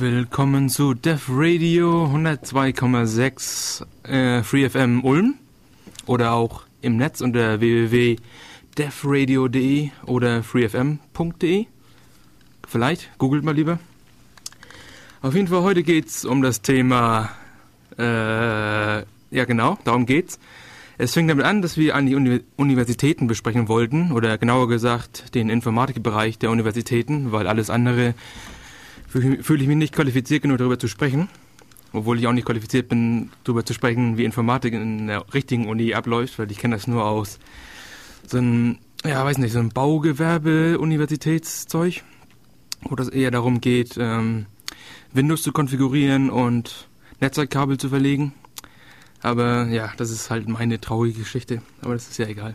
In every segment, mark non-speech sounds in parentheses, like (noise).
Willkommen zu Def Radio 102,6 äh, Free FM Ulm oder auch im Netz unter www.defradio.de oder freefm.de. Vielleicht, googelt mal lieber. Auf jeden Fall, heute geht's um das Thema, äh, ja genau, darum geht's. Es fing damit an, dass wir an die Uni Universitäten besprechen wollten, oder genauer gesagt den Informatikbereich der Universitäten, weil alles andere fühle ich mich nicht qualifiziert genug darüber zu sprechen, obwohl ich auch nicht qualifiziert bin, darüber zu sprechen, wie Informatik in der richtigen Uni abläuft, weil ich kenne das nur aus so einem, ja, weiß nicht, so einem Baugewerbe-Universitätszeug, wo das eher darum geht, ähm, Windows zu konfigurieren und Netzwerkkabel zu verlegen. Aber ja, das ist halt meine traurige Geschichte, aber das ist ja egal.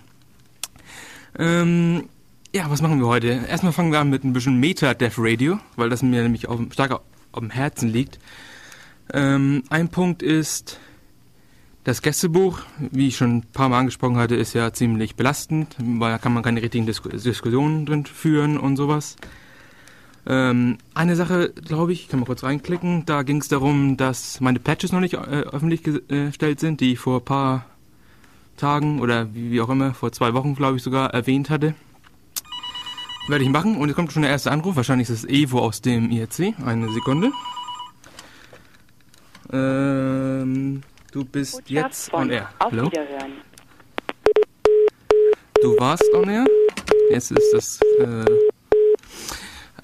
Ähm, ja, was machen wir heute? Erstmal fangen wir an mit ein bisschen Meta-Dev Radio, weil das mir nämlich auf, stark auf, dem Herzen liegt. Ähm, ein Punkt ist, das Gästebuch, wie ich schon ein paar Mal angesprochen hatte, ist ja ziemlich belastend, weil da kann man keine richtigen Dis Diskussionen drin führen und sowas. Ähm, eine Sache, glaube ich, kann mal kurz reinklicken, da ging es darum, dass meine Patches noch nicht äh, öffentlich gestellt sind, die ich vor ein paar Tagen oder wie, wie auch immer, vor zwei Wochen, glaube ich, sogar erwähnt hatte. Werde ich machen. Und jetzt kommt schon der erste Anruf. Wahrscheinlich ist es Evo aus dem IRC. Eine Sekunde. Ähm, du bist Botschaft jetzt on air. Hallo? Du warst on air. Jetzt ist das äh,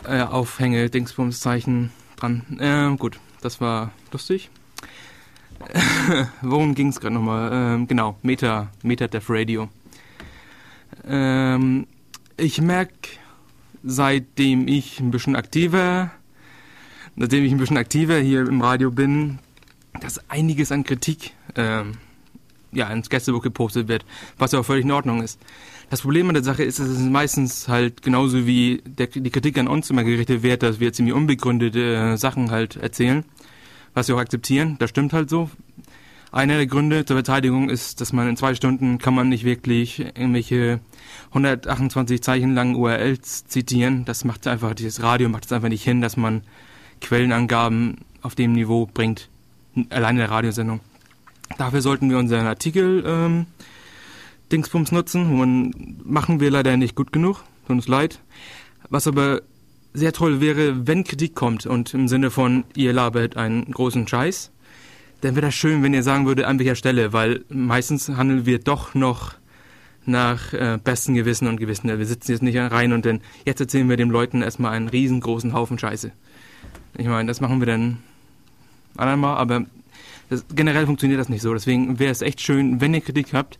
äh, Aufhänge-Dingsbums-Zeichen dran. Ähm, gut, das war lustig. (laughs) Worum ging es gerade nochmal? Ähm, genau, Meta, Meta Dev Radio. Ähm, ich merke seitdem ich ein bisschen aktiver, seitdem ich ein bisschen aktiver hier im Radio bin, dass einiges an Kritik ähm, ja, ins Gästebuch gepostet wird, was ja auch völlig in Ordnung ist. Das Problem an der Sache ist, dass es meistens halt genauso wie der, die Kritik an uns immer gerichtet wird, dass wir ziemlich unbegründete äh, Sachen halt erzählen, was wir auch akzeptieren. Das stimmt halt so. Einer der Gründe zur Verteidigung ist, dass man in zwei Stunden kann man nicht wirklich irgendwelche 128 Zeichen langen URLs zitieren. Das macht einfach, dieses Radio macht es einfach nicht hin, dass man Quellenangaben auf dem Niveau bringt, allein in der Radiosendung. Dafür sollten wir unseren Artikel ähm, Dingsbums nutzen. Und machen wir leider nicht gut genug. Tut uns leid. Was aber sehr toll wäre, wenn Kritik kommt und im Sinne von, ihr labert einen großen Scheiß, dann wäre das schön, wenn ihr sagen würde, an welcher Stelle, weil meistens handeln wir doch noch nach äh, bestem Gewissen und Gewissen. Wir sitzen jetzt nicht rein und dann, jetzt erzählen wir den Leuten erstmal einen riesengroßen Haufen Scheiße. Ich meine, das machen wir dann andermal, aber das, generell funktioniert das nicht so. Deswegen wäre es echt schön, wenn ihr Kritik habt,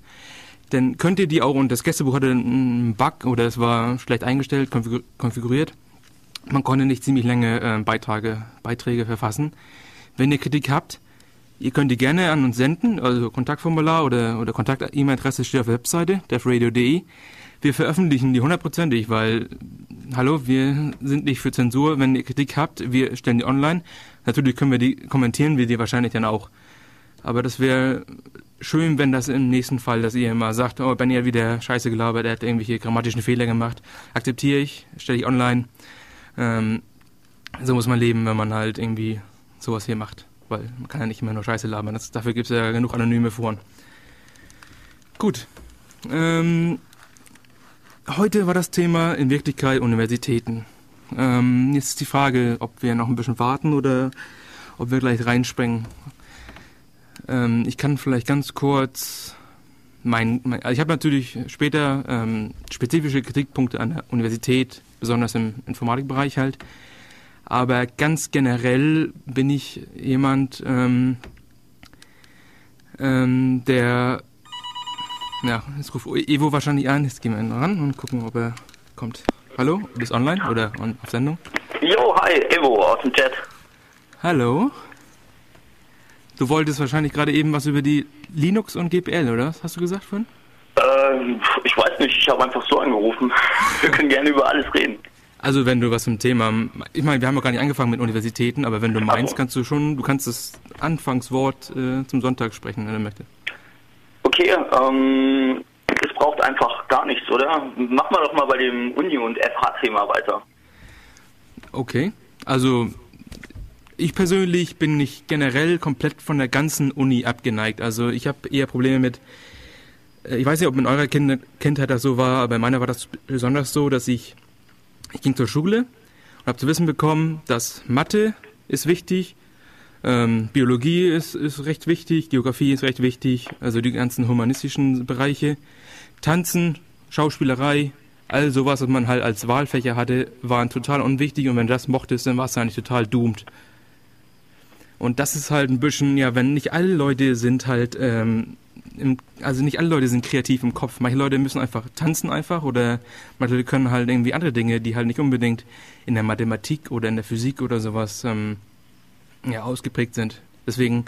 dann könnt ihr die auch, und das Gästebuch hatte einen Bug oder es war schlecht eingestellt, konfiguriert. Man konnte nicht ziemlich lange äh, Beiträge, Beiträge verfassen. Wenn ihr Kritik habt, Ihr könnt die gerne an uns senden, also Kontaktformular oder, oder Kontakt-E-Mail-Adresse steht auf der Webseite, devradio.de. Wir veröffentlichen die hundertprozentig, weil, hallo, wir sind nicht für Zensur. Wenn ihr Kritik habt, wir stellen die online. Natürlich können wir die, kommentieren wir die wahrscheinlich dann auch. Aber das wäre schön, wenn das im nächsten Fall, dass ihr immer sagt, oh, Benny hat wieder Scheiße gelabert, er hat irgendwelche grammatischen Fehler gemacht. Akzeptiere ich, stelle ich online. Ähm, so muss man leben, wenn man halt irgendwie sowas hier macht weil man kann ja nicht immer nur Scheiße labern. Das, dafür gibt es ja genug anonyme Foren. Gut. Ähm, heute war das Thema in Wirklichkeit Universitäten. Ähm, jetzt ist die Frage, ob wir noch ein bisschen warten oder ob wir gleich reinspringen. Ähm, ich kann vielleicht ganz kurz mein, mein also ich habe natürlich später ähm, spezifische Kritikpunkte an der Universität, besonders im Informatikbereich halt. Aber ganz generell bin ich jemand, ähm, ähm, der, ja, jetzt ruft Evo wahrscheinlich an. Jetzt gehen wir ran und gucken, ob er kommt. Hallo, du bist online oder on, auf Sendung? Jo, hi, Evo aus dem Chat. Hallo. Du wolltest wahrscheinlich gerade eben was über die Linux und GPL, oder? Was hast du gesagt vorhin? Ähm, ich weiß nicht, ich habe einfach so angerufen. Wir können gerne über alles reden. Also wenn du was zum Thema, ich meine, wir haben ja gar nicht angefangen mit Universitäten, aber wenn du meinst, kannst du schon, du kannst das Anfangswort äh, zum Sonntag sprechen, wenn du möchtest. Okay, ähm, es braucht einfach gar nichts, oder? Machen wir doch mal bei dem Uni- und FH-Thema weiter. Okay, also ich persönlich bin nicht generell komplett von der ganzen Uni abgeneigt. Also ich habe eher Probleme mit, äh, ich weiß nicht, ob in eurer kind Kindheit das so war, aber in meiner war das besonders so, dass ich, ich ging zur Schule und habe zu wissen bekommen, dass Mathe ist wichtig, ähm, Biologie ist, ist recht wichtig, Geografie ist recht wichtig, also die ganzen humanistischen Bereiche. Tanzen, Schauspielerei, all sowas, was man halt als Wahlfächer hatte, waren total unwichtig und wenn du das mochtest, dann war es eigentlich total doomed. Und das ist halt ein bisschen, ja, wenn nicht alle Leute sind halt, ähm, im, also nicht alle Leute sind kreativ im Kopf. Manche Leute müssen einfach tanzen einfach oder manche Leute können halt irgendwie andere Dinge, die halt nicht unbedingt in der Mathematik oder in der Physik oder sowas ähm, ja, ausgeprägt sind. Deswegen,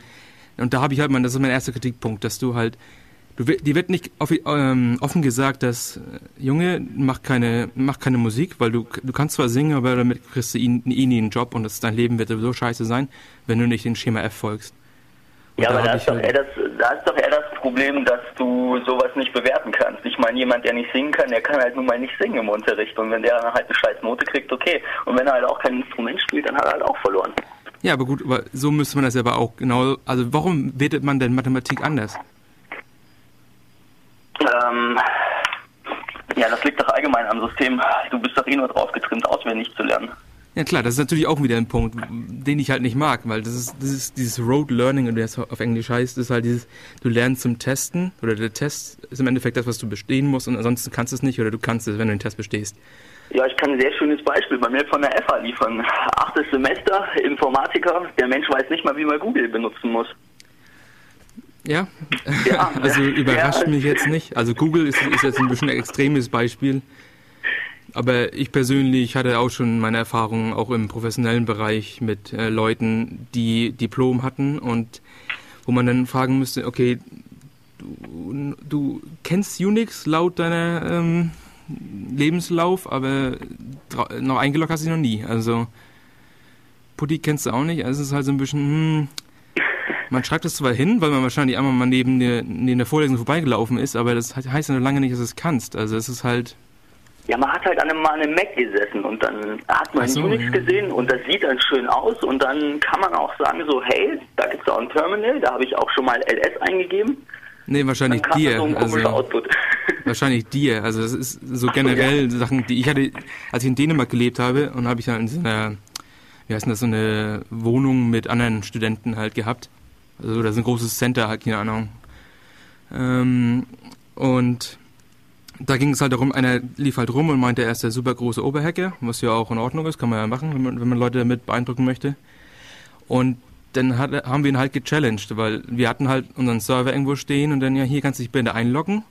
und da habe ich halt mal, das ist mein erster Kritikpunkt, dass du halt Du, die wird nicht ähm, offen gesagt, dass äh, Junge, mach keine, mach keine Musik, weil du, du kannst zwar singen, aber damit kriegst du eh nie einen Job und das, dein Leben wird sowieso scheiße sein, wenn du nicht den Schema F folgst. Und ja, aber da ist, doch halt eher das, da ist doch eher das Problem, dass du sowas nicht bewerten kannst. Ich meine, jemand, der nicht singen kann, der kann halt nun mal nicht singen im Unterricht. Und wenn der dann halt eine scheiß Note kriegt, okay. Und wenn er halt auch kein Instrument spielt, dann hat er halt auch verloren. Ja, aber gut, aber so müsste man das aber auch genau. Also warum wertet man denn Mathematik anders? Ähm, ja, das liegt doch allgemein am System. Du bist doch eh nur drauf getrimmt, auswendig zu lernen. Ja klar, das ist natürlich auch wieder ein Punkt, den ich halt nicht mag, weil das ist, das ist dieses Road Learning, und das auf Englisch heißt, ist halt dieses, du lernst zum Testen oder der Test ist im Endeffekt das, was du bestehen musst und ansonsten kannst du es nicht oder du kannst es, wenn du den Test bestehst. Ja, ich kann ein sehr schönes Beispiel bei mir von der FA liefern. Achtes Semester, Informatiker, der Mensch weiß nicht mal, wie man Google benutzen muss. Ja, ja (laughs) also überrascht ja. mich jetzt nicht. Also Google ist, ist jetzt ein bisschen ein extremes Beispiel. Aber ich persönlich hatte auch schon meine Erfahrungen auch im professionellen Bereich mit äh, Leuten, die Diplom hatten und wo man dann fragen müsste, okay, du, du kennst Unix laut deiner ähm, Lebenslauf, aber noch eingeloggt hast du noch nie. Also Putty kennst du auch nicht. Also es ist halt so ein bisschen, hm, man schreibt es zwar hin, weil man wahrscheinlich einmal mal neben der, neben der Vorlesung vorbeigelaufen ist, aber das heißt ja noch lange nicht, dass du es kannst. Also es ist halt... Ja, man hat halt an einem, an einem Mac gesessen und dann hat man so, Unix ja. gesehen und das sieht dann schön aus und dann kann man auch sagen so, hey, da gibt es auch ein Terminal, da habe ich auch schon mal ls eingegeben. Nee, wahrscheinlich dir. So also, (laughs) wahrscheinlich dir. Also das ist so generell ja. Sachen, die ich hatte, als ich in Dänemark gelebt habe und habe ich dann in so einer, wie heißt das, so eine Wohnung mit anderen Studenten halt gehabt. Also das ist ein großes Center, halt, keine Ahnung. Ähm, und da ging es halt darum, einer lief halt rum und meinte, er ist der super große Oberhacker, was ja auch in Ordnung ist, kann man ja machen, wenn man, wenn man Leute damit beeindrucken möchte. Und dann hat, haben wir ihn halt gechallenged, weil wir hatten halt unseren Server irgendwo stehen und dann, ja, hier kannst du dich bitte einloggen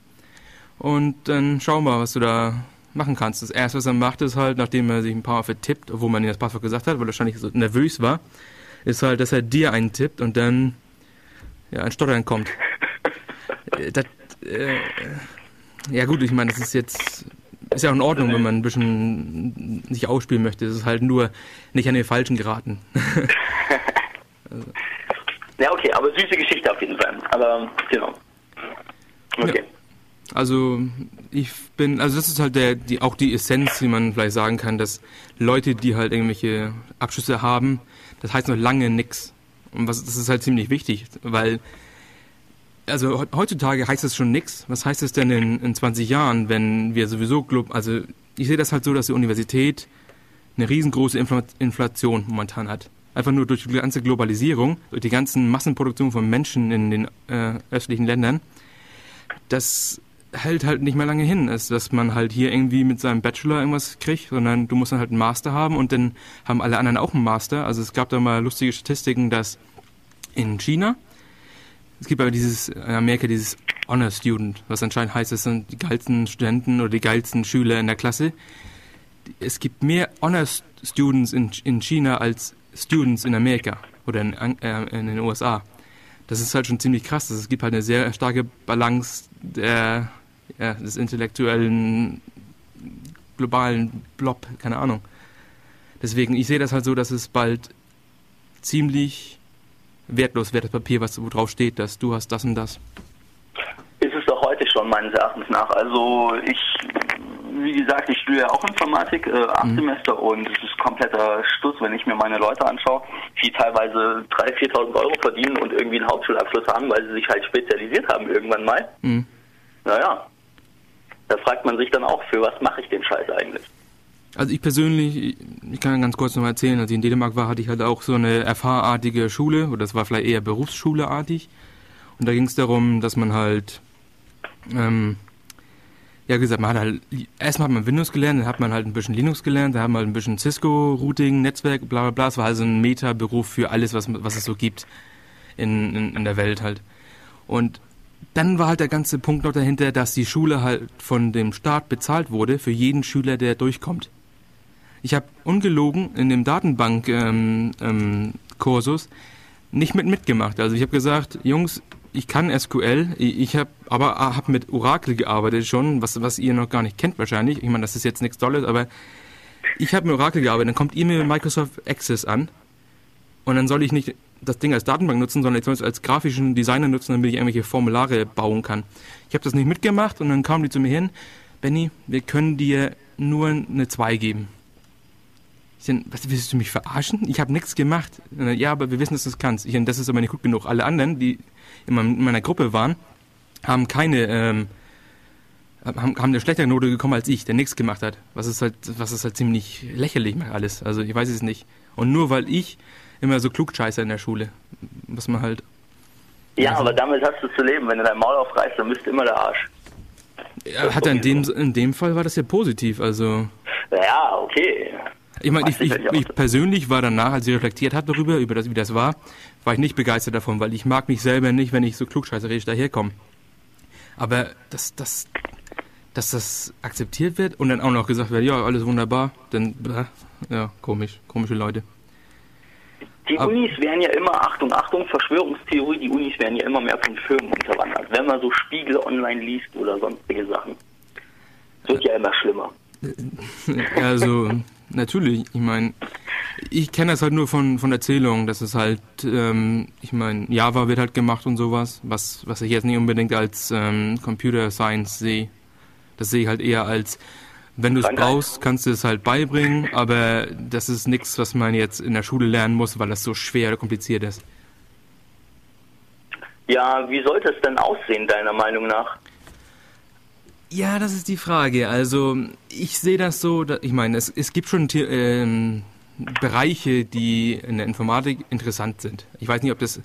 und dann schauen wir, was du da machen kannst. Das erste, was er macht, ist halt, nachdem er sich ein paar Mal vertippt, obwohl man ihm das Passwort gesagt hat, weil er wahrscheinlich so nervös war, ist halt, dass er dir eintippt und dann ja, ein Stottern kommt. (laughs) Äh, das, äh, ja gut, ich meine, das ist jetzt ist ja auch in Ordnung, wenn man ein bisschen sich ausspielen möchte. Es ist halt nur nicht an den Falschen geraten. also. (laughs) Ja, okay, aber süße Geschichte auf jeden Fall. Aber genau. Okay. Ja. Also ich bin, also das ist halt der, die, auch die Essenz, wie man vielleicht sagen kann, dass Leute, die halt irgendwelche Abschlüsse haben, das heißt noch lange nichts. Und was, das ist halt ziemlich wichtig, weil also heutzutage heißt das schon nichts. Was heißt es denn in, in 20 Jahren, wenn wir sowieso, also ich sehe das halt so, dass die Universität eine riesengroße Inflation momentan hat. Einfach nur durch die ganze Globalisierung, durch die ganzen Massenproduktion von Menschen in den äh, östlichen Ländern. Das hält halt nicht mehr lange hin, ist, dass man halt hier irgendwie mit seinem Bachelor irgendwas kriegt, sondern du musst dann halt einen Master haben und dann haben alle anderen auch einen Master. Also es gab da mal lustige Statistiken, dass in China, es gibt aber dieses, in Amerika dieses Honor Student, was anscheinend heißt, das sind die geilsten Studenten oder die geilsten Schüler in der Klasse. Es gibt mehr Honor Students in, in China als Students in Amerika oder in, äh, in den USA. Das ist halt schon ziemlich krass. Es gibt halt eine sehr starke Balance der ja, des intellektuellen globalen Blob, keine Ahnung. Deswegen, ich sehe das halt so, dass es bald ziemlich wertlos das Papier, was wo drauf steht, dass du hast das und das. Ist es doch heute schon, meines Erachtens nach. Also ich wie gesagt, ich studiere auch Informatik, äh, acht mhm. Semester und es ist kompletter Stuss, wenn ich mir meine Leute anschaue, die teilweise 3.000, 4.000 Euro verdienen und irgendwie einen Hauptschulabschluss haben, weil sie sich halt spezialisiert haben irgendwann mal. Mhm. Naja, da fragt man sich dann auch, für was mache ich den Scheiß eigentlich? Also ich persönlich, ich kann ganz kurz noch erzählen, als ich in Dänemark war, hatte ich halt auch so eine FH-artige Schule, oder das war vielleicht eher Berufsschule-artig. Und da ging es darum, dass man halt, ähm, ja gesagt, man hat halt, erstmal hat man Windows gelernt, dann hat man halt ein bisschen Linux gelernt, dann hat man halt ein bisschen Cisco-Routing, Netzwerk, bla bla bla. Es war also ein Meta-Beruf für alles, was, was es so gibt in, in, in der Welt halt. Und dann war halt der ganze Punkt noch dahinter, dass die Schule halt von dem Staat bezahlt wurde für jeden Schüler, der durchkommt. Ich habe ungelogen in dem Datenbank-Kursus ähm, ähm, nicht mit mitgemacht. Also ich habe gesagt, Jungs, ich kann SQL, ich habe aber habe mit Oracle gearbeitet schon, was, was ihr noch gar nicht kennt wahrscheinlich. Ich meine, das ist jetzt nichts Tolles, aber ich habe mit Oracle gearbeitet. Dann kommt ihr mir Microsoft Access an und dann soll ich nicht das Ding als Datenbank nutzen, sondern ich soll es als grafischen Designer nutzen, damit ich irgendwelche Formulare bauen kann. Ich habe das nicht mitgemacht und dann kamen die zu mir hin, Benny, wir können dir nur eine 2 geben. Ich sag, was willst du mich verarschen? Ich habe nichts gemacht. Ja, aber wir wissen, dass du es kannst. Ich, das ist aber nicht gut genug. Alle anderen, die in, meiner Gruppe waren, haben keine, ähm, haben, haben eine schlechtere Note gekommen als ich, der nichts gemacht hat. Was ist halt, was ist halt ziemlich lächerlich macht alles. Also ich weiß es nicht. Und nur weil ich immer so Klugscheißer in der Schule, was man halt. Ja, also, aber damit hast du zu leben. Wenn du dein Maul aufreißt, dann bist du immer der Arsch. Ja, hat er in dem, in dem Fall war das ja positiv, also. Ja, okay. Ich meine, ich, ich, ich, persönlich war danach, als ich reflektiert habe darüber, über das, wie das war, war ich nicht begeistert davon, weil ich mag mich selber nicht, wenn ich so klugscheißerisch daherkomme. Aber dass, dass, dass das akzeptiert wird und dann auch noch gesagt wird, ja, alles wunderbar, dann, ja, komisch, komische Leute. Die Ab Unis werden ja immer, Achtung, Achtung, Verschwörungstheorie, die Unis werden ja immer mehr von Firmen unterwandert. Wenn man so Spiegel online liest oder sonstige Sachen. Wird ja immer schlimmer. (laughs) Also, natürlich, ich meine, ich kenne das halt nur von, von Erzählungen, dass es halt, ähm, ich meine, Java wird halt gemacht und sowas, was, was ich jetzt nicht unbedingt als ähm, Computer Science sehe. Das sehe ich halt eher als, wenn du es brauchst, kannst du es halt beibringen, aber das ist nichts, was man jetzt in der Schule lernen muss, weil das so schwer oder kompliziert ist. Ja, wie sollte es denn aussehen, deiner Meinung nach? Ja, das ist die Frage. Also, ich sehe das so, ich meine, es, es gibt schon ähm, Bereiche, die in der Informatik interessant sind. Ich weiß nicht, ob das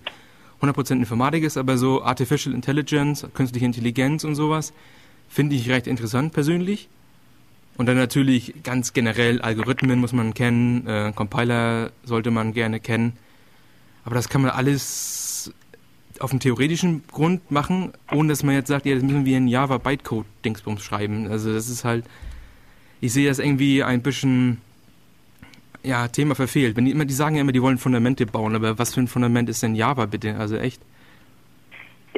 100% Informatik ist, aber so Artificial Intelligence, künstliche Intelligenz und sowas, finde ich recht interessant persönlich. Und dann natürlich ganz generell Algorithmen muss man kennen, äh, Compiler sollte man gerne kennen. Aber das kann man alles auf einem theoretischen Grund machen, ohne dass man jetzt sagt, ja, das müssen wir in Java Bytecode Dingsbums schreiben. Also das ist halt, ich sehe das irgendwie ein bisschen, ja, Thema verfehlt. Wenn die immer, die sagen ja immer, die wollen Fundamente bauen, aber was für ein Fundament ist denn Java bitte? Also echt.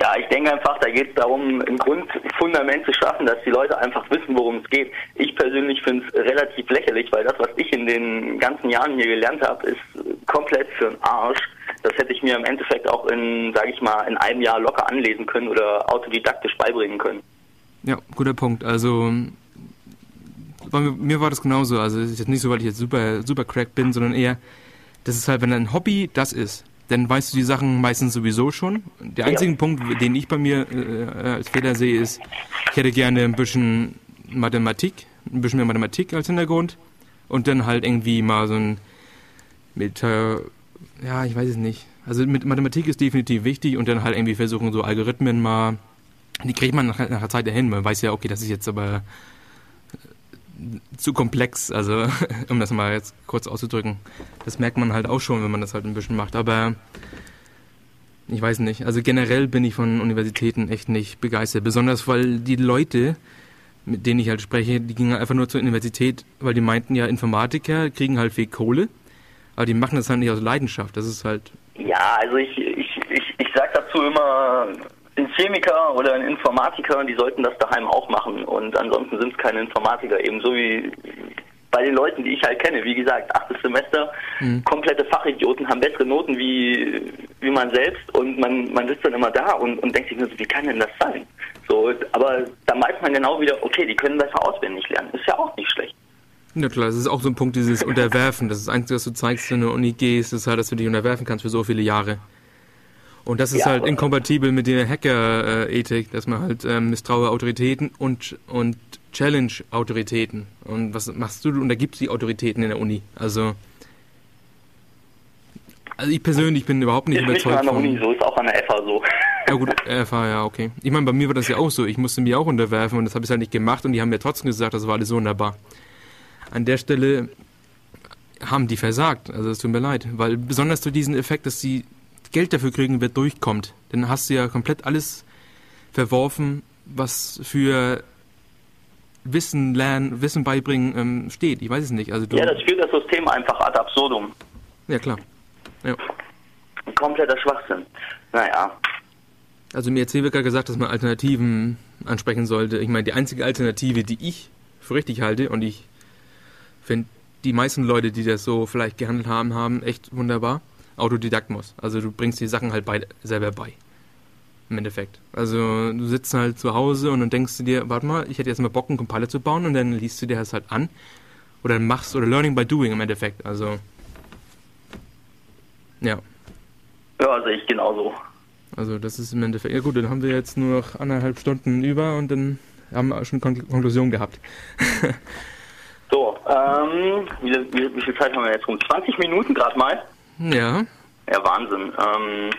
Ja, ich denke einfach, da geht es darum, ein Grundfundament zu schaffen, dass die Leute einfach wissen, worum es geht. Ich persönlich finde es relativ lächerlich, weil das, was ich in den ganzen Jahren hier gelernt habe, ist komplett für den Arsch. Das hätte ich mir im Endeffekt auch in, sage ich mal, in einem Jahr locker anlesen können oder autodidaktisch beibringen können. Ja, guter Punkt. Also bei mir war das genauso. Also es ist jetzt nicht so, weil ich jetzt super, super crack bin, sondern eher, das ist halt, wenn ein Hobby das ist, dann weißt du die Sachen meistens sowieso schon. Der einzige ja. Punkt, den ich bei mir äh, als Fehler sehe, ist, ich hätte gerne ein bisschen Mathematik, ein bisschen mehr Mathematik als Hintergrund und dann halt irgendwie mal so ein mit, äh, ja, ich weiß es nicht. Also mit Mathematik ist definitiv wichtig und dann halt irgendwie versuchen, so Algorithmen mal, die kriegt man nach, nach einer Zeit dahin. Man weiß ja, okay, das ist jetzt aber zu komplex, also (laughs) um das mal jetzt kurz auszudrücken. Das merkt man halt auch schon, wenn man das halt ein bisschen macht. Aber ich weiß nicht. Also generell bin ich von Universitäten echt nicht begeistert. Besonders weil die Leute, mit denen ich halt spreche, die gingen einfach nur zur Universität, weil die meinten ja, Informatiker kriegen halt viel Kohle. Aber die machen das halt nicht aus Leidenschaft. Das ist halt. Ja, also ich, ich, ich, ich sag dazu immer, ein Chemiker oder ein Informatiker, die sollten das daheim auch machen. Und ansonsten sind es keine Informatiker. Ebenso wie bei den Leuten, die ich halt kenne. Wie gesagt, achtes Semester, mhm. komplette Fachidioten haben bessere Noten wie, wie man selbst. Und man, man sitzt dann immer da und, und denkt sich nur so, wie kann denn das sein? So, aber da meint man genau wieder, okay, die können besser auswendig lernen. Ist ja auch nicht schlecht. Ja klar, das ist auch so ein Punkt, dieses Unterwerfen. Das ist das Einzige, was du zeigst, wenn du in die Uni gehst, ist halt, dass du dich unterwerfen kannst für so viele Jahre. Und das ist ja, halt inkompatibel mit der Hacker-Ethik, dass man halt ähm, misstraue Autoritäten und, und Challenge Autoritäten. Und was machst du? Und da gibt es die Autoritäten in der Uni. Also, also ich persönlich bin überhaupt nicht ist überzeugt. Nicht nur an der Uni so, ist auch an der FA so. Ja gut, FA, ja, okay. Ich meine, bei mir war das ja auch so. Ich musste mir auch unterwerfen und das habe ich halt nicht gemacht und die haben mir trotzdem gesagt, das war alles so wunderbar. An der Stelle haben die versagt. Also es tut mir leid. Weil besonders durch diesen Effekt, dass die Geld dafür kriegen, wer durchkommt. Dann hast du ja komplett alles verworfen, was für Wissen lernen, Wissen beibringen ähm, steht. Ich weiß es nicht. Also ja, das führt das System einfach ad absurdum. Ja, klar. Ja. Kompletter Schwachsinn. Naja. Also mir hat Seebecker gesagt, dass man Alternativen ansprechen sollte. Ich meine, die einzige Alternative, die ich für richtig halte, und ich finde die meisten Leute, die das so vielleicht gehandelt haben, haben echt wunderbar, Autodidakmus. Also du bringst die Sachen halt bei, selber bei. Im Endeffekt. Also du sitzt halt zu Hause und dann denkst du dir, warte mal, ich hätte jetzt mal Bock, einen Compiler zu bauen und dann liest du dir das halt an. Oder machst, oder Learning by Doing im Endeffekt. Also, ja. Ja, sehe ich genauso. Also das ist im Endeffekt, ja gut, dann haben wir jetzt nur noch anderthalb Stunden über und dann haben wir schon Konklusion gehabt. (laughs) so, ähm, wie, wie, wie, viel Zeit haben wir jetzt rum? 20 Minuten gerade mal? Ja. Ja, Wahnsinn. Ähm,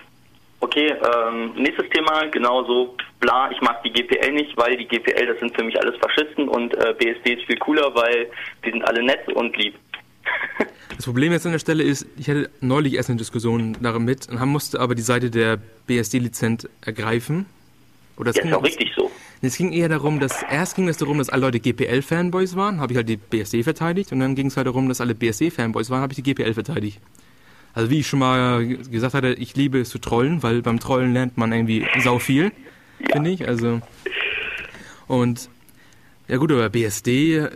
okay, ähm, nächstes Thema, genauso, bla, ich mag die GPL nicht, weil die GPL, das sind für mich alles Faschisten und äh, BSD ist viel cooler, weil die sind alle nett und lieb. (laughs) Das Problem jetzt an der Stelle ist, ich hatte neulich erst eine Diskussion damit und musste aber die Seite der BSD-Lizenz ergreifen. Oder ja, ist auch richtig so. Es ging eher darum, dass erst ging es darum, dass alle Leute GPL-Fanboys waren, habe ich halt die BSD verteidigt und dann ging es halt darum, dass alle BSD-Fanboys waren, habe ich die GPL verteidigt. Also wie ich schon mal gesagt hatte, ich liebe es zu trollen, weil beim Trollen lernt man irgendwie sau viel, ja. finde ich. Also und ja gut, aber BSD, äh,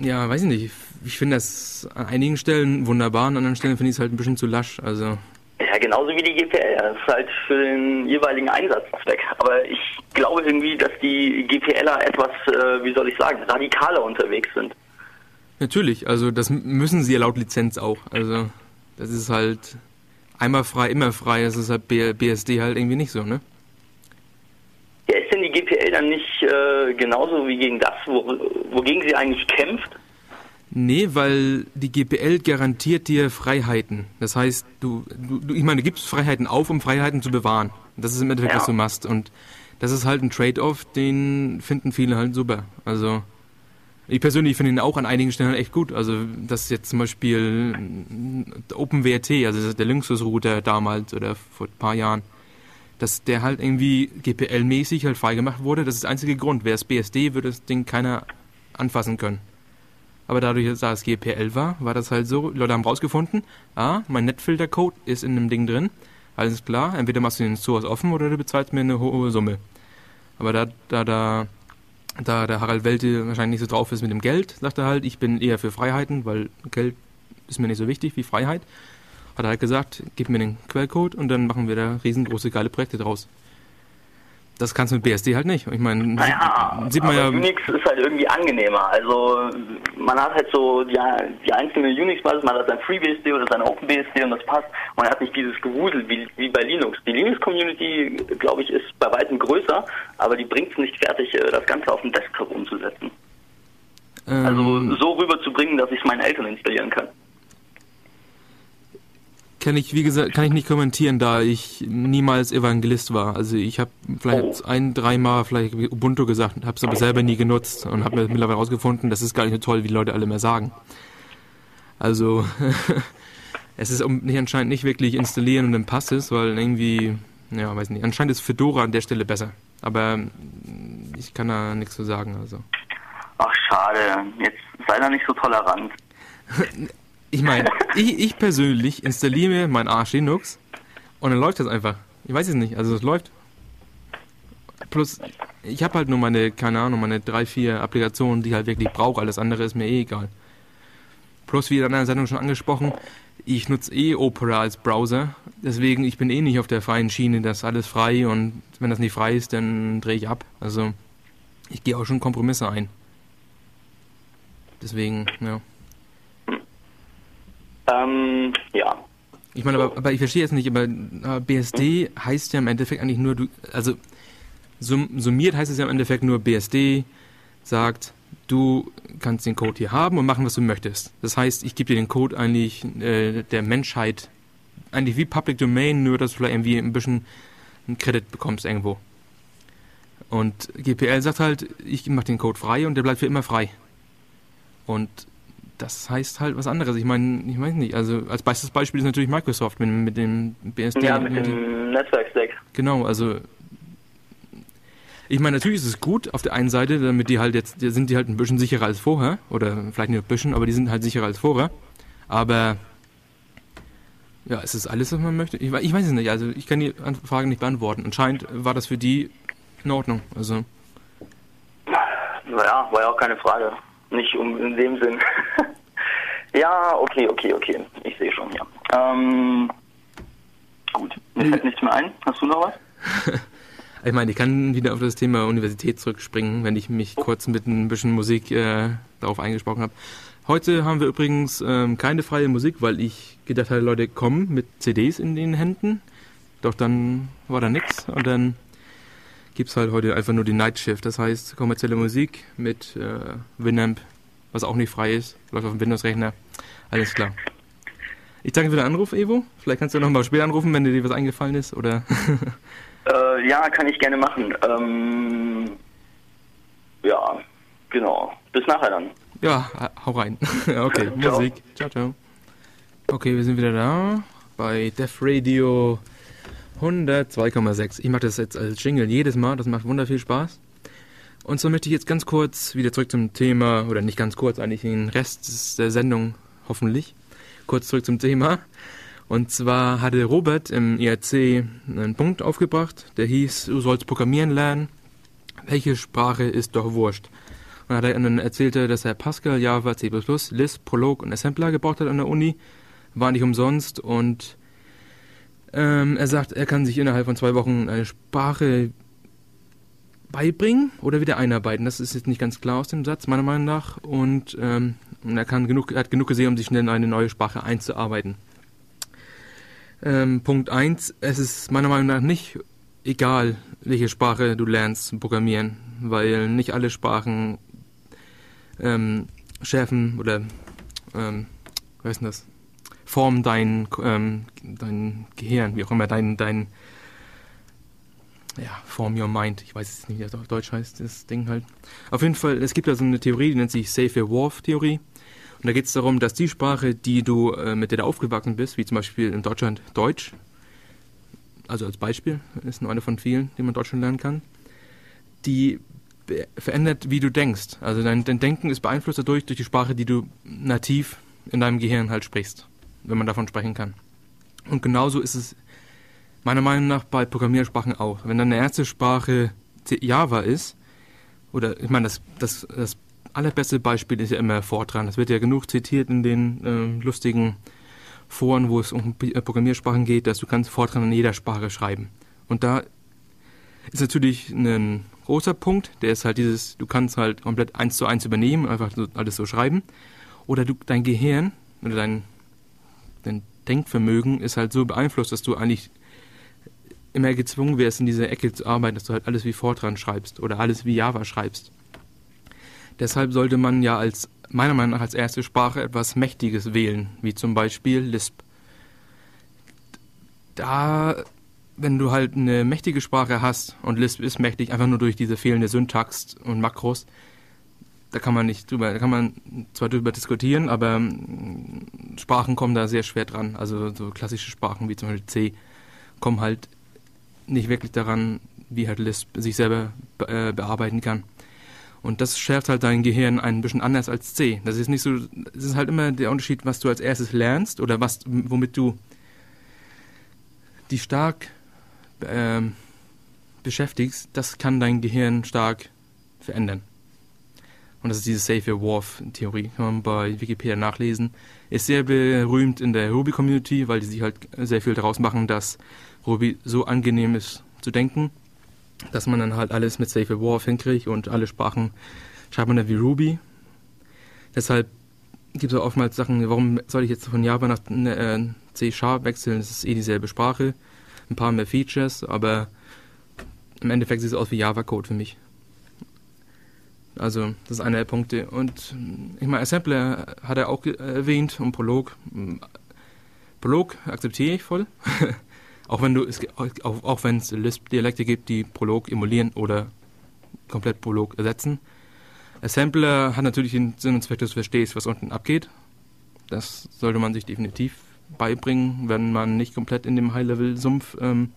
ja, weiß ich nicht. Ich finde das an einigen Stellen wunderbar, an anderen Stellen finde ich es halt ein bisschen zu lasch. Also ja, genauso wie die GPL. Das ist halt für den jeweiligen Einsatzzweck. Aber ich glaube irgendwie, dass die GPLer etwas, äh, wie soll ich sagen, radikaler unterwegs sind. Natürlich, also das müssen sie ja laut Lizenz auch. Also das ist halt einmal frei, immer frei. Das ist halt BSD halt irgendwie nicht so, ne? Ja, ist denn die GPL dann nicht äh, genauso wie gegen das, wo, wogegen sie eigentlich kämpft? Nee, weil die GPL garantiert dir Freiheiten. Das heißt, du, du ich meine, du gibst Freiheiten auf, um Freiheiten zu bewahren. Das ist im Endeffekt, ja. was du machst. Und das ist halt ein Trade-off, den finden viele halt super. Also ich persönlich finde ihn auch an einigen Stellen echt gut. Also, dass jetzt zum Beispiel OpenWRT, also der Linksys-Router damals oder vor ein paar Jahren, dass der halt irgendwie GPL-mäßig halt freigemacht wurde. Das ist der einzige Grund. Wäre es BSD, würde das Ding keiner anfassen können. Aber dadurch, dass es GPL war, war das halt so, Leute haben rausgefunden, ah, mein Netfilter-Code ist in dem Ding drin. Alles klar, entweder machst du den Source offen oder du bezahlst mir eine hohe Summe. Aber da, da, da da der Harald Welte wahrscheinlich nicht so drauf ist mit dem Geld, sagt er halt, ich bin eher für Freiheiten, weil Geld ist mir nicht so wichtig wie Freiheit. Hat er halt gesagt, gib mir den Quellcode und dann machen wir da riesengroße geile Projekte draus. Das kannst du mit BSD halt nicht. Ich meine, naja, sieht man ja. Unix ist halt irgendwie angenehmer. Also man hat halt so die, die einzelne Unix-Basis, man hat sein FreeBSD oder sein OpenBSD und das passt. Man hat nicht dieses Gewusel wie, wie bei Linux. Die Linux-Community, glaube ich, ist bei weitem größer, aber die bringt es nicht fertig, äh, das Ganze auf dem Desktop umzusetzen. Ähm, also so rüberzubringen, dass ich es meinen Eltern installieren kann kann ich, wie gesagt, kann ich nicht kommentieren, da ich niemals Evangelist war. Also ich habe vielleicht ein, dreimal vielleicht Ubuntu gesagt, habe es aber selber nie genutzt und habe mir mittlerweile herausgefunden, das ist gar nicht so toll, wie die Leute alle mehr sagen. Also (laughs) es ist nicht anscheinend nicht wirklich installieren und dann passt es, weil irgendwie, ja, weiß nicht, anscheinend ist Fedora an der Stelle besser. Aber ich kann da nichts zu sagen. Also. Ach schade, jetzt sei da nicht so tolerant. (laughs) Ich meine, ich, ich persönlich installiere mir mein Arsch Linux und dann läuft das einfach. Ich weiß es nicht, also es läuft. Plus, ich habe halt nur meine, keine Ahnung, meine drei, vier Applikationen, die ich halt wirklich brauche. Alles andere ist mir eh egal. Plus, wie in einer Sendung schon angesprochen, ich nutze eh Opera als Browser deswegen, ich bin eh nicht auf der freien Schiene, das ist alles frei und wenn das nicht frei ist, dann drehe ich ab. Also ich gehe auch schon Kompromisse ein. Deswegen, ja. Ähm, ja. Ich meine, aber, aber ich verstehe jetzt nicht, aber BSD hm? heißt ja im Endeffekt eigentlich nur, du, also sum, summiert heißt es ja im Endeffekt nur, BSD sagt, du kannst den Code hier haben und machen, was du möchtest. Das heißt, ich gebe dir den Code eigentlich äh, der Menschheit, eigentlich wie Public Domain, nur dass du vielleicht irgendwie ein bisschen einen Credit bekommst irgendwo. Und GPL sagt halt, ich mache den Code frei und der bleibt für immer frei. Und das heißt halt was anderes. Ich meine, ich weiß nicht, also als bestes Beispiel ist natürlich Microsoft mit, mit dem BSD. Ja, mit, mit dem Netzwerkstack. Genau, also ich meine, natürlich ist es gut auf der einen Seite, damit die halt jetzt, sind die halt ein bisschen sicherer als vorher. Oder vielleicht nicht ein bisschen, aber die sind halt sicherer als vorher. Aber ja, ist es alles, was man möchte? Ich, ich weiß es nicht. Also ich kann die Frage nicht beantworten. Anscheinend war das für die in Ordnung. Also. Naja, war ja auch keine Frage. Nicht um in dem Sinn. (laughs) ja, okay, okay, okay. Ich sehe schon, ja. Ähm, gut. Mir fällt nichts mehr ein. Hast du noch was? (laughs) Ich meine, ich kann wieder auf das Thema Universität zurückspringen, wenn ich mich kurz mit ein bisschen Musik äh, darauf eingesprochen habe. Heute haben wir übrigens ähm, keine freie Musik, weil ich gedacht hatte, Leute kommen mit CDs in den Händen. Doch dann war da nichts und dann gibt es halt heute einfach nur die Night Shift. Das heißt kommerzielle Musik mit äh, Winamp, was auch nicht frei ist, läuft auf dem Windows-Rechner. Alles klar. Ich danke für den Anruf, Evo. Vielleicht kannst du noch mal später anrufen, wenn dir was eingefallen ist, oder? (laughs) Äh, ja, kann ich gerne machen. Ähm, ja, genau. Bis nachher dann. Ja, hau rein. (laughs) okay, (laughs) ciao. Musik. Ciao, ciao. Okay, wir sind wieder da bei Def Radio 102,6. Ich mache das jetzt als Jingle jedes Mal, das macht wunder viel Spaß. Und so möchte ich jetzt ganz kurz wieder zurück zum Thema, oder nicht ganz kurz, eigentlich den Rest der Sendung hoffentlich, kurz zurück zum Thema. Und zwar hatte Robert im IRC einen Punkt aufgebracht, der hieß, du sollst programmieren lernen. Welche Sprache ist doch wurscht? Und hat er dann erzählte, dass er Pascal, Java, C++, Lisp, Prolog und Assembler gebraucht hat an der Uni. War nicht umsonst und ähm, er sagt, er kann sich innerhalb von zwei Wochen eine Sprache beibringen oder wieder einarbeiten. Das ist jetzt nicht ganz klar aus dem Satz, meiner Meinung nach. Und ähm, er, kann genug, hat genug gesehen, um sich schnell in eine neue Sprache einzuarbeiten. Ähm, Punkt 1, es ist meiner Meinung nach nicht egal, welche Sprache du lernst programmieren, weil nicht alle Sprachen ähm, schärfen oder ähm, was ist denn das? Formen dein, ähm, dein Gehirn, wie auch immer, dein, dein ja, form your mind. Ich weiß es nicht, wie das auf Deutsch heißt, das Ding halt. Auf jeden Fall, es gibt da so eine Theorie, die nennt sich Safe Wharf Theorie. Und da geht es darum, dass die Sprache, die du, äh, mit der du aufgewachsen bist, wie zum Beispiel in Deutschland Deutsch, also als Beispiel, ist nur eine von vielen, die man in Deutschland lernen kann, die verändert, wie du denkst. Also dein, dein Denken ist beeinflusst dadurch, durch die Sprache, die du nativ in deinem Gehirn halt sprichst, wenn man davon sprechen kann. Und genauso ist es meiner Meinung nach bei Programmiersprachen auch. Wenn deine erste Sprache Java ist, oder ich meine, das, das, das allerbeste Beispiel ist ja immer Fortran. Das wird ja genug zitiert in den äh, lustigen Foren, wo es um äh, Programmiersprachen geht, dass du kannst Fortran in jeder Sprache schreiben. Und da ist natürlich ein großer Punkt, der ist halt dieses, du kannst halt komplett eins zu eins übernehmen, einfach so, alles so schreiben. Oder du, dein Gehirn oder dein, dein Denkvermögen ist halt so beeinflusst, dass du eigentlich immer gezwungen wirst, in dieser Ecke zu arbeiten, dass du halt alles wie Fortran schreibst oder alles wie Java schreibst. Deshalb sollte man ja als meiner Meinung nach als erste Sprache etwas Mächtiges wählen, wie zum Beispiel Lisp. Da, wenn du halt eine mächtige Sprache hast und Lisp ist mächtig, einfach nur durch diese fehlende Syntax und Makros, da kann man nicht drüber, da kann man zwar drüber diskutieren, aber mm, Sprachen kommen da sehr schwer dran. Also so klassische Sprachen wie zum Beispiel C kommen halt nicht wirklich daran, wie halt Lisp sich selber äh, bearbeiten kann. Und das schärft halt dein Gehirn ein bisschen anders als C. Das ist nicht so, es ist halt immer der Unterschied, was du als erstes lernst oder was, womit du die stark ähm, beschäftigst, das kann dein Gehirn stark verändern. Und das ist diese Safe-Wharf-Theorie. Kann man bei Wikipedia nachlesen. Ist sehr berühmt in der Ruby-Community, weil die sich halt sehr viel daraus machen, dass Ruby so angenehm ist zu denken, dass man dann halt alles mit Safe-Wharf hinkriegt und alle Sprachen schreibt man dann wie Ruby. Deshalb gibt es auch oftmals Sachen, warum soll ich jetzt von Java nach äh, C-Sharp wechseln? Das ist eh dieselbe Sprache. Ein paar mehr Features, aber im Endeffekt sieht es aus wie Java-Code für mich. Also, das ist einer der Punkte. Und ich meine, Assembler hat er auch erwähnt und Prolog. Prolog akzeptiere ich voll. (laughs) auch wenn du es auch, auch wenn es Lisp-Dialekte gibt, die Prolog emulieren oder komplett Prolog ersetzen. Assembler hat natürlich den Sinn und Zweck, dass du verstehst, was unten abgeht. Das sollte man sich definitiv beibringen, wenn man nicht komplett in dem High-Level-Sumpf ähm,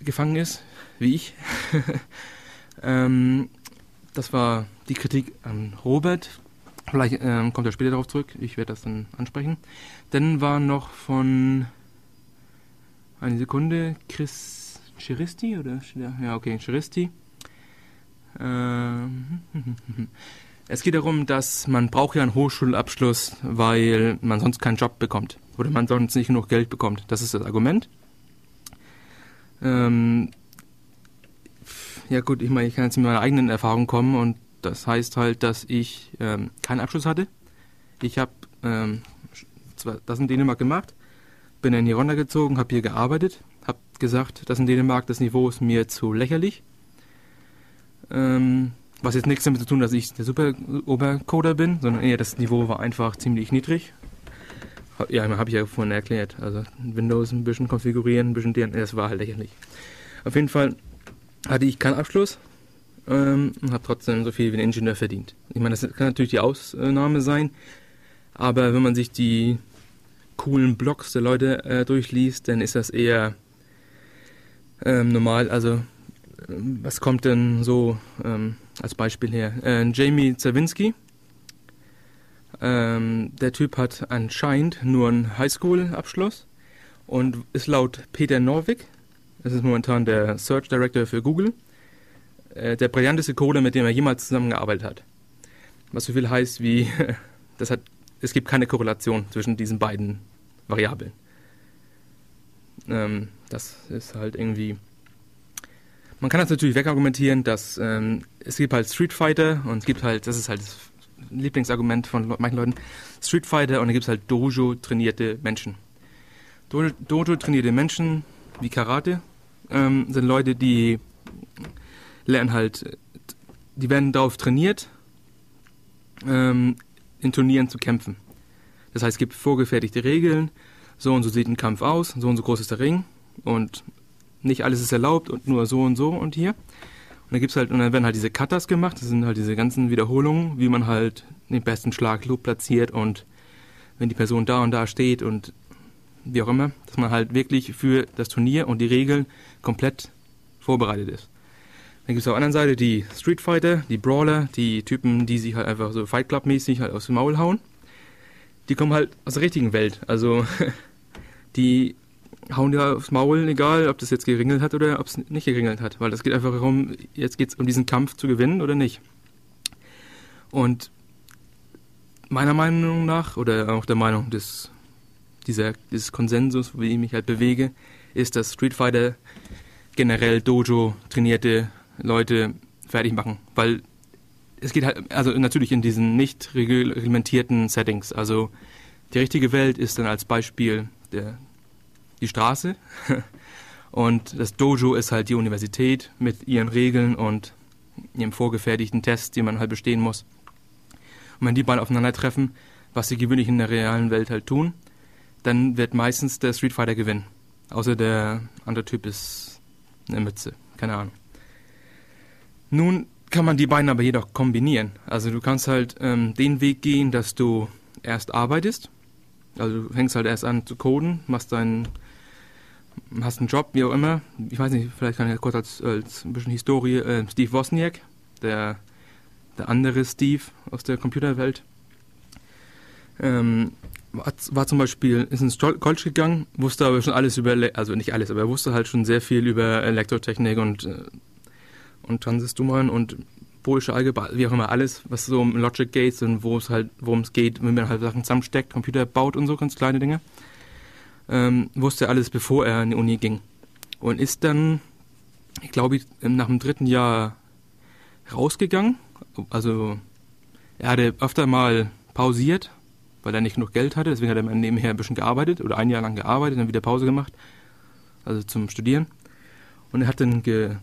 gefangen ist, wie ich. (laughs) ähm, das war die Kritik an Robert. Vielleicht ähm, kommt er später darauf zurück. Ich werde das dann ansprechen. Dann war noch von eine Sekunde Chris Chiristi oder ja okay Chiristi. Ähm, (laughs) es geht darum, dass man braucht ja einen Hochschulabschluss, weil man sonst keinen Job bekommt oder man sonst nicht genug Geld bekommt. Das ist das Argument. Ähm, ja gut, ich meine, ich kann jetzt mit meiner eigenen Erfahrung kommen und das heißt halt, dass ich ähm, keinen Abschluss hatte. Ich habe ähm, das in Dänemark gemacht, bin in die Ronda gezogen, habe hier gearbeitet, habe gesagt, das in Dänemark, das Niveau ist mir zu lächerlich. Ähm, was jetzt nichts damit zu tun, dass ich der super Obercoder bin, sondern eher das Niveau war einfach ziemlich niedrig. Ja, habe ich ja vorhin erklärt. Also Windows ein bisschen konfigurieren, ein bisschen DNS war halt lächerlich. Auf jeden Fall hatte ich keinen Abschluss ähm, und habe trotzdem so viel wie ein Ingenieur verdient. Ich meine, das kann natürlich die Ausnahme sein, aber wenn man sich die coolen Blogs der Leute äh, durchliest, dann ist das eher ähm, normal. Also, ähm, was kommt denn so ähm, als Beispiel her? Äh, Jamie Zawinski. Ähm, der Typ hat anscheinend nur einen Highschool-Abschluss und ist laut Peter Norvig, das ist momentan der Search Director für Google. Äh, der brillanteste Coder, mit dem er jemals zusammengearbeitet hat. Was so viel heißt wie, (laughs) das hat, es gibt keine Korrelation zwischen diesen beiden Variablen. Ähm, das ist halt irgendwie. Man kann das natürlich wegargumentieren, dass ähm, es gibt halt Street Fighter und es gibt halt, das ist halt das Lieblingsargument von manchen Leuten, Street Fighter und dann gibt es halt Dojo trainierte Menschen. Dojo trainierte Menschen wie Karate ähm, sind Leute, die lernen halt, die werden darauf trainiert, ähm, in Turnieren zu kämpfen. Das heißt, es gibt vorgefertigte Regeln, so und so sieht ein Kampf aus, so und so groß ist der Ring und nicht alles ist erlaubt und nur so und so und hier. Und dann gibt's halt, und dann werden halt diese Cutters gemacht, das sind halt diese ganzen Wiederholungen, wie man halt den besten Schlag platziert und wenn die Person da und da steht und wie auch immer, dass man halt wirklich für das Turnier und die Regeln komplett vorbereitet ist. Dann gibt es auf der anderen Seite die Street Fighter, die Brawler, die Typen, die sich halt einfach so Fight Club mäßig halt aus dem Maul hauen. Die kommen halt aus der richtigen Welt. Also (laughs) die hauen ja aufs Maul, egal ob das jetzt geringelt hat oder ob es nicht geringelt hat. Weil das geht einfach darum, jetzt geht es um diesen Kampf zu gewinnen oder nicht. Und meiner Meinung nach, oder auch der Meinung des dieser, dieses Konsensus, wie ich mich halt bewege, ist, dass Street Fighter generell Dojo trainierte Leute fertig machen, weil es geht halt, also natürlich in diesen nicht reglementierten Settings. Also die richtige Welt ist dann als Beispiel der, die Straße (laughs) und das Dojo ist halt die Universität mit ihren Regeln und ihrem vorgefertigten Test, den man halt bestehen muss. Und wenn die beiden aufeinandertreffen, was sie gewöhnlich in der realen Welt halt tun, dann wird meistens der Street Fighter gewinnen. Außer der andere Typ ist eine Mütze. Keine Ahnung. Nun kann man die beiden aber jedoch kombinieren. Also du kannst halt ähm, den Weg gehen, dass du erst arbeitest. Also du fängst halt erst an zu coden, machst deinen, hast einen Job, wie auch immer. Ich weiß nicht, vielleicht kann ich kurz als, als ein bisschen Historie, äh, Steve Wozniak, der, der andere Steve aus der Computerwelt, ähm, war, war zum Beispiel, ist ins College gegangen, wusste aber schon alles über, also nicht alles, aber er wusste halt schon sehr viel über Elektrotechnik und, äh, und Transistoren und Boolische Algebra, wie auch immer, alles, was so um Logic geht und wo es halt, worum es geht, wenn man halt Sachen zusammensteckt, Computer baut und so, ganz kleine Dinge, ähm, wusste er alles, bevor er in die Uni ging. Und ist dann, ich glaube, nach dem dritten Jahr rausgegangen. Also er hatte öfter mal pausiert, weil er nicht genug Geld hatte, deswegen hat er nebenher ein bisschen gearbeitet oder ein Jahr lang gearbeitet, dann wieder Pause gemacht, also zum Studieren. Und er hat dann ge,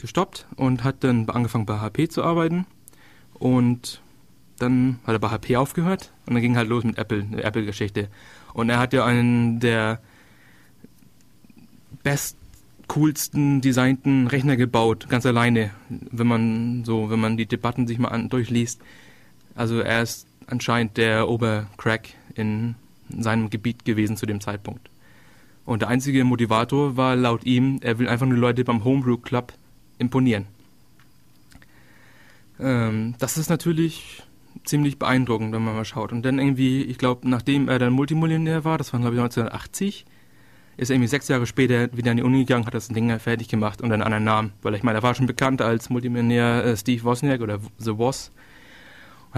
gestoppt und hat dann angefangen bei HP zu arbeiten und dann hat er bei HP aufgehört und dann ging halt los mit Apple, der Apple-Geschichte. Und er hat ja einen der best coolsten designten Rechner gebaut, ganz alleine, wenn man so, wenn man die Debatten sich mal an, durchliest. Also er ist anscheinend der Obercrack in seinem Gebiet gewesen zu dem Zeitpunkt. Und der einzige Motivator war laut ihm, er will einfach nur Leute beim Homebrew Club imponieren. Ähm, das ist natürlich ziemlich beeindruckend, wenn man mal schaut. Und dann irgendwie, ich glaube, nachdem er dann Multimillionär war, das war glaube ich 1980, ist er irgendwie sechs Jahre später wieder in die Uni gegangen, hat das Ding fertig gemacht und einen anderen Namen. Weil ich meine, er war schon bekannt als Multimillionär äh, Steve Wozniak oder The Woz.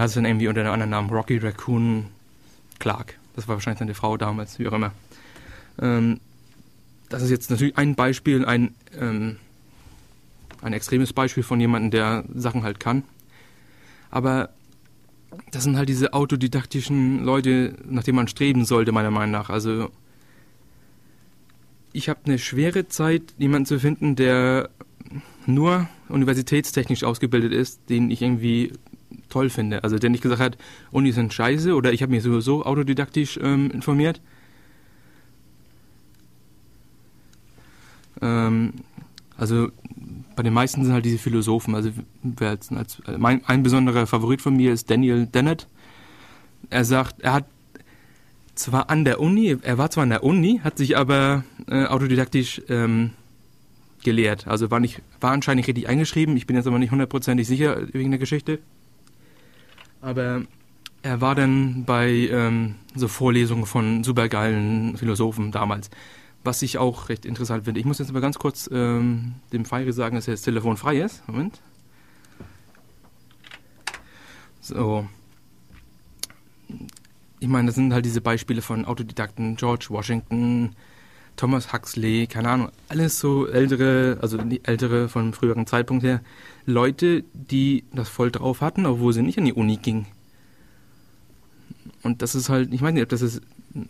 Hat es dann irgendwie unter einem anderen Namen Rocky Raccoon Clark. Das war wahrscheinlich seine Frau damals, wie auch immer. Ähm, das ist jetzt natürlich ein Beispiel, ein, ähm, ein extremes Beispiel von jemandem, der Sachen halt kann. Aber das sind halt diese autodidaktischen Leute, nach denen man streben sollte, meiner Meinung nach. Also ich habe eine schwere Zeit, jemanden zu finden, der nur universitätstechnisch ausgebildet ist, den ich irgendwie toll finde. Also der nicht gesagt hat, Unis sind scheiße oder ich habe mich sowieso autodidaktisch ähm, informiert. Ähm, also bei den meisten sind halt diese Philosophen. Also als, als, mein, ein besonderer Favorit von mir ist Daniel Dennett. Er sagt, er hat zwar an der Uni, er war zwar an der Uni, hat sich aber äh, autodidaktisch ähm, gelehrt. Also war, nicht, war anscheinend richtig eingeschrieben. Ich bin jetzt aber nicht hundertprozentig sicher wegen der Geschichte. Aber er war dann bei ähm, so Vorlesungen von supergeilen Philosophen damals. Was ich auch recht interessant finde. Ich muss jetzt aber ganz kurz ähm, dem Feire sagen, dass das Telefon frei ist. Moment. So ich meine, das sind halt diese Beispiele von Autodidakten, George Washington, Thomas Huxley, keine Ahnung, alles so ältere, also die ältere von früheren Zeitpunkt her, Leute, die das voll drauf hatten, obwohl sie nicht an die Uni gingen. Und das ist halt, ich weiß nicht, ob das ist,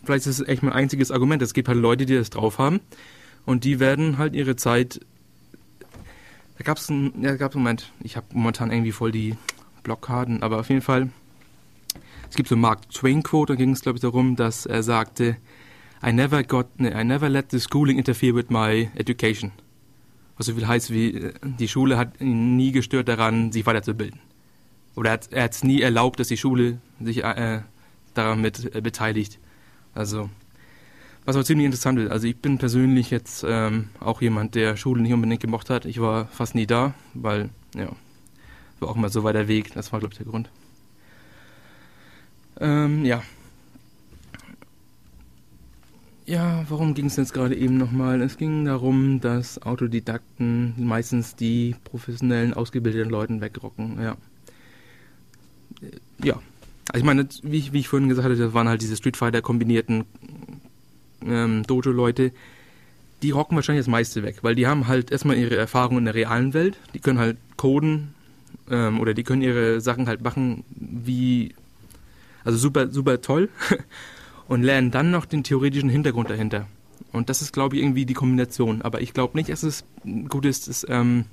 vielleicht ist es echt mein einziges Argument. Es gibt halt Leute, die das drauf haben und die werden halt ihre Zeit. Da gab es einen, ja, einen Moment, ich habe momentan irgendwie voll die Blockaden, aber auf jeden Fall es gibt so eine Mark Twain Quote, da ging es glaube ich darum, dass er sagte, I never got, I never let the schooling interfere with my education. Was so viel heißt wie, äh, die Schule hat ihn nie gestört daran, sich weiterzubilden. Oder er hat es nie erlaubt, dass die Schule sich äh, daran mit äh, beteiligt. Also, was aber ziemlich interessant ist. Also ich bin persönlich jetzt ähm, auch jemand, der Schule nicht unbedingt gemocht hat. Ich war fast nie da, weil, ja, war auch mal so weiter Weg. Das war, glaube ich, der Grund. Ähm, ja. Ja, warum ging es jetzt gerade eben nochmal? Es ging darum, dass Autodidakten meistens die professionellen, ausgebildeten Leuten wegrocken, ja. Ja. Also ich meine, wie ich, wie ich vorhin gesagt hatte, das waren halt diese Street Fighter kombinierten ähm, Dojo-Leute, die rocken wahrscheinlich das meiste weg, weil die haben halt erstmal ihre Erfahrung in der realen Welt, die können halt coden ähm, oder die können ihre Sachen halt machen, wie also super, super toll. (laughs) Und lernen dann noch den theoretischen Hintergrund dahinter. Und das ist, glaube ich, irgendwie die Kombination. Aber ich glaube nicht, dass es gut ist, ist ähm,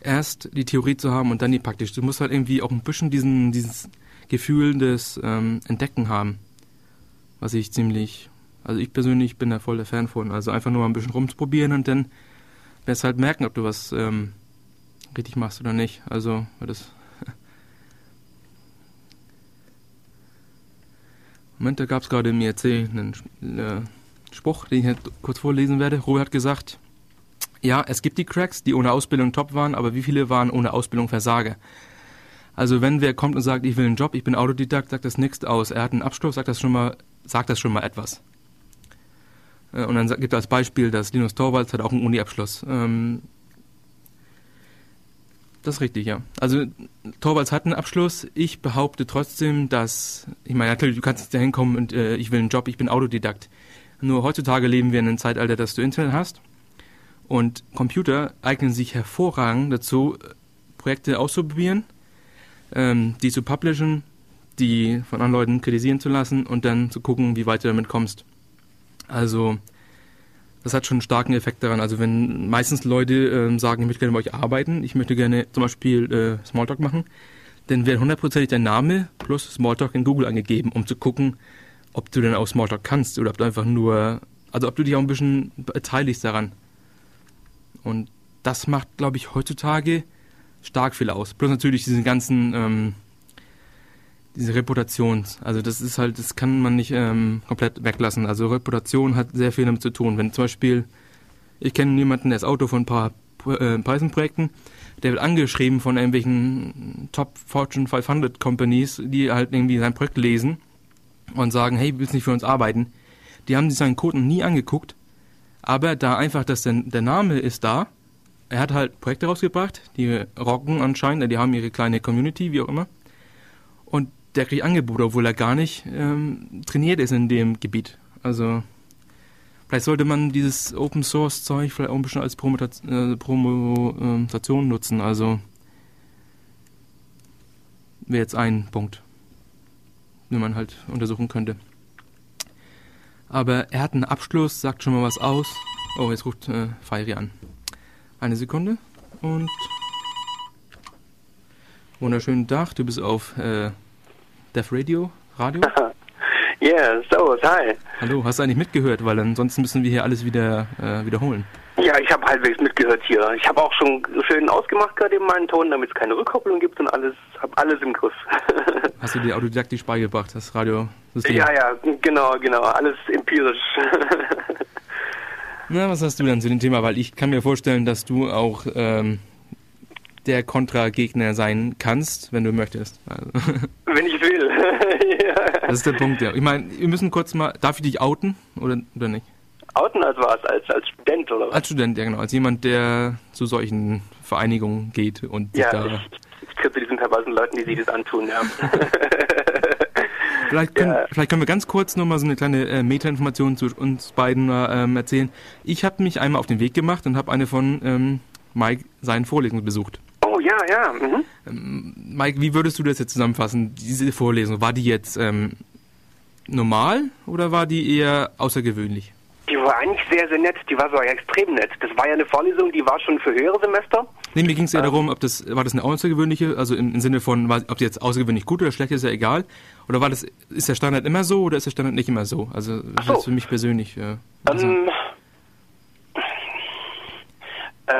erst die Theorie zu haben und dann die praktisch. Du musst halt irgendwie auch ein bisschen diesen, dieses Gefühl des ähm, Entdecken haben. Was ich ziemlich, also ich persönlich bin da voll der Fan von. Also einfach nur mal ein bisschen rumzuprobieren und dann wirst halt merken, ob du was ähm, richtig machst oder nicht. Also das Moment, da gab es gerade im IRC einen äh, Spruch, den ich jetzt kurz vorlesen werde. Robert hat gesagt, ja, es gibt die Cracks, die ohne Ausbildung top waren, aber wie viele waren ohne Ausbildung Versager? Also wenn wer kommt und sagt, ich will einen Job, ich bin Autodidakt, sagt das nichts aus. Er hat einen Abschluss, sagt das schon mal, sagt das schon mal etwas. Äh, und dann gibt er als Beispiel, dass Linus Torvalds hat auch einen Uni-Abschluss. Ähm, Das ist richtig, ja. Also Torvalds hat einen Abschluss. Ich behaupte trotzdem, dass, ich meine, natürlich, du kannst nicht dahin kommen und äh, ich will einen Job, ich bin Autodidakt. Nur heutzutage leben wir in einem Zeitalter, dass du Internet hast und Computer eignen sich hervorragend dazu, Projekte auszuprobieren, ähm, die zu publishen, die von anderen Leuten kritisieren zu lassen und dann zu gucken, wie weit du damit kommst. Also das hat schon einen starken Effekt daran. Also wenn meistens Leute ähm, sagen, ich möchte gerne bei euch arbeiten, ich möchte gerne zum Beispiel äh, Smalltalk machen, dann wird hundertprozentig dein Name plus Smalltalk in Google angegeben, um zu gucken, ob du denn auch Smalltalk kannst oder ob du einfach nur, also ob du dich auch ein bisschen beteiligst daran. Und das macht, glaube ich, heutzutage stark viel aus. Plus natürlich diesen ganzen ähm, diese Reputation, also das ist halt, das kann man nicht ähm, komplett weglassen. Also Reputation hat sehr viel damit zu tun. Wenn zum Beispiel, ich kenne jemanden, der ist Autor von ein paar äh, Python-Projekten, der wird angeschrieben von irgendwelchen Top Fortune 500 Companies, die halt irgendwie sein Projekt lesen und sagen, hey, willst du nicht für uns arbeiten? Die haben sich seinen Code nie angeguckt, aber da einfach, dass der, der Name ist da, er hat halt Projekte rausgebracht, die rocken anscheinend, die haben ihre kleine Community, wie auch immer. Und der kriegt Angebote, obwohl er gar nicht ähm, trainiert ist in dem Gebiet. Also vielleicht sollte man dieses Open Source Zeug vielleicht auch ein bisschen als Promotation, äh, Promotation nutzen. Also wäre jetzt ein Punkt, den man halt untersuchen könnte. Aber er hat einen Abschluss, sagt schon mal was aus. Oh, jetzt ruft äh, Feiry an. Eine Sekunde und wunderschönen Tag. Du bist auf äh, Def Radio? Radio? Ja, (laughs) yeah, servus, hi. Hallo, hast du eigentlich mitgehört? Weil ansonsten müssen wir hier alles wieder äh, wiederholen. Ja, ich habe halbwegs mitgehört hier. Ich habe auch schon schön ausgemacht gerade eben meinen Ton, damit es keine Rückkopplung gibt und alles, habe alles im Griff. (laughs) Hast du dir autodidaktisch beigebracht, das Radiosystem? Ja, ja, genau, genau, alles empirisch. (laughs) Na, was hast du dann zu dem Thema? Weil ich kann mir vorstellen, dass du auch ähm, der Kontragegner sein kannst, wenn du möchtest. Also. Wenn ich will. (laughs) ja. Das ist der Punkt, ja. Ich meine, wir müssen kurz mal, darf ich dich outen oder, oder nicht? Outen als was? Als, als Student oder was? Als Student, ja genau. Als jemand, der zu solchen Vereinigungen geht und ja, da... Ich, ich zu diesen teilweise Leuten, die sich das antun, ja. (laughs) vielleicht, können, ja. vielleicht können wir ganz kurz nochmal so eine kleine äh, Meta-Information zu uns beiden ähm, erzählen. Ich habe mich einmal auf den Weg gemacht und habe eine von ähm, Mike seinen Vorlesungen besucht. Ja, ja. Mhm. Ähm, Mike, wie würdest du das jetzt zusammenfassen? Diese Vorlesung, war die jetzt ähm, normal oder war die eher außergewöhnlich? Die war eigentlich sehr, sehr nett. Die war sogar extrem nett. Das war ja eine Vorlesung, die war schon für höhere Semester. Nee, mir ging es eher ähm, darum, ob das, war das eine außergewöhnliche, also im, im Sinne von, war, ob die jetzt außergewöhnlich gut oder schlecht ist, ja egal. Oder war das, ist der Standard immer so oder ist der Standard nicht immer so? Also, das so. ist für mich persönlich. Also. ähm, äh,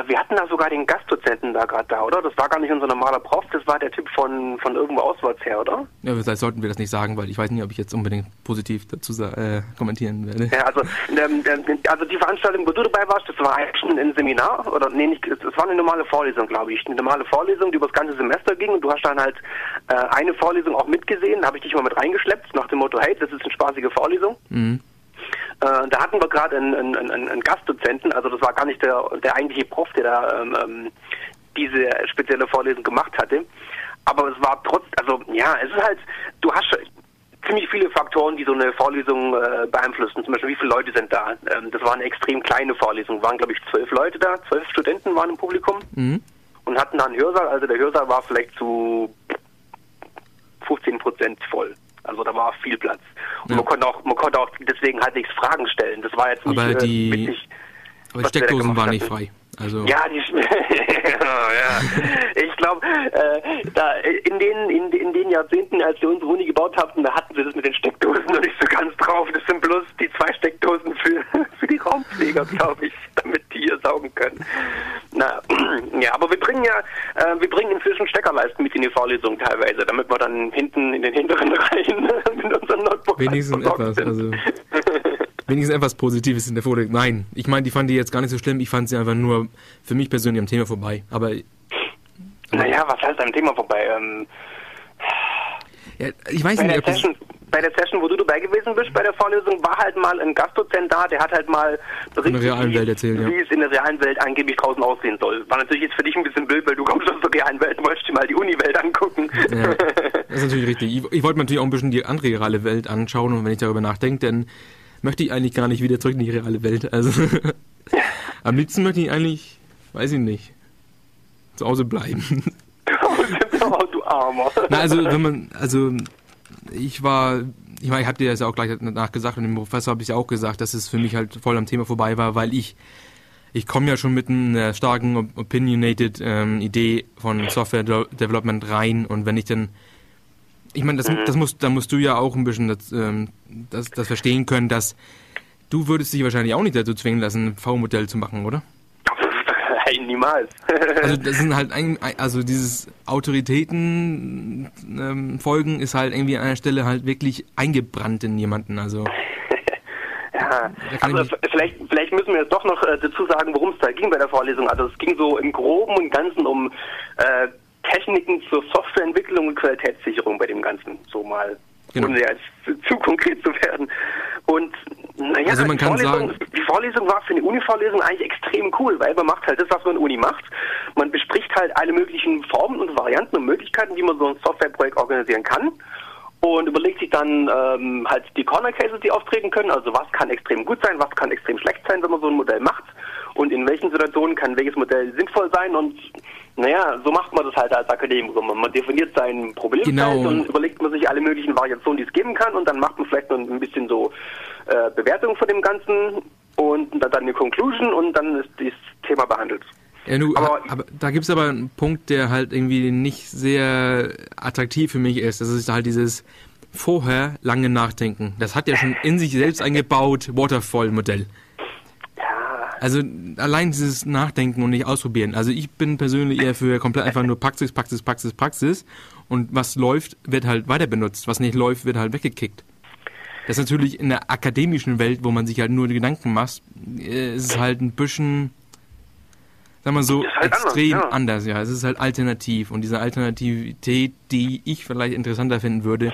wir hatten da sogar den Gastdozenten da gerade da, oder? Das war gar nicht unser normaler Prof, das war der Typ von, von irgendwo auswärts her, oder? Ja, vielleicht sollten wir das nicht sagen, weil ich weiß nicht, ob ich jetzt unbedingt positiv dazu äh, kommentieren werde. Ja, also, ähm, also die Veranstaltung, wo du dabei warst, das war eigentlich ein Seminar, oder nee, nicht, es war eine normale Vorlesung, glaube ich. Eine normale Vorlesung, die über das ganze Semester ging und du hast dann halt äh, eine Vorlesung auch mitgesehen, da habe ich dich mal mit reingeschleppt, nach dem Motto, hey, das ist eine spaßige Vorlesung. Mhm. Äh, da hatten wir gerade einen, einen, einen, Gastdozenten, also das war gar nicht der, der eigentliche Prof, der da ähm, ähm, diese spezielle Vorlesung gemacht hatte. Aber es war trotz, also ja, es ist halt, du hast ziemlich viele Faktoren, die so eine Vorlesung äh, beeinflussen. Zum Beispiel, wie viele Leute sind da? Ähm, das war eine extrem kleine Vorlesung, waren glaube ich zwölf Leute da, zwölf Studenten waren im Publikum mhm. und hatten da einen Hörsaal. Also der Hörsaal war vielleicht zu 15 Prozent voll. Also da war viel Platz. Und ja. man konnte auch, man konnte auch deswegen halt nichts Fragen stellen. Das war jetzt nicht aber die, äh, witzig. Aber die Steckdosen waren nicht frei. Also ja, die, (laughs) ja, Ich glaube, äh, da in den in, in den Jahrzehnten, als wir unsere Uni gebaut hatten, da hatten sie das mit den Steckdosen (laughs) noch nicht so ganz drauf. Das sind bloß die zwei Steckdosen für (laughs) für die Raumpfleger, glaube ich, damit die hier saugen können. Na, (clears throat) ja, aber wir bringen ja, äh, wir bringen inzwischen Steckerleisten mit in die Vorlesung teilweise, damit wir dann hinten in den hinteren Reihen mit unserem Notebook wenigstens etwas, sind. also wenigstens etwas Positives in der Vorlesung. Nein, ich meine, die fand die jetzt gar nicht so schlimm. Ich fand sie einfach nur für mich persönlich am Thema vorbei. Aber naja, was heißt am Thema vorbei? Ähm, ja, ich weiß nicht, ob Session, bei der Session, wo du dabei gewesen bist, bei der Vorlesung, war halt mal ein Gastdozent da, der hat halt mal berichtet, wie, erzählt, ja. wie, es in der realen Welt angeblich draußen aussehen soll. War natürlich jetzt für dich ein bisschen blöd, weil du kommst aus der realen Welt, möchte ich mal die Uni-Welt angucken. Ja, (laughs) das ist natürlich richtig. Ich, ich wollte mir natürlich auch ein bisschen die andere reale Welt anschauen und wenn ich darüber nachdenke, dann möchte ich eigentlich gar nicht wieder zurück in die reale Welt. Also (laughs) am liebsten möchte ich eigentlich, weiß ich nicht, zu Hause bleiben. (laughs) du Armer. Na, also wenn man, also ich war, ich meine, ich habe dir das ja auch gleich danach gesagt und dem Professor habe ich ja auch gesagt, dass es für mich halt voll am Thema vorbei war, weil ich ich komme ja schon mit einer starken opinionated ähm, Idee von Software Development rein und wenn ich dann ich meine, das, mhm. das musst, da musst du ja auch ein bisschen das, ähm, das, das verstehen können, dass du würdest dich wahrscheinlich auch nicht dazu zwingen lassen, ein V-Modell zu machen, oder? (laughs) Nein, niemals. also das sind halt ein, also dieses Autoritäten ähm, folgen ist halt irgendwie an einer Stelle halt wirklich eingebrannt in jemanden. Also (laughs) ja, also vielleicht, vielleicht müssen wir jetzt doch noch äh, dazu sagen, worum es da ging bei der Vorlesung. Also es ging so im Groben und Ganzen um äh, Techniken zur Softwareentwicklung und Qualitätssicherung bei dem Ganzen, so mal, genau. ohne jetzt zu konkret zu werden. Und naja, also man die, kann Vorlesung, sagen, die Vorlesung war für eine Uni-Vorlesung eigentlich extrem cool, weil man macht halt das, was man in Uni macht. Man bespricht halt alle möglichen Formen und Varianten und Möglichkeiten, wie man so ein Softwareprojekt organisieren kann und überlegt sich dann ähm, halt die Corner Cases, die auftreten können. Also was kann extrem gut sein, was kann extrem schlecht sein, wenn man so ein Modell macht und in welchen Situationen kann welches Modell sinnvoll sein und naja, so macht man das halt als Akademiker. Man definiert sein Problem genau. und überlegt man sich alle möglichen Variationen, die es geben kann und dann macht man vielleicht noch ein bisschen so äh, Bewertung von dem Ganzen und dann eine Conclusion und dann ist das Thema behandelt. Ja, nu, aber, aber, da gibt es aber einen Punkt, der halt irgendwie nicht sehr attraktiv für mich ist. Das ist halt dieses vorher lange Nachdenken. Das hat ja schon in sich selbst eingebaut Waterfall-Modell. Also allein dieses Nachdenken und nicht ausprobieren. Also ich bin persönlich eher für komplett einfach nur Praxis, Praxis, Praxis, Praxis. Und was läuft, wird halt weiter benutzt. Was nicht läuft, wird halt weggekickt. Das ist natürlich in der akademischen Welt, wo man sich halt nur Gedanken macht, äh, ist es halt ein bisschen, sagen wir so, halt extrem anders ja. anders. Ja, es ist halt alternativ. Und diese Alternativität, die ich vielleicht interessanter finden würde,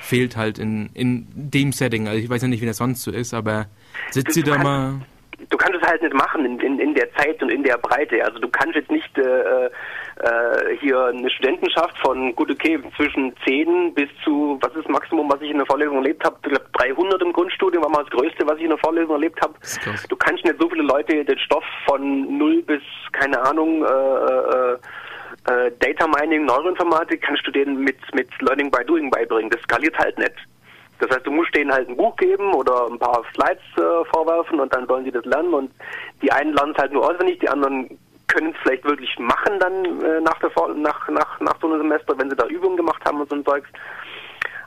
fehlt halt in, in dem Setting. Also ich weiß ja nicht, wie das sonst so ist, aber sitzt sie da mal du kannst es halt nicht machen in, in, in der Zeit und in der Breite. Also du kannst jetzt nicht äh, äh, hier eine Studentenschaft von gut okay zwischen 10 bis zu, was ist das Maximum, was ich in der Vorlesung erlebt habe? Ich glaube 300 im Grundstudium war mal das Größte, was ich in der Vorlesung erlebt habe. Du kannst nicht so viele Leute den Stoff von 0 bis, keine Ahnung, äh, äh, äh, Data Mining, Neuroinformatik, kannst du denen mit, mit Learning by Doing beibringen. Das skaliert halt nicht. Das heißt, du musst denen halt ein Buch geben oder ein paar Slides äh, vorwerfen und dann sollen sie das lernen und die einen lernen es halt nur auswendig, die anderen können es vielleicht wirklich machen dann äh, nach, der nach, nach, nach so einem Semester, wenn sie da Übungen gemacht haben und so ein Zeugs.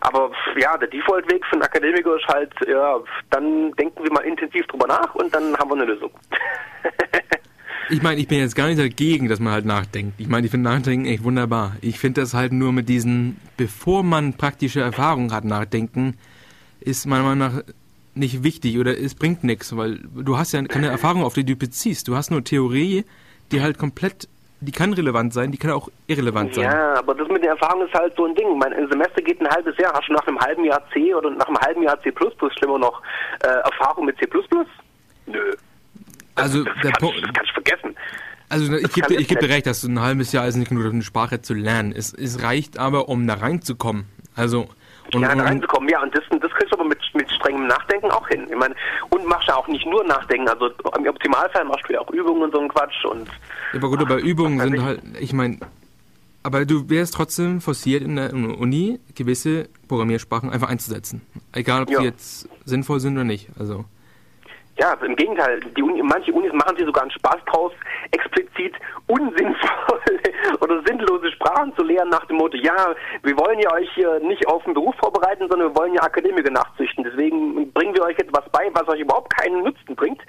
Aber ja, der Default-Weg für einen Akademiker ist halt, ja, dann denken wir mal intensiv drüber nach und dann haben wir eine Lösung. (laughs) Ich meine, ich bin jetzt gar nicht dagegen, dass man halt nachdenkt. Ich meine, ich finde Nachdenken echt wunderbar. Ich finde das halt nur mit diesen, bevor man praktische Erfahrung hat, nachdenken, ist meiner Meinung nach nicht wichtig oder es bringt nichts, weil du hast ja keine Erfahrung, auf die du beziehst. Du hast nur Theorie, die halt komplett, die kann relevant sein, die kann auch irrelevant sein. Ja, aber das mit der Erfahrung ist halt so ein Ding. Mein Semester geht ein halbes Jahr. Hast du nach einem halben Jahr C oder nach einem halben Jahr C++, schlimmer noch, äh, Erfahrung mit C++? Nö. Also das der Punkt. Das kannst du vergessen. Also ich gebe dir, geb dir recht, dass ein halbes Jahr ist nicht genug, eine Sprache zu lernen. Es, es reicht aber, um da reinzukommen. Also und, ja, da reinzukommen, ja, und das, das kriegst du aber mit, mit strengem Nachdenken auch hin. Ich meine, und machst ja auch nicht nur Nachdenken, also im Optimalfall machst du ja auch Übungen und so einen Quatsch und. Ja, aber gut, aber Übungen sind halt, ich meine, aber du wärst trotzdem forciert in der Uni, gewisse Programmiersprachen einfach einzusetzen. Egal, ob ja. sie jetzt sinnvoll sind oder nicht. Also. Ja, im Gegenteil. Die Uni, manche Unis machen sich sogar einen Spaß draus, explizit unsinnvolle (laughs) oder sinnlose Sprachen zu lehren nach dem Motto, ja, wir wollen ja euch hier nicht auf den Beruf vorbereiten, sondern wir wollen ja Akademiker nachzüchten. Deswegen bringen wir euch etwas bei, was euch überhaupt keinen Nutzen bringt,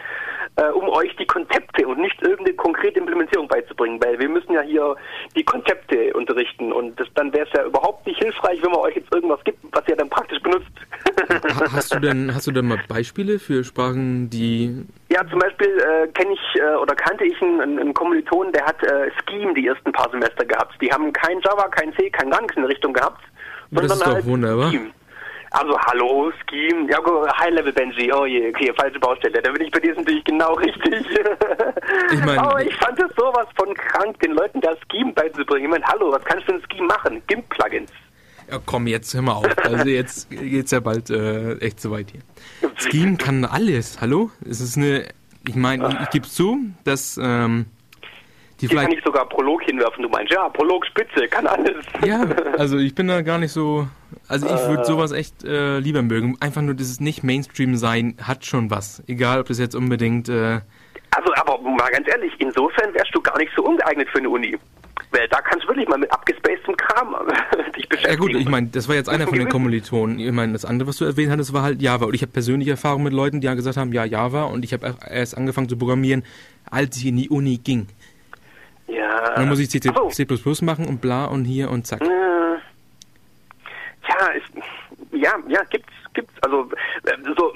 äh, um euch die Konzepte und nicht irgendeine konkrete Implementierung beizubringen, weil wir müssen ja hier die Konzepte unterrichten und das, dann wäre es ja überhaupt nicht hilfreich, wenn man euch jetzt irgendwas gibt, was ihr dann praktisch. Hast du denn, hast du denn mal Beispiele für Sprachen, die ja, zum Beispiel äh, kenne ich äh, oder kannte ich einen, einen Kommiliton, der hat äh, Scheme die ersten paar Semester gehabt. Die haben kein Java, kein C, kein gar nichts in der Richtung gehabt, sondern das ist doch halt wunderbar. Scheme. Also hallo, Scheme. Ja, High-Level Benji. Oh je, okay, falsche Baustelle. Da bin ich bei dir natürlich genau (laughs) richtig. Ich meine, Aber ich fand es sowas von krank, den Leuten da Scheme beizubringen. Ich meine, hallo, was kannst du in Scheme machen? GIMP-Plugins. Ja, komm, jetzt hör mal auf. Also jetzt geht's ja bald äh, echt so weit hier. Scheme kann alles. Hallo? Es ist eine. Ich meine, ich, ich gebe zu, dass ähm, die Hier kann ich sogar Prolog hinwerfen. Du meinst, ja, Prolog Spitze, kann alles. Ja, also ich bin da gar nicht so. Also ich würde äh. sowas echt äh, lieber mögen. Einfach nur dieses nicht Mainstream sein hat schon was. Egal, ob das jetzt unbedingt. Äh also, aber mal ganz ehrlich, insofern wärst du gar nicht so ungeeignet für eine Uni. Weil da kannst du wirklich mal mit abgespacedem Kram (laughs) dich beschäftigen. Ja gut, ich meine, das war jetzt einer von den Kommilitonen. Ich meine, das andere, was du erwähnt hattest, war halt Java. Und ich habe persönliche Erfahrung mit Leuten, die ja gesagt haben, ja, Java. Und ich habe erst angefangen zu programmieren, als ich in die Uni ging. Ja. dann muss ich C, oh. C machen und bla und hier und zack. Ja, ist, ja, ja, gibt's, gibt's. Also äh, so,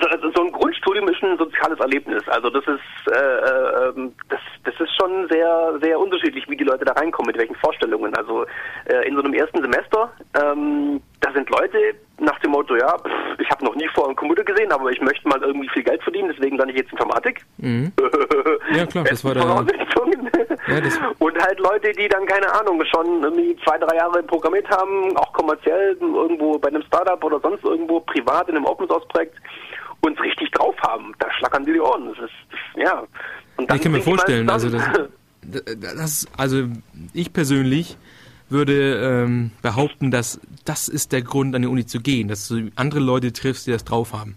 so, so ein Grundstudium ist ein soziales Erlebnis. Also das ist, äh, ähm, das, das ist schon sehr, sehr unterschiedlich, wie die Leute da reinkommen, mit welchen Vorstellungen. Also äh, in so einem ersten Semester, ähm, da sind Leute nach dem Motto, ja, ich habe noch nie vor einem Computer gesehen, aber ich möchte mal irgendwie viel Geld verdienen, deswegen lerne ich jetzt Informatik. Mhm. (laughs) ja klar, das war der. Ja, das und halt Leute, die dann, keine Ahnung, schon irgendwie zwei, drei Jahre programmiert haben, auch kommerziell, irgendwo bei einem Startup oder sonst irgendwo privat in einem Open Source Projekt uns richtig drauf haben. Da schlackern die die Ohren. Das ist, ja. ich kann mir vorstellen, also das, (laughs) das, also ich persönlich würde ähm, behaupten, dass das ist der Grund, an die Uni zu gehen, dass du andere Leute triffst, die das drauf haben.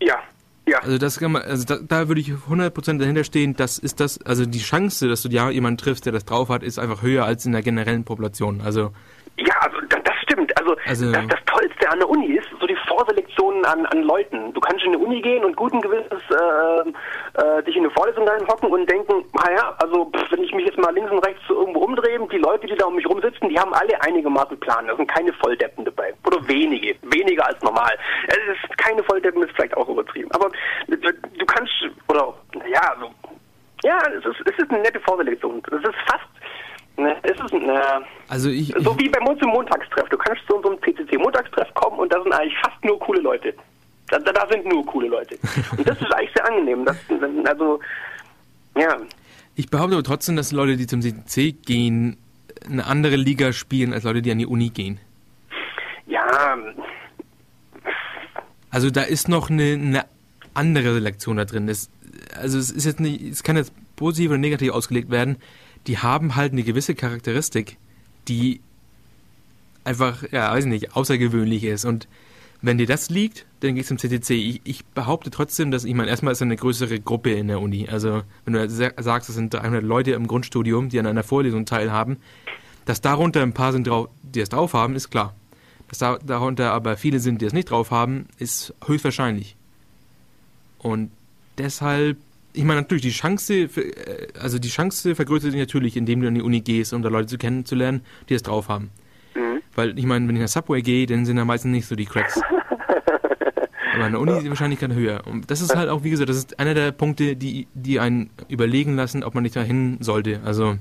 Ja, ja. Also das kann man, also da, da würde ich 100% dahinter stehen, das ist das, also die Chance, dass du ja jemanden triffst, der das drauf hat, ist einfach höher als in der generellen Population. Also ja, also das stimmt. Also, also das, das Tollste an der Uni ist so die Vorselektion an, an Leuten. Du kannst in eine Uni gehen und guten Gewissens äh, äh, dich in eine Vorlesung reinhocken und denken, naja, also pff, wenn ich mich jetzt mal links und rechts so irgendwo umdrehe, die Leute, die da um mich rumsitzen, die haben alle einigermaßen Plan. Da sind keine Volldeppen dabei. Oder wenige. Weniger als normal. Es ist keine Volldeppen, ist vielleicht auch übertrieben. Aber du kannst, oder ja, so, ja, es ist, es ist eine nette Vorselektion. Es ist fast Ne, es ist ne, also ich, so wie beim zum Montagstreff. Du kannst zu unserem CCC-Montagstreff kommen und da sind eigentlich fast nur coole Leute. Da, da sind nur coole Leute. (laughs) Und das ist eigentlich sehr angenehm. Das, also, ja. Ich behaupte aber trotzdem, dass Leute, die zum CCC gehen, eine andere Liga spielen als Leute, die an die Uni gehen. Ja. Also da ist noch eine, eine andere Selektion da drin. Das, also es ist jetzt nicht, es kann jetzt positiv oder negativ ausgelegt werden die haben halt eine gewisse Charakteristik, die einfach, ja, weiß ich nicht, außergewöhnlich ist. Und wenn dir das liegt, dann gehst du zum CTC. Ich, ich, behaupte trotzdem, dass, ich meine, erstmal ist es eine größere Gruppe in der Uni. Also, wenn du sagst, es sind 300 Leute im Grundstudium, die an einer Vorlesung teilhaben, dass darunter ein paar sind, die es drauf haben, ist klar. Dass da, darunter aber viele sind, die es nicht drauf haben, ist höchstwahrscheinlich. Und deshalb ich meine natürlich die Chance, äh, also die Chance vergrößert sich natürlich, indem du an die Uni gehst, um da Leute zu kennenzulernen, die es drauf haben. Mhm. Weil ich meine, wenn ich in der Subway gehe, dann sind da meistens nicht so die Cracks. (laughs) Aber an der Uni ist die Wahrscheinlichkeit höher. Und das ist halt auch, wie gesagt, das ist einer der Punkte, die, die einen überlegen lassen, ob man nicht dahin sollte. Also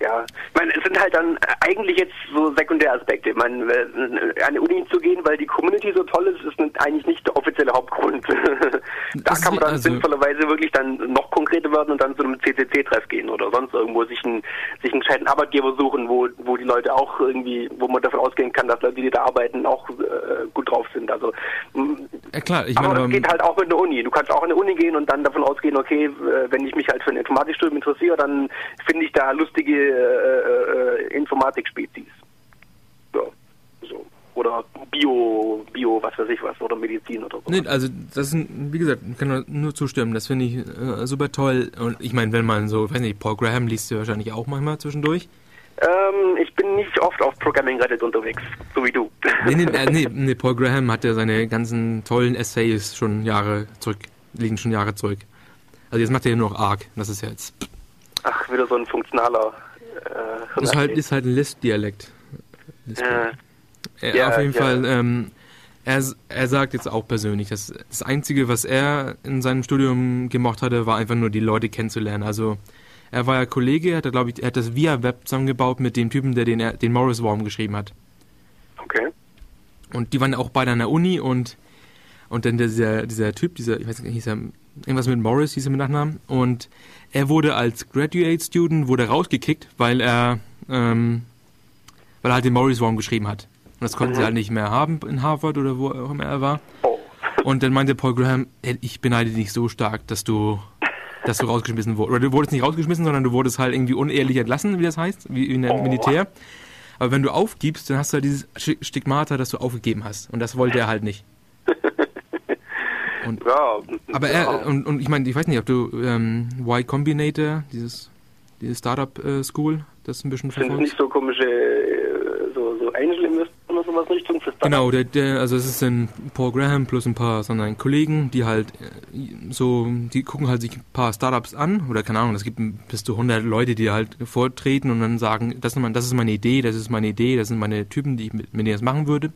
ja, ich meine, es sind halt dann eigentlich jetzt so Sekundäraspekte. Ich meine, äh, an die Uni zu gehen, weil die Community so toll ist, ist eigentlich nicht der offizielle Hauptgrund. (laughs) da kann man dann also sinnvollerweise wirklich dann noch konkreter werden und dann zu einem CCC-Treff gehen oder sonst irgendwo sich einen, sich einen gescheiten Arbeitgeber suchen, wo, wo die Leute auch irgendwie, wo man davon ausgehen kann, dass Leute, die da arbeiten, auch äh, gut drauf sind. Also, ja, klar, ich aber meine, das geht halt auch mit der Uni. Du kannst auch an die Uni gehen und dann davon ausgehen, okay, äh, wenn ich mich halt für ein Informatikstudium interessiere, dann finde ich da lustige äh, äh, Informatik-Spezies. Ja, so. Oder Bio, Bio, was weiß ich was, oder Medizin oder so. Nee, also das ist, wie gesagt, ich kann nur zustimmen, das finde ich äh, super toll. Und ich meine, wenn man so, weiß nicht, Paul Graham liest du wahrscheinlich auch manchmal zwischendurch. Ähm, ich bin nicht oft auf Programming Reddit unterwegs, so wie du. Nee, nee, äh, nee, (laughs) nee, Paul Graham hat ja seine ganzen tollen Essays schon Jahre zurück, liegen schon Jahre zurück. Also jetzt macht er ja nur noch ARC, das ist ja jetzt... Ach, wieder so ein funktionaler äh, ist halt, ist halt ein Lisp-Dialekt. Lisp ja. ja. auf jeden ja. Fall, ähm, er, er sagt jetzt auch persönlich, dass das Einzige, was er in seinem Studium gemacht hatte, war einfach nur die Leute kennenzulernen. Also er war ja Kollege, er hat, glaube ich, er hat das via Web zusammengebaut mit dem Typen, der den, den Morris Worm geschrieben hat. Okay. Und die waren auch beide an der Uni und, und dann dieser, dieser Typ, dieser, ich weiß nicht, hieß er, irgendwas mit Morris, hieß er mit Nachnamen. Und er wurde als Graduate Student, wurde rausgekickt, weil er, ähm, weil er halt den Morris Wurm geschrieben hat. Und das konnten mhm. sie halt nicht mehr haben in Harvard oder wo auch immer er war. Oh. Und dann meinte Paul Graham, ich beneide dich so stark, dass du, dass du rausgeschmissen wurdest. Oder du wurdest nicht rausgeschmissen, sondern du wurdest halt irgendwie unehrlich entlassen, wie das heißt, wie in der oh. Militär. Aber wenn du aufgibst, dann hast du halt dieses Stigmata, dass du aufgegeben hast. Und das wollte er halt nicht. (laughs) Und, ja, aber er, ja. und, und ich meine, ich weiß nicht, ob du ähm, Y Combinator, dieses, diese Startup äh, School, das ein bisschen verfolgst. Sind nicht so komische, äh, so, so Angel Investoren oder sowas Richtung für Genau, der, der, also es ist ein Paul Graham plus ein paar sondern Kollegen, die halt äh, so, die gucken halt sich ein paar Startups an oder keine Ahnung, es gibt bis zu 100 Leute, die halt vortreten und dann sagen, das ist, mein, das ist meine Idee, das ist meine Idee, das sind meine Typen, die ich mit, mit denen das machen würde.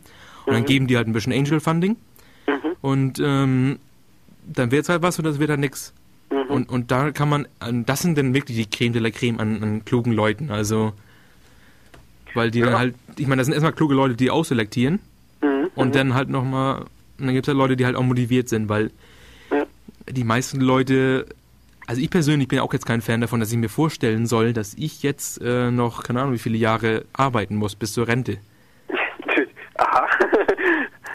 Und mhm. dann geben die halt ein bisschen Angel Funding. Und ähm, dann wird es halt was oder es wird halt nichts. Mhm. Und, und da kann man, das sind dann wirklich die Creme de la Creme an, an klugen Leuten. Also, weil die ja. dann halt, ich meine, das sind erstmal kluge Leute, die ausselektieren. Mhm. Und mhm. dann halt nochmal, dann gibt es halt Leute, die halt auch motiviert sind, weil ja. die meisten Leute, also ich persönlich bin auch jetzt kein Fan davon, dass ich mir vorstellen soll, dass ich jetzt äh, noch, keine Ahnung, wie viele Jahre arbeiten muss bis zur Rente. (laughs) Aha.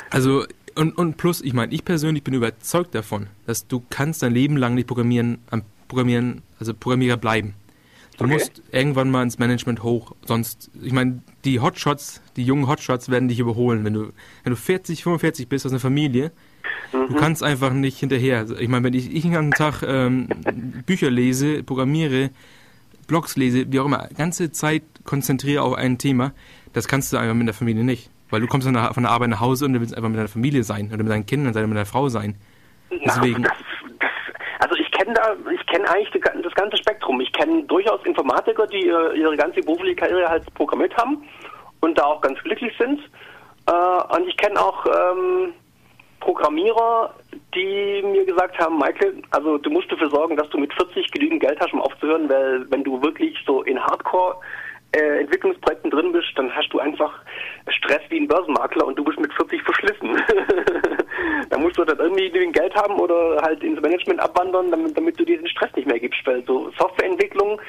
also und, und plus, ich meine, ich persönlich bin überzeugt davon, dass du kannst dein Leben lang nicht programmieren, am Programmieren, also Programmierer bleiben. Du okay. musst irgendwann mal ins Management hoch, sonst, ich meine, die Hotshots, die jungen Hotshots werden dich überholen. Wenn du, wenn du 40, 45 bist aus einer Familie, mhm. du kannst einfach nicht hinterher. Also, ich meine, wenn ich, ich den ganzen Tag ähm, Bücher lese, programmiere, Blogs lese, wie auch immer, ganze Zeit konzentriere auf ein Thema, das kannst du einfach mit der Familie nicht. Weil du kommst von der, von der Arbeit nach Hause und du willst einfach mit deiner Familie sein oder mit deinen Kindern sein, mit deiner Frau sein. Deswegen. Ja, das, das, also ich kenne da, ich kenne eigentlich die, das ganze Spektrum. Ich kenne durchaus Informatiker, die ihre ganze berufliche Karriere halt programmiert haben und da auch ganz glücklich sind. Äh, und ich kenne auch ähm, Programmierer, die mir gesagt haben, Michael, also du musst dafür sorgen, dass du mit 40 genügend Geld hast, um aufzuhören, weil wenn du wirklich so in Hardcore äh, Entwicklungsprojekten drin bist, dann hast du einfach Stress wie ein Börsenmakler und du bist mit 40 verschlissen. (laughs) da musst du dann irgendwie genügend Geld haben oder halt ins Management abwandern, damit, damit du diesen Stress nicht mehr gibst. Weil so Softwareentwicklung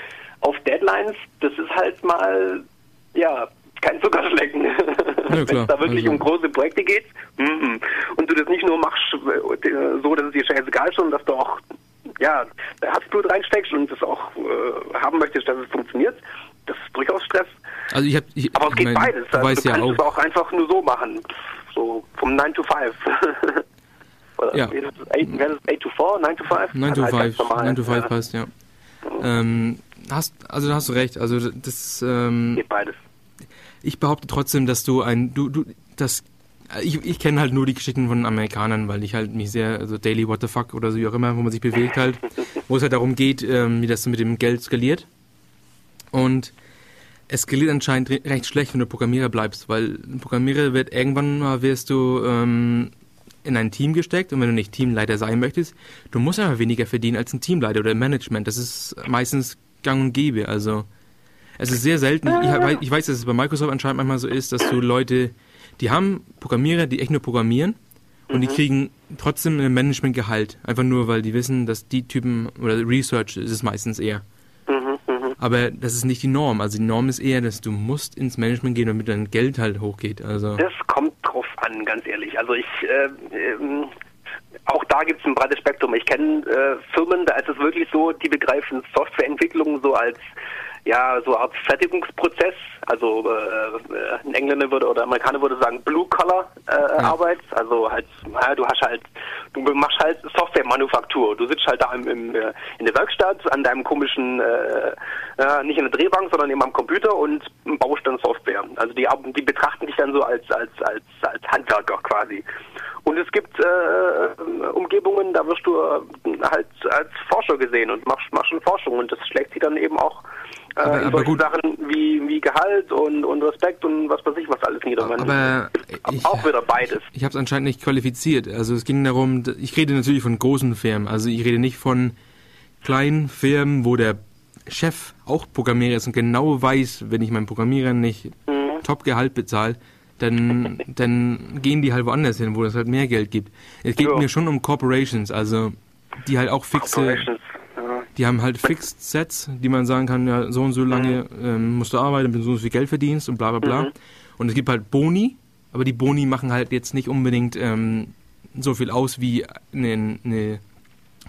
auf Deadlines, das ist halt mal, ja, kein Zuckerschlecken. (laughs) Ja, Wenn es da wirklich also. um große Projekte geht mm -mm. und du das nicht nur machst äh, so, dass es dir scheißegal ist, sondern dass du auch ja, Herzblut reinsteckst und das auch äh, haben möchtest, dass es funktioniert, das ist durchaus Stress. Also ich hab, ich, Aber es geht mein, beides. Du, also weißt du ja kannst auch. es auch einfach nur so machen. So vom 9 to 5. (laughs) Oder ja. Wäre das 8 to 4, 9 to 5? 9 to 5, 9 to 5 ja. passt, ja. Ähm, hast, also da hast du recht. Also das ähm, geht beides. Ich behaupte trotzdem, dass du ein, du, du, das ich, ich kenne halt nur die Geschichten von Amerikanern, weil ich halt mich sehr, also Daily What the Fuck oder so wie auch immer, wo man sich bewegt halt, wo es halt darum geht, ähm, wie das mit dem Geld skaliert. Und es skaliert anscheinend recht schlecht, wenn du Programmierer bleibst, weil ein Programmierer wird irgendwann mal wirst du ähm, in ein Team gesteckt und wenn du nicht Teamleiter sein möchtest, du musst einfach weniger verdienen als ein Teamleiter oder im Management. Das ist meistens gang und gäbe. Also es ist sehr selten. Ich, ich weiß, dass es bei Microsoft anscheinend manchmal so ist, dass du Leute, die haben Programmierer, die echt nur programmieren und mhm. die kriegen trotzdem ein Managementgehalt. Einfach nur, weil die wissen, dass die Typen oder Research ist es meistens eher. Aber das ist nicht die Norm. Also die Norm ist eher, dass du musst ins Management gehen, damit dein Geld halt hochgeht. Also das kommt drauf an, ganz ehrlich. Also ich äh, äh, auch da gibt es ein breites Spektrum. Ich kenne äh, Firmen, da ist es wirklich so, die begreifen Softwareentwicklung so als ja, so eine Art Fertigungsprozess. Also äh, ein Engländer würde oder Amerikaner würde sagen Blue-Collar-Arbeit. Äh, ja. Also halt, ja, du hast halt, du machst halt Software-Manufaktur. Du sitzt halt da im, im, äh, in der Werkstatt an deinem komischen, äh, äh, nicht in der Drehbank, sondern eben am Computer und baust dann Software. Also die, die betrachten dich dann so als, als, als, als Handwerker quasi. Und es gibt äh, Umgebungen, da wirst du äh, halt als Forscher gesehen und machst, machst schon Forschung und das schlägt sich dann eben auch äh, aber, aber gut. Sachen wie, wie Gehalt und, und Respekt und was weiß ich, was alles nieder. Aber ich, auch wieder beides. Ich habe es anscheinend nicht qualifiziert. Also es ging darum, ich rede natürlich von großen Firmen. Also ich rede nicht von kleinen Firmen, wo der Chef auch Programmierer ist und genau weiß, wenn ich meinen Programmierer nicht mhm. Top-Gehalt bezahle, dann, dann gehen die halt woanders hin, wo es halt mehr Geld gibt. Es geht ja. mir schon um Corporations, also die halt auch fixe, die haben halt Fixed Sets, die man sagen kann, ja, so und so lange ähm, musst du arbeiten, bis du so viel Geld verdienst und bla bla bla. Mhm. Und es gibt halt Boni, aber die Boni machen halt jetzt nicht unbedingt ähm, so viel aus wie eine, eine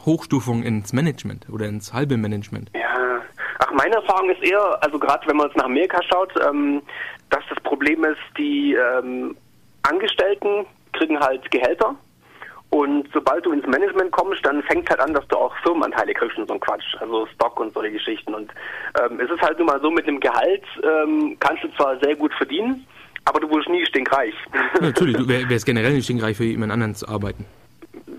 Hochstufung ins Management oder ins halbe Management. Ja, ach, meine Erfahrung ist eher, also gerade wenn man jetzt nach Amerika schaut, ähm, dass das Problem ist, die ähm, Angestellten kriegen halt Gehälter und sobald du ins Management kommst, dann fängt halt an, dass du auch Firmenanteile kriegst und so ein Quatsch, also Stock und solche Geschichten. Und ähm, es ist halt nun mal so, mit dem Gehalt ähm, kannst du zwar sehr gut verdienen, aber du wirst nie stinkreich. Ja, (laughs) natürlich, du wärst generell nicht stinkreich für jemand anderen zu arbeiten.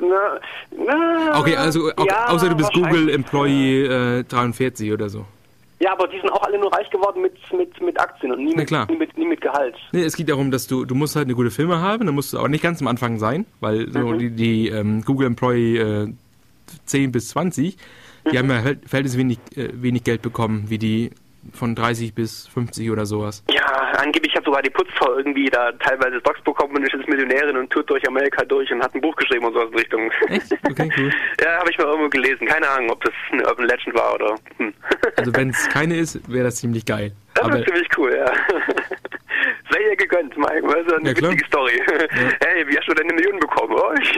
Na, na, okay, also okay, ja, außer du bist Google Employee äh, 43 oder so. Ja, aber die sind auch alle nur reich geworden mit, mit, mit Aktien und nie, mit, nie, mit, nie mit Gehalt. Nee, es geht darum, dass du, du musst halt eine gute Firma haben, da musst du auch nicht ganz am Anfang sein, weil so mhm. die, die ähm, Google Employee äh, 10 bis 20, die mhm. haben ja verhältnismäßig wenig, äh, wenig Geld bekommen, wie die von 30 bis 50 oder sowas. Ja, angeblich hat sogar die Putzfrau irgendwie da teilweise Stocks bekommen und ist jetzt Millionärin und tut durch Amerika durch und hat ein Buch geschrieben und so in Richtung. Echt? Okay, (laughs) cool. ja, habe ich mal irgendwo gelesen. Keine Ahnung, ob das eine Urban Legend war oder. Hm. also wenn es keine ist, wäre das ziemlich geil. Das wäre ziemlich cool, ja. (laughs) Sei ihr gegönnt, Mike. Das ist eine ja, witzige Story. Ja. Hey, wie hast du deine Millionen bekommen? Oh, ich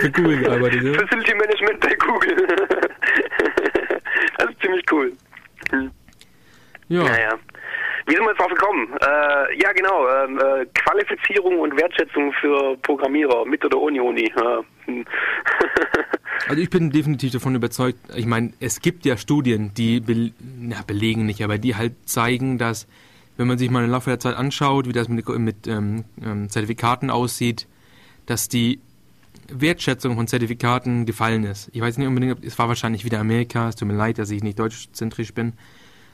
Für Google gearbeitet, ja. Facility Management bei Google. (laughs) das ist ziemlich cool. Hm. Ja. Naja. Wie sind wir jetzt drauf gekommen? Äh, ja, genau. Ähm, äh, Qualifizierung und Wertschätzung für Programmierer mit oder ohne Uni. (laughs) Also ich bin definitiv davon überzeugt. Ich meine, es gibt ja Studien, die be na, belegen nicht, aber die halt zeigen, dass wenn man sich mal im Laufe der Zeit anschaut, wie das mit, mit ähm, ähm, Zertifikaten aussieht, dass die Wertschätzung von Zertifikaten gefallen ist. Ich weiß nicht unbedingt, es war wahrscheinlich wieder Amerika. Es tut mir leid, dass ich nicht deutschzentrisch bin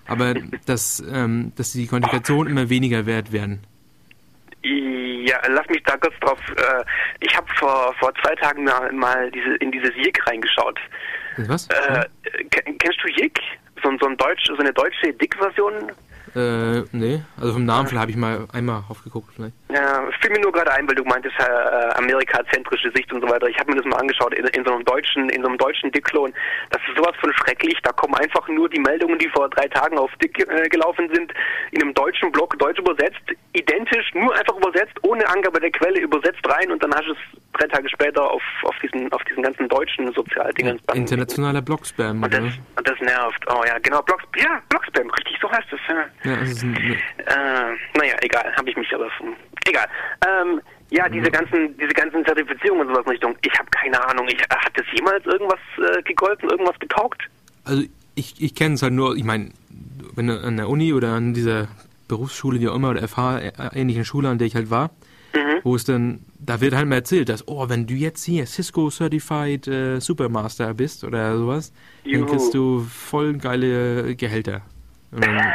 aber dass, ähm, dass die Quantifikationen immer weniger wert werden. Ja, lass mich da kurz drauf. Äh, ich habe vor, vor zwei Tagen mal, diese, in dieses JIG reingeschaut. Was? Äh, kennst du JIG? So, so, ein Deutsch, so eine deutsche Dick-Version äh, nee, also vom Namen vielleicht habe ich mal einmal aufgeguckt vielleicht. Ja, fiel mir nur gerade ein, weil du meintest äh, Amerika-zentrische Sicht und so weiter. Ich habe mir das mal angeschaut in, in, so einem deutschen, in so einem deutschen Dick-Klon. Das ist sowas von schrecklich. Da kommen einfach nur die Meldungen, die vor drei Tagen auf Dick äh, gelaufen sind, in einem deutschen Blog deutsch übersetzt, identisch, nur einfach übersetzt, ohne Angabe der Quelle übersetzt rein und dann hast du es drei Tage später auf, auf diesen auf diesen ganzen deutschen Sozialdingen. Ja, internationaler Blogspam. Und das, und das nervt. Oh ja, genau, Blog, ja, Blogspam, richtig, so heißt es. Ja. Ja, ne. äh, naja, egal, habe ich mich aber egal. Ähm, ja, diese ganzen, diese ganzen Zertifizierungen und sowas in Richtung, ich habe keine Ahnung. Ich, hat das jemals irgendwas äh, gegolten, irgendwas getaugt? Also ich, ich kenne es halt nur, ich meine, wenn du an der Uni oder an dieser Berufsschule, wie auch immer, oder FH, äh, ähnlichen Schule, an der ich halt war, mhm. wo es dann, da wird halt mal erzählt, dass, oh, wenn du jetzt hier Cisco Certified äh, Supermaster bist oder sowas, Juhu. dann kriegst du voll geile Gehälter. Und dann, (laughs)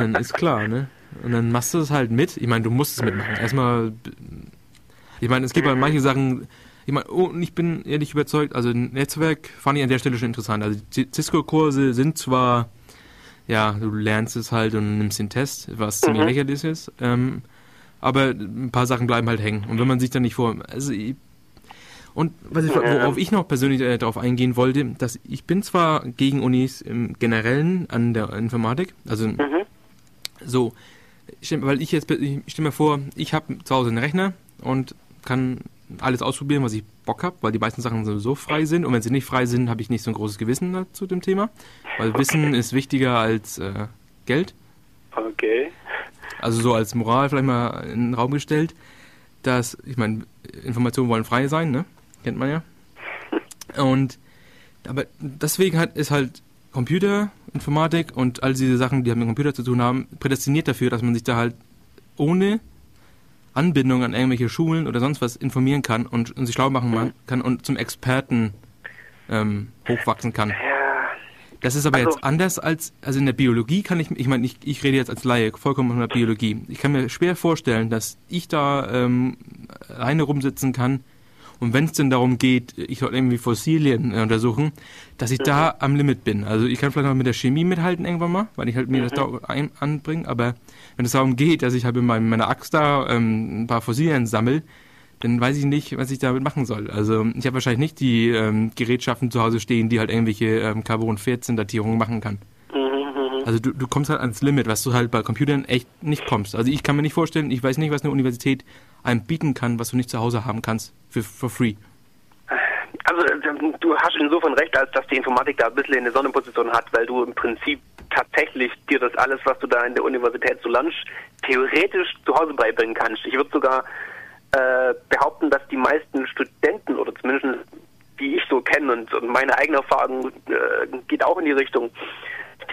dann ist klar, ne? Und dann machst du es halt mit. Ich meine, du musst es mitmachen. Erstmal, ich meine, es gibt halt manche Sachen, ich meine, oh, und ich bin ehrlich überzeugt, also Netzwerk fand ich an der Stelle schon interessant. Also Cisco-Kurse sind zwar, ja, du lernst es halt und nimmst den Test, was ziemlich mhm. lächerlich ist, ähm, aber ein paar Sachen bleiben halt hängen. Und wenn man sich dann nicht vor, also ich, und was ich, worauf ich noch persönlich äh, darauf eingehen wollte, dass ich bin zwar gegen Unis im Generellen an der Informatik, also mhm. So, weil ich jetzt, ich stelle mir vor, ich habe zu Hause einen Rechner und kann alles ausprobieren, was ich Bock habe, weil die meisten Sachen sowieso frei sind und wenn sie nicht frei sind, habe ich nicht so ein großes Gewissen zu dem Thema, weil Wissen ist wichtiger als äh, Geld. Okay. Also so als Moral vielleicht mal in den Raum gestellt, dass, ich meine, Informationen wollen frei sein, ne? Kennt man ja. (laughs) Und aber deswegen hat, ist halt Computer, Informatik und all diese Sachen, die halt mit Computer zu tun haben, prädestiniert dafür, dass man sich da halt ohne Anbindung an irgendwelche Schulen oder sonst was informieren kann und, und sich schlau machen mhm. kann und zum Experten ähm, hochwachsen kann. Das ist aber also, jetzt anders als, also in der Biologie kann ich, ich meine, ich, ich rede jetzt als Laie vollkommen von der Biologie. Ich kann mir schwer vorstellen, dass ich da ähm, alleine rumsitzen kann Und wenn es denn darum geht, ich soll irgendwie Fossilien äh, untersuchen, dass ich mhm. da am Limit bin. Also ich kann vielleicht noch mit der Chemie mithalten irgendwann mal, weil ich halt mir mhm. das da ein, anbringe, aber wenn es darum geht, dass ich halt mit meiner Axt da ähm, ein paar Fossilien sammle, dann weiß ich nicht, was ich damit machen soll. Also ich habe wahrscheinlich nicht die ähm, Gerätschaften zu Hause stehen, die halt irgendwelche ähm, Carbon-14-Datierungen machen kann. Also du, du kommst halt ans Limit, was du halt bei Computern echt nicht kommst. Also ich kann mir nicht vorstellen, ich weiß nicht, was eine Universität einem bieten kann, was du nicht zu Hause haben kannst, für for free. Also du hast insofern recht, als dass die Informatik da ein bisschen eine Sonnenposition hat, weil du im Prinzip tatsächlich dir das alles, was du da in der Universität so lernst, theoretisch zu Hause beibringen kannst. Ich würde sogar äh, behaupten, dass die meisten Studenten oder zumindest die ich so kenne und, und meine eigene Erfahrung äh, geht auch in die Richtung,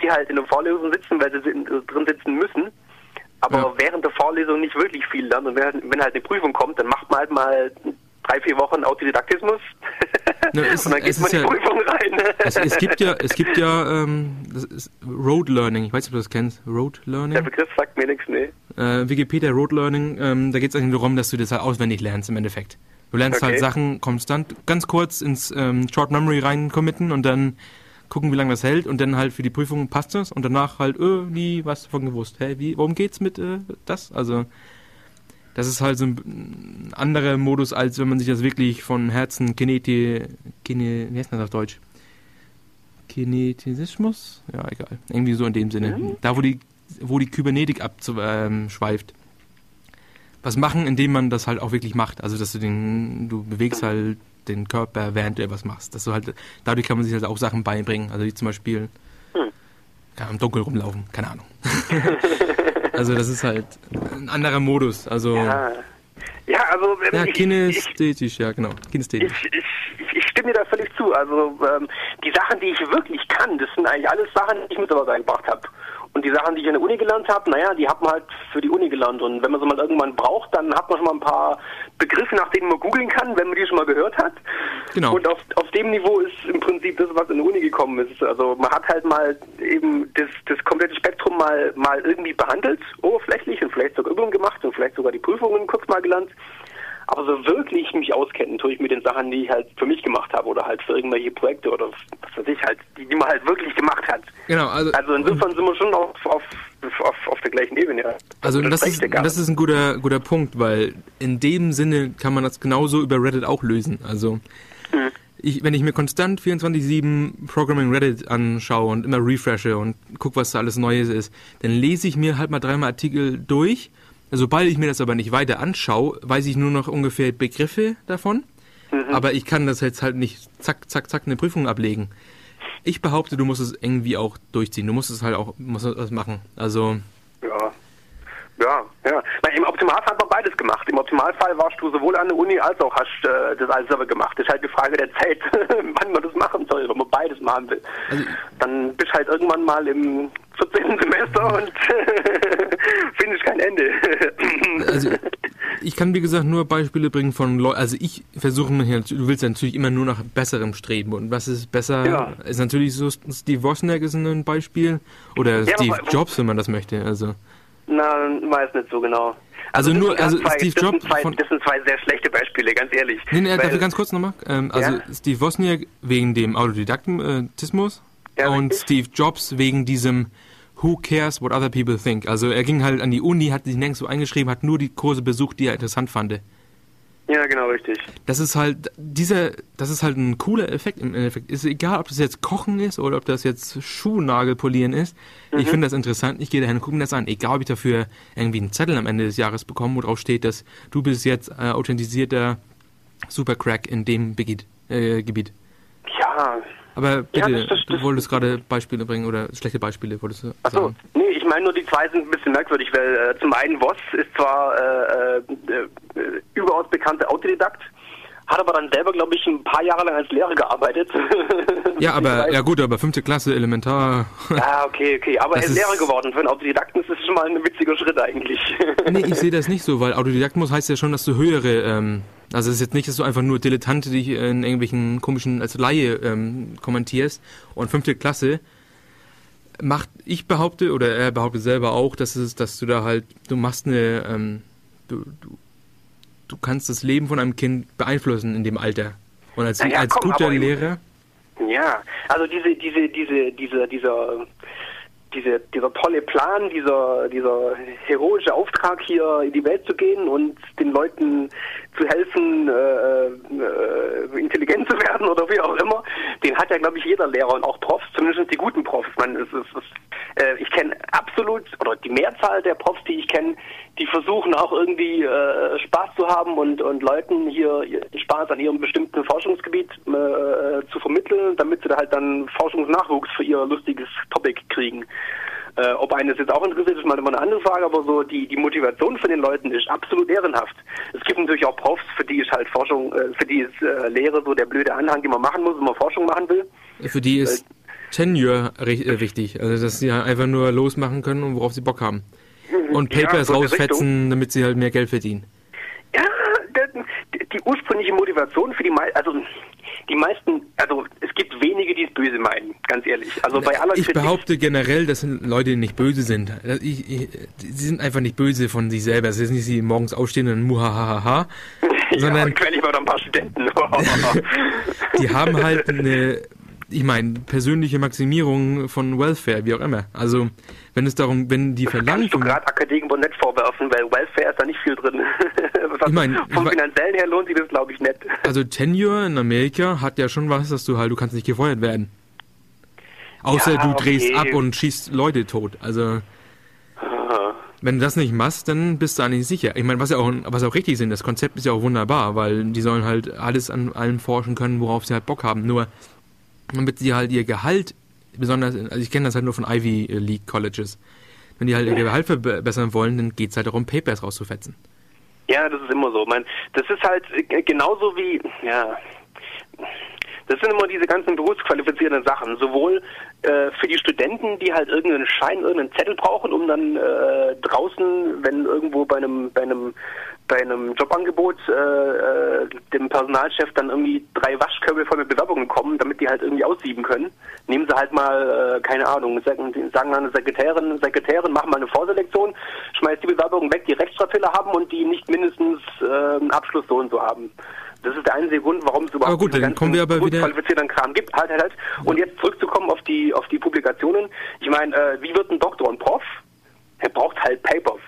die halt in der Vorlesung sitzen, weil sie drin sitzen müssen, aber ja. während der Vorlesung nicht wirklich viel lernen. Und wenn, halt, wenn halt eine Prüfung kommt, dann macht man halt mal drei, vier Wochen Autodidaktismus (laughs) Na, es, und dann geht man in die ja, Prüfung rein. es, es, gibt ja, es gibt ja (laughs) ähm, Road Learning, ich weiß nicht, ob du das kennst, Road Learning. Der Begriff sagt mir nichts, nee. Äh, Wikipedia Road Learning, ähm, da geht es eigentlich darum, dass du das halt auswendig lernst im Endeffekt. Du lernst halt okay. halt Sachen konstant, ganz kurz ins ähm, Short Memory rein committen und dann gucken, wie lange das hält und dann halt für die Prüfung passt das und danach halt, öh, nie was davon gewusst. Hä, wie, worum geht's mit äh, das? Also, das ist halt so ein anderer Modus, als wenn man sich das wirklich von Herzen Kineti, Kine, wie heißt das auf Deutsch? Kinetismus? Ja, egal. Irgendwie so in dem Sinne. Mhm. Da, wo die, wo die Kybernetik abschweift. Ähm, was machen, indem man das halt auch wirklich macht. Also, dass du den, du bewegst halt den Körper, während du etwas machst. Dass du halt, dadurch kann man sich halt auch Sachen beibringen. Also wie zum Beispiel hm. kann im Dunkeln rumlaufen, keine Ahnung. (laughs) also das ist halt ein anderer Modus. Also ja, ja also ja, ich, kinästhetisch, ich, ja genau, kinästhetisch. Ich, ich, ich, stimme dir da völlig zu. Also ähm, die Sachen, die ich wirklich kann, das sind eigentlich alles Sachen, die ich mit sowas eingebracht habe. Und die Sachen, die ich in der Uni gelernt habe, naja, die hat man halt für die Uni gelernt. Und wenn man sie mal irgendwann braucht, dann hat man schon mal ein paar Begriffe, nach denen man googeln kann, wenn man die schon mal gehört hat. Genau. Und auf, auf dem Niveau ist im Prinzip das, was in der Uni gekommen ist. Also man hat halt mal eben das, das komplette Spektrum mal, mal irgendwie behandelt, oberflächlich und vielleicht sogar Übungen gemacht und vielleicht sogar die Prüfungen kurz mal gelernt. Aber so wirklich mich auskennen tue ich mit den Sachen, die ich halt für mich gemacht habe oder halt für irgendwelche Projekte oder was weiß ich halt, die, die man halt wirklich gemacht hat. Genau, also, also insofern sind wir schon auf, auf, auf, auf der gleichen Ebene. Also das, das ist, das ist ein guter, guter Punkt, weil in dem Sinne kann man das genauso über Reddit auch lösen. Also mhm. ich, wenn ich mir konstant 24-7 Programming Reddit anschaue und immer refreshe und gucke, was da alles Neues ist, dann lese ich mir halt mal dreimal Artikel durch Sobald ich mir das aber nicht weiter anschaue, weiß ich nur noch ungefähr Begriffe davon. Mhm. Aber ich kann das jetzt halt nicht zack, zack, zack eine Prüfung ablegen. Ich behaupte, du musst es irgendwie auch durchziehen. Du musst es halt auch musst es machen. Also. Ja. Ja, ja. Na, Im Optimalfall hat man beides gemacht. Im Optimalfall warst du sowohl an der Uni als auch hast äh, das alles selber gemacht. Das ist halt die Frage der Zeit, (laughs) wann man das machen soll, wenn man beides machen will. Also, Dann bist du halt irgendwann mal im 14. Semester und (laughs) finde ich kein Ende. (laughs) also ich kann wie gesagt nur Beispiele bringen von Leuten, also ich versuche mir hier, du willst ja natürlich immer nur nach besserem streben und was ist besser, ja. ist natürlich so, Steve Wozniak ist ein Beispiel oder ja, Steve Jobs, wenn man das möchte, also. Na, weiß nicht so genau. Also, also nur, also zwei, Steve das Jobs. Zwei, das sind zwei sehr schlechte Beispiele, ganz ehrlich. Nee, nee, dafür ganz kurz nochmal. Ähm, also ja? Steve Wozniak wegen dem Autodidaktismus ja, und richtig. Steve Jobs wegen diesem Who cares what other people think? Also er ging halt an die Uni, hat sich nirgends so eingeschrieben, hat nur die Kurse besucht, die er interessant fand. Ja, genau, richtig. Das ist halt, dieser, das ist halt ein cooler Effekt im Endeffekt. Ist egal, ob das jetzt Kochen ist oder ob das jetzt Schuhnagel polieren ist. Mhm. Ich finde das interessant. Ich gehe dahin und gucke mir das an. Egal, ob ich dafür irgendwie einen Zettel am Ende des Jahres bekomme, wo drauf steht, dass du bist jetzt äh, authentisierter Supercrack in dem Begeht, äh, Gebiet. Ja, aber bitte, ja, das, das, du wolltest gerade Beispiele bringen oder schlechte Beispiele, wolltest du Achso, sagen? nee, ich meine nur, die zwei sind ein bisschen merkwürdig, weil äh, zum einen Voss ist zwar äh, äh, äh, überaus bekannter Autodidakt, hat aber dann selber, glaube ich, ein paar Jahre lang als Lehrer gearbeitet. (laughs) Ja, aber, ja gut, aber fünfte Klasse, elementar. Ja, okay, okay, aber er ist Lehrer geworden. Für einen Autodidakten ist das schon mal ein witziger Schritt eigentlich. (laughs) Nee, ich sehe das nicht so, weil Autodidaktismus heißt ja schon, dass du höhere ähm, also es ist jetzt nicht, dass du einfach nur Dilettante dich in irgendwelchen komischen, als Laie ähm, kommentierst. Und fünfte Klasse macht, ich behaupte, oder er behauptet selber auch, dass es, dass du da halt, du machst eine, ähm, du, du, du kannst das Leben von einem Kind beeinflussen in dem Alter. Und als, ja, als komm, guter Lehrer. Ja, also diese, diese, diese, diese, dieser diese, dieser tolle Plan, dieser, dieser heroische Auftrag hier in die Welt zu gehen und den Leuten zu helfen, äh, äh, intelligent zu werden oder wie auch immer, den hat ja, glaube ich, jeder Lehrer und auch Profs, zumindest die guten Profs. Man, es, es, es, äh, ich kenne absolut, oder die Mehrzahl der Profs, die ich kenne, die versuchen auch irgendwie äh, Spaß zu haben und, und Leuten hier Spaß an ihrem bestimmten Forschungsgebiet äh, zu vermitteln, damit sie da halt dann Forschungsnachwuchs für ihr lustiges Topic kriegen. Äh, ob einen das jetzt auch interessiert, ist mal immer eine andere Frage, aber so die, die Motivation von den Leuten ist absolut ehrenhaft. Es gibt natürlich auch Profs, für die ist halt Forschung, äh, für die ist äh, Lehre so der blöde Anhang, den man machen muss, wenn man Forschung machen will. Für die ist Tenure äh, wichtig, also dass sie einfach nur losmachen können und worauf sie Bock haben. Und Papers ja, so rausfetzen, damit sie halt mehr Geld verdienen. Ja, die, die ursprüngliche Motivation für die, also die meisten, also es gibt wenige, die es böse meinen, ganz ehrlich. Also bei aller Ich Kritik behaupte generell, dass Leute nicht böse sind. Ich, ich, sie sind einfach nicht böse von sich selber. Es ist nicht, sie morgens aufstehen und muhahaha. (laughs) sondern, ja, quäl ich mal noch ein paar Studenten. (laughs) die haben halt eine ich meine, persönliche Maximierung von Welfare, wie auch immer. Also, wenn es darum, wenn die verlangen. Kannst du gerade Akademiker nicht vorwerfen, weil Welfare ist da nicht viel drin. (laughs) ich mein, vom finanziellen her lohnt sich das, glaube ich, nicht. Also, Tenure in Amerika hat ja schon was, dass du halt, du kannst nicht gefeuert werden. Außer ja, du drehst okay. ab und schießt Leute tot. Also. Wenn du das nicht machst, dann bist du eigentlich sicher. Ich meine, was ja auch, was auch richtig sind, das Konzept ist ja auch wunderbar, weil die sollen halt alles an allem forschen können, worauf sie halt Bock haben. Nur damit sie halt ihr Gehalt, besonders, also ich kenne das halt nur von Ivy League Colleges, wenn die halt ihr Gehalt verbessern wollen, dann geht es halt darum, Papers rauszufetzen. Ja, das ist immer so. Man, das ist halt äh, genauso wie, ja, das sind immer diese ganzen berufsqualifizierenden Sachen. Sowohl äh, für die Studenten, die halt irgendeinen Schein, irgendeinen Zettel brauchen, um dann äh, draußen, wenn irgendwo bei einem, bei einem, bei einem Jobangebot äh, äh, dem Personalchef dann irgendwie drei Waschkörbe voll mit Bewerbungen kommen, damit die halt irgendwie aussieben können. Nehmen sie halt mal, äh, keine Ahnung, sagen, sagen eine Sekretärin, Sekretärin, machen mal eine Vorselektion, schmeißt die Bewerbungen weg, die Rechtschreibfehler haben und die nicht mindestens äh, einen Abschluss so und so haben. Das ist der einzige Grund, warum es überhaupt aber gut, dann kommen wir aber wieder qualifizierten Kram gibt. Halt, halt, halt. Und jetzt zurückzukommen auf die auf die Publikationen. Ich meine, äh, wie wird ein Doktor und Prof? Er braucht halt Papers.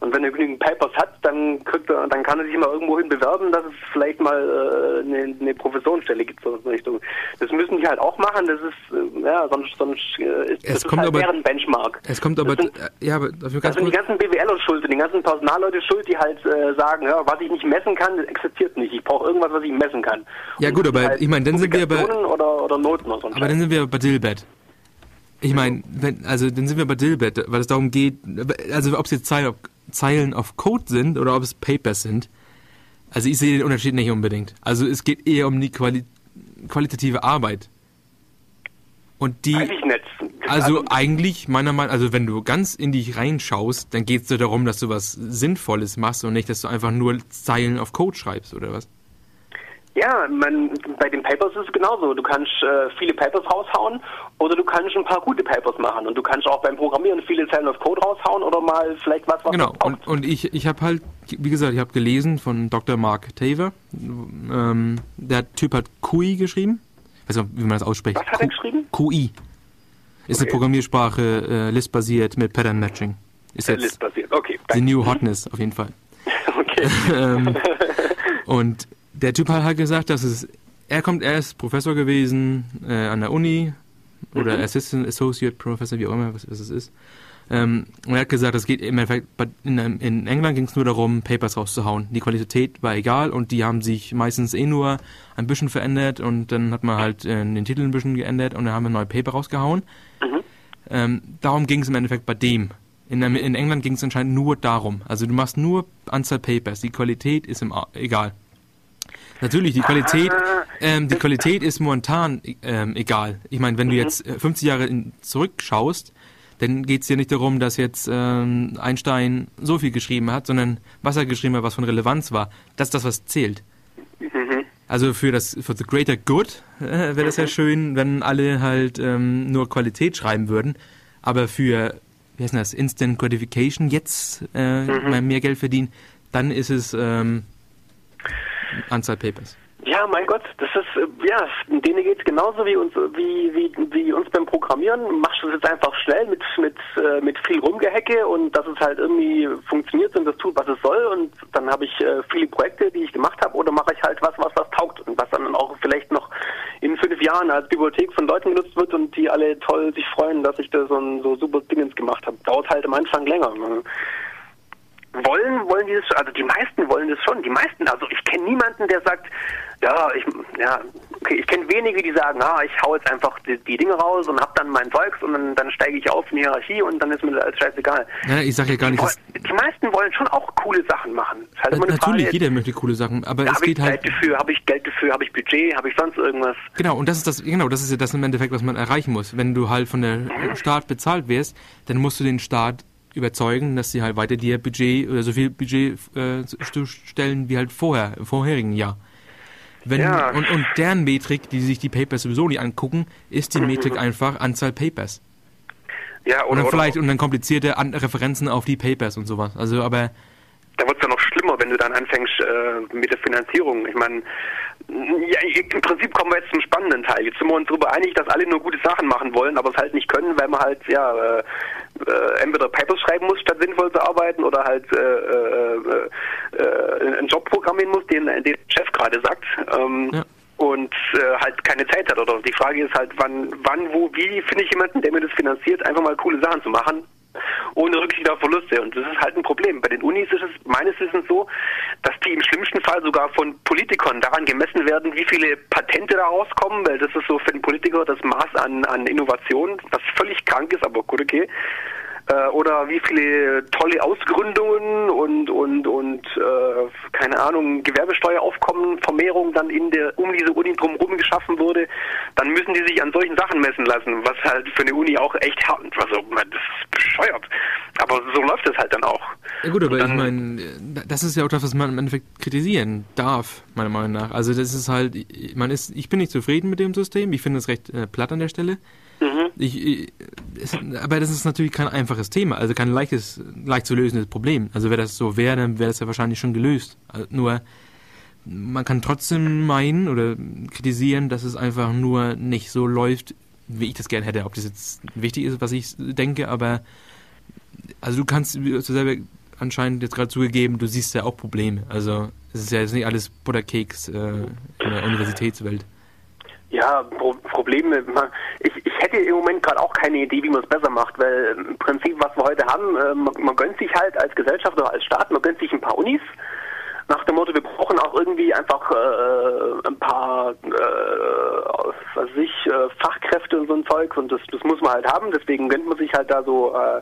Und wenn er genügend Papers hat, dann kriegt er, dann kann er sich mal irgendwo hin bewerben, dass es vielleicht mal äh, eine, eine Professorenstelle gibt so in Richtung. Das müssen die halt auch machen. Das ist äh, ja sonst sonst äh, ist, es das kommt halt aber, deren Benchmark. Es kommt aber sind, äh, ja, aber dafür ganz das sind die ganzen BWLer schuld, die ganzen Personalleute schuld, die halt äh, sagen, ja, was ich nicht messen kann, das existiert nicht. Ich brauche irgendwas, was ich messen kann. Ja Und gut, aber halt ich meine, dann sind wir bei oder, oder Noten oder so. Aber dann sind wir bei Dilbert. Ich meine, also dann sind wir bei Dilbert, weil es darum geht, also ob es jetzt Zeit, Zeilen of Code sind oder ob es Papers sind. Also ich sehe den Unterschied nicht unbedingt. Also es geht eher um die Quali qualitative Arbeit. Und die. Eigentlich nicht. Also, also eigentlich, meiner Meinung nach, also wenn du ganz in dich reinschaust, dann geht es dir darum, dass du was Sinnvolles machst und nicht, dass du einfach nur Zeilen of Code schreibst, oder was? Ja, man, bei den Papers ist es genauso. Du kannst äh, viele Papers raushauen oder du kannst ein paar gute Papers machen. Und du kannst auch beim Programmieren viele Zeilen of Code raushauen oder mal vielleicht was, was Genau, und, und ich, ich habe halt, wie gesagt, ich habe gelesen von Dr. Mark Taver. Ähm, der Typ hat QI geschrieben. Ich weiß nicht, wie man das ausspricht. Was hat er geschrieben? QI. Ist okay. eine Programmiersprache, äh, List-basiert mit Pattern Matching. Ist jetzt List-basiert, okay. The New Hotness auf jeden Fall. (laughs) okay. (laughs) ähm, (laughs) und der Typ hat halt gesagt, dass es, er kommt, er ist Professor gewesen äh, an der Uni oder mhm. Assistant Associate Professor, wie auch immer, was, was es ist. Ähm, und er hat gesagt, es geht im Endeffekt, in, in England ging es nur darum, Papers rauszuhauen. Die Qualität war egal und die haben sich meistens eh nur ein bisschen verändert und dann hat man halt äh, den Titel ein bisschen geändert und dann haben wir neue Paper rausgehauen. Mhm. Ähm, darum ging es im Endeffekt bei dem. In, in England ging es anscheinend nur darum. Also du machst nur Anzahl Papers, die Qualität ist im, egal. Natürlich, die Qualität, ähm, die Qualität ist momentan ähm, egal. Ich meine, wenn du mhm. jetzt 50 äh, Jahre in, zurückschaust, dann geht es ja nicht darum, dass jetzt ähm, Einstein so viel geschrieben hat, sondern was er geschrieben hat, was von Relevanz war. Das ist das, was zählt. Mhm. Also für das für the greater good äh, wäre das ja mhm. schön, wenn alle halt ähm, nur Qualität schreiben würden. Aber für wie heißt das Instant Gratification jetzt äh, mhm. mehr Geld verdienen, dann ist es ähm, Anzahl Papers. Ja, mein Gott, das ist, äh, ja, denen geht es genauso wie uns, wie, wie, wie uns beim Programmieren. Machst du es jetzt einfach schnell mit, mit, äh, mit viel Rumgehecke und dass es halt irgendwie funktioniert und das tut, was es soll und dann habe ich äh, viele Projekte, die ich gemacht habe oder mache ich halt was, was was taugt und was dann auch vielleicht noch in fünf Jahren als Bibliothek von Leuten genutzt wird und die alle toll sich freuen, dass ich da so ein so super Dingens gemacht habe. Dauert halt am Anfang länger. Ne? Wollen, wollen die das, also die meisten wollen das schon. Die meisten, also ich kenne niemanden, der sagt, ja, ich, ja, okay, ich kenne wenige, die sagen, ah, ich hau jetzt einfach die, die Dinge raus und hab dann mein Zeugs und dann, dann steige ich auf in die Hierarchie und dann ist mir das alles scheißegal. Ja, ich sage ja gar nicht, die, die meisten wollen schon auch coole Sachen machen. Halt natürlich, Frage, jeder möchte coole Sachen, aber es geht halt. Geld dafür, habe ich Geld dafür, habe ich Budget, habe ich sonst irgendwas? Genau, und das ist das, genau, das ist ja das im Endeffekt, was man erreichen muss. Wenn du halt von der mhm. Staat bezahlt wirst, dann musst du den Staat überzeugen, dass sie halt weiter dir Budget oder so viel Budget äh, stellen wie halt vorher, im vorherigen Jahr. Wenn, ja. und, und deren Metrik, die sich die Papers sowieso nicht angucken, ist die Metrik (laughs) einfach Anzahl Papers. Ja, oder, und dann vielleicht und dann komplizierte An Referenzen auf die Papers und sowas. Also aber da wird es ja noch schlimmer, wenn du dann anfängst äh, mit der Finanzierung. Ich meine, ja, im Prinzip kommen wir jetzt zum spannenden Teil. Jetzt sind wir uns darüber einig, dass alle nur gute Sachen machen wollen, aber es halt nicht können, weil man halt ja äh, äh, entweder Papers schreiben muss, statt sinnvoll zu arbeiten, oder halt äh, äh, äh einen Job programmieren muss, den, den der Chef gerade sagt. Ähm, ja. Und äh, halt keine Zeit hat. Oder die Frage ist halt, wann, wann, wo, wie finde ich jemanden, der mir das finanziert, einfach mal coole Sachen zu machen, ohne Rücksicht auf Verluste. Und das ist halt ein Problem. Bei den Unis ist es meines Wissens so, dass die im schlimmsten Fall sogar von Politikern daran gemessen werden, wie viele Patente da rauskommen, weil das ist so für den Politiker das Maß an, an Innovation, was völlig krank ist, aber gut, okay äh, oder wie viele tolle Ausgründungen und und und äh, keine Ahnung Gewerbesteueraufkommen Vermehrung dann in der um diese Uni drumherum geschaffen wurde, dann müssen die sich an solchen Sachen messen lassen, was halt für eine Uni auch echt hart, also das ist bescheuert. Aber so läuft es halt dann auch. Ja gut, aber dann, ich meine, das ist ja auch das, was man im Endeffekt kritisieren darf, meiner Meinung nach. Also das ist halt, man ist, ich bin nicht zufrieden mit dem System. Ich finde es recht äh, platt an der Stelle. Mhm. Ich, es, aber das ist natürlich kein einfaches Thema, also kein leichtes, leicht zu lösendes Problem. Also wäre das so wäre, dann wäre das ja wahrscheinlich schon gelöst. Also nur man kann trotzdem meinen oder kritisieren, dass es einfach nur nicht so läuft, wie ich das gerne hätte. Ob das jetzt wichtig ist, was ich denke, aber also du kannst du selber anscheinend jetzt gerade zugegeben, du siehst ja auch Probleme. Also es ist ja jetzt nicht alles Butterkeks äh, in der Universitätswelt. Ja, Pro Probleme. Ich, ich hätte im Moment gerade auch keine Idee, wie man es besser macht, weil im Prinzip, was wir heute haben, äh, man, man, gönnt sich halt als Gesellschaft oder als Staat, man gönnt sich ein paar Unis. Nach dem Motto, wir brauchen auch irgendwie einfach äh, ein paar, äh, was weiß ich, äh, Fachkräfte und so ein Zeug und das, das muss man halt haben. Deswegen gönnt man sich halt da so äh,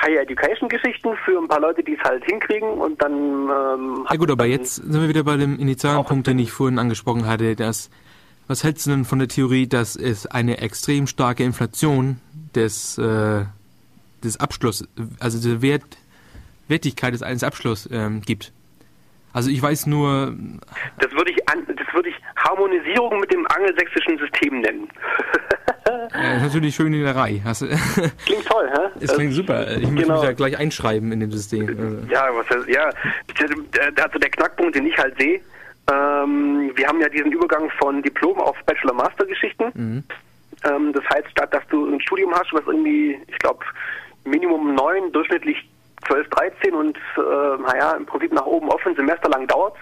Higher Education Geschichten für ein paar Leute, die es halt hinkriegen und dann. Ähm, ja gut, aber jetzt sind wir wieder bei dem initialen Punkt, den ich vorhin angesprochen hatte, dass was hältst du denn von der Theorie, dass es eine extrem starke Inflation des, äh, des Abschlusses, also der Wert, Wertigkeit des eines Abschlusses ähm, gibt? Also ich weiß nur. Das würde ich an, das würde ich Harmonisierung mit dem angelsächsischen System nennen. (laughs) ja, das ist natürlich schön in der Reihe. (laughs) klingt toll, hä? Es klingt super. Ich muss genau. mich ja gleich einschreiben in dem System. Ja, was heißt, ja. Also der Knackpunkt, den ich halt sehe, ähm, wir haben ja diesen Übergang von Diplom auf Bachelor-Master-Geschichten. Mhm. Ähm, das heißt, statt dass du ein Studium hast, was irgendwie, ich glaube, Minimum neun, durchschnittlich 12, 13 und äh, naja, im Prinzip nach oben offen, Semester lang dauert,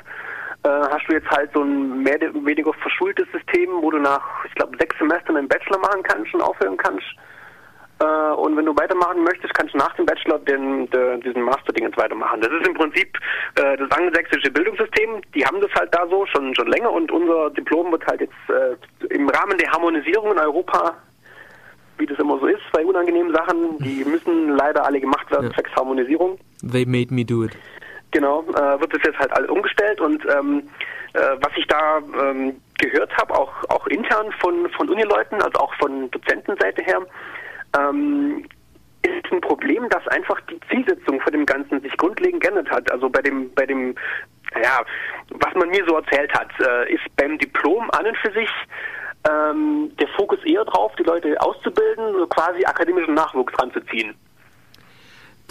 äh, hast du jetzt halt so ein mehr oder weniger verschultes System, wo du nach, ich glaube, sechs Semestern einen Bachelor machen kannst und aufhören kannst. Äh, und wenn du weitermachen möchtest, kannst du nach dem Bachelor den, den diesen Master-Ding jetzt weitermachen. Das ist im Prinzip äh, das angelsächsische Bildungssystem. Die haben das halt da so schon schon länger und unser Diplom wird halt jetzt äh, im Rahmen der Harmonisierung in Europa wie das immer so ist bei unangenehmen Sachen, die müssen leider alle gemacht werden, ja. zwecks Harmonisierung. They made me do it. Genau, äh, wird das jetzt halt alles umgestellt und ähm, äh, was ich da ähm, gehört habe, auch, auch intern von, von Unileuten, also auch von Dozentenseite her, ähm, ist ein Problem, dass einfach die Zielsetzung von dem Ganzen sich grundlegend geändert hat. Also bei dem, bei dem, ja, was man mir so erzählt hat, äh, ist beim Diplom an und für sich ähm, der Fokus eher drauf, die Leute auszubilden, quasi akademischen Nachwuchs ranzuziehen.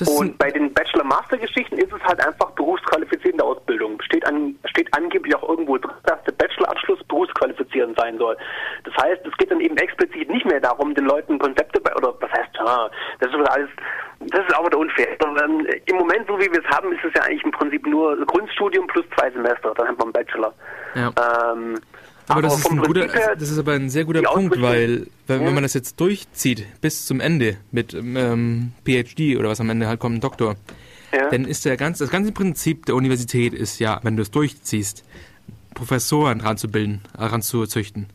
und bei den Bachelor-Master-Geschichten ist es halt einfach berufsqualifizierende Ausbildung. Steht, an, steht angeblich auch irgendwo drin, dass der Bachelor-Abschluss berufsqualifizierend sein soll. Das heißt, es geht dann eben explizit nicht mehr darum, den Leuten Konzepte oder was heißt, ah, das ist alles, das ist auch wieder unfair. Sondern Im Moment, so wie wir es haben, ist es ja eigentlich im Prinzip nur Grundstudium plus zwei Semester, dann hat man einen Bachelor. Ja. Ähm, aber, das, ist ein guter, das ist aber ein sehr guter Punkt, weil wenn, wenn, man das jetzt durchzieht bis zum Ende mit ähm, PhD oder was am Ende halt kommt, ein Doktor, ja. dann ist der ganz, das ganze Prinzip der Universität ist ja, wenn du es durchziehst, Professoren dran zu bilden, dran zu züchten.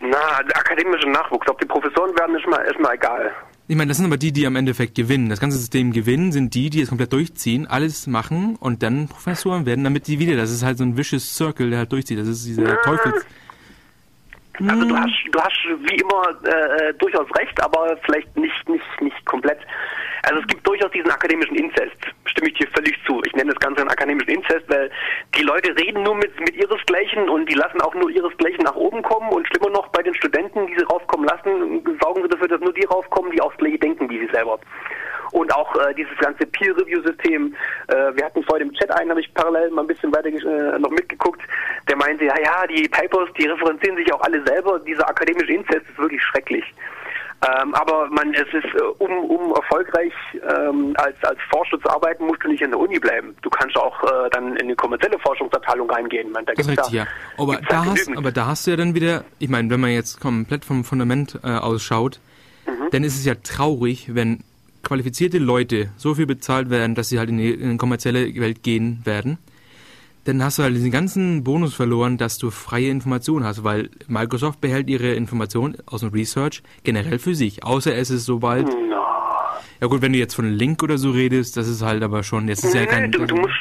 Na, der akademische Nachwuchs, ob die Professoren werden, ist mal, ist mal egal. Ich meine, das sind aber die, die am Endeffekt gewinnen. Das ganze System gewinnen sind die, die es komplett durchziehen, alles machen und dann Professoren werden, damit die wieder. Das ist halt so ein vicious Circle, der halt durchzieht. Das ist dieser. Teufels. Also du hast, du hast wie immer äh, durchaus recht, aber vielleicht nicht, nicht, nicht komplett. Also es gibt durchaus diesen akademischen Inzest, stimme ich dir völlig zu. Ich nenne das Ganze einen akademischen Inzest, weil die Leute reden nur mit, mit ihresgleichen und die lassen auch nur ihresgleichen nach oben kommen und schlimmer noch bei den Studenten, die sie raufkommen lassen, sorgen sie dafür, dass nur die raufkommen, die auch das gleiche denken wie sie selber. Und auch äh, dieses ganze Peer-Review-System, äh, wir hatten vorhin im Chat einen, habe ich parallel mal ein bisschen weiter äh, noch mitgeguckt, der meinte, ja, ja, die Papers, die referenzieren sich auch alle selber, dieser akademische Inzest ist wirklich schrecklich. Ähm, aber man, es ist, äh, um, um erfolgreich ähm, als, als Forscher zu arbeiten, musst du nicht in der Uni bleiben. Du kannst auch äh, dann in eine kommerzielle Forschungsabteilung reingehen. Man, da das ist richtig, da, ja. Aber da, hast, aber da hast du ja dann wieder, ich meine, wenn man jetzt komplett vom Fundament äh, ausschaut, mhm. dann ist es ja traurig, wenn qualifizierte Leute so viel bezahlt werden, dass sie halt in die, in die kommerzielle Welt gehen werden dann hast du halt diesen ganzen Bonus verloren, dass du freie Informationen hast, weil Microsoft behält ihre Informationen aus dem Research generell für sich, außer es ist sobald. No. Ja gut, wenn du jetzt von Link oder so redest, das ist halt aber schon, jetzt ist ja kein... Du, du, musst,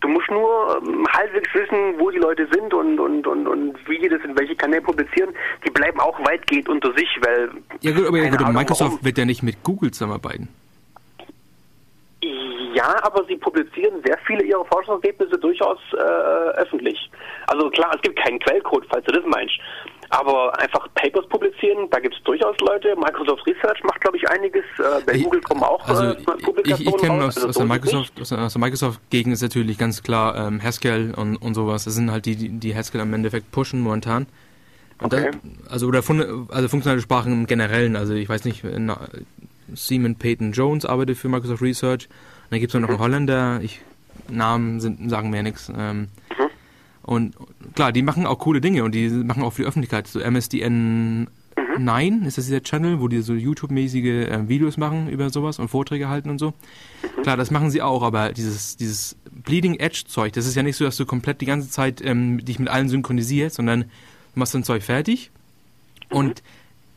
du musst nur ähm, halbwegs wissen, wo die Leute sind und, und, und, und wie die das in welche Kanäle publizieren. Die bleiben auch weitgehend unter sich, weil... Ja gut, aber ja, gut, Microsoft warum. wird ja nicht mit Google zusammenarbeiten. Ja, aber sie publizieren sehr viele ihrer Forschungsergebnisse durchaus äh, öffentlich. Also klar, es gibt keinen Quellcode, falls du das meinst. Aber einfach Papers publizieren, da gibt es durchaus Leute. Microsoft Research macht, glaube ich, einiges. Äh, bei ich, Google kommen auch also äh, Publikationen Ich, ich kenne aus, also aus, der Microsoft, aus, der Microsoft-Gegend ist natürlich ganz klar ähm, Haskell und, und sowas. Das sind halt die, die, Haskell im Endeffekt pushen momentan. Und okay. Da, also oder fun also funktionale Sprachen im Generellen. Also ich weiß nicht, na, Simon Peyton Jones arbeitet für Microsoft Research dann gibt es noch einen Holländer, ich, Namen sind, sagen mir nichts. Ähm, mhm. Und klar, die machen auch coole Dinge und die machen auch für die Öffentlichkeit. So MSDN mhm. 9 ist das dieser Channel, wo die so YouTube-mäßige äh, Videos machen über sowas und Vorträge halten und so. Mhm. Klar, das machen sie auch, aber dieses, dieses Bleeding Edge-Zeug, das ist ja nicht so, dass du komplett die ganze Zeit ähm, dich mit allen synchronisierst, sondern du machst dein Zeug fertig. Mhm. Und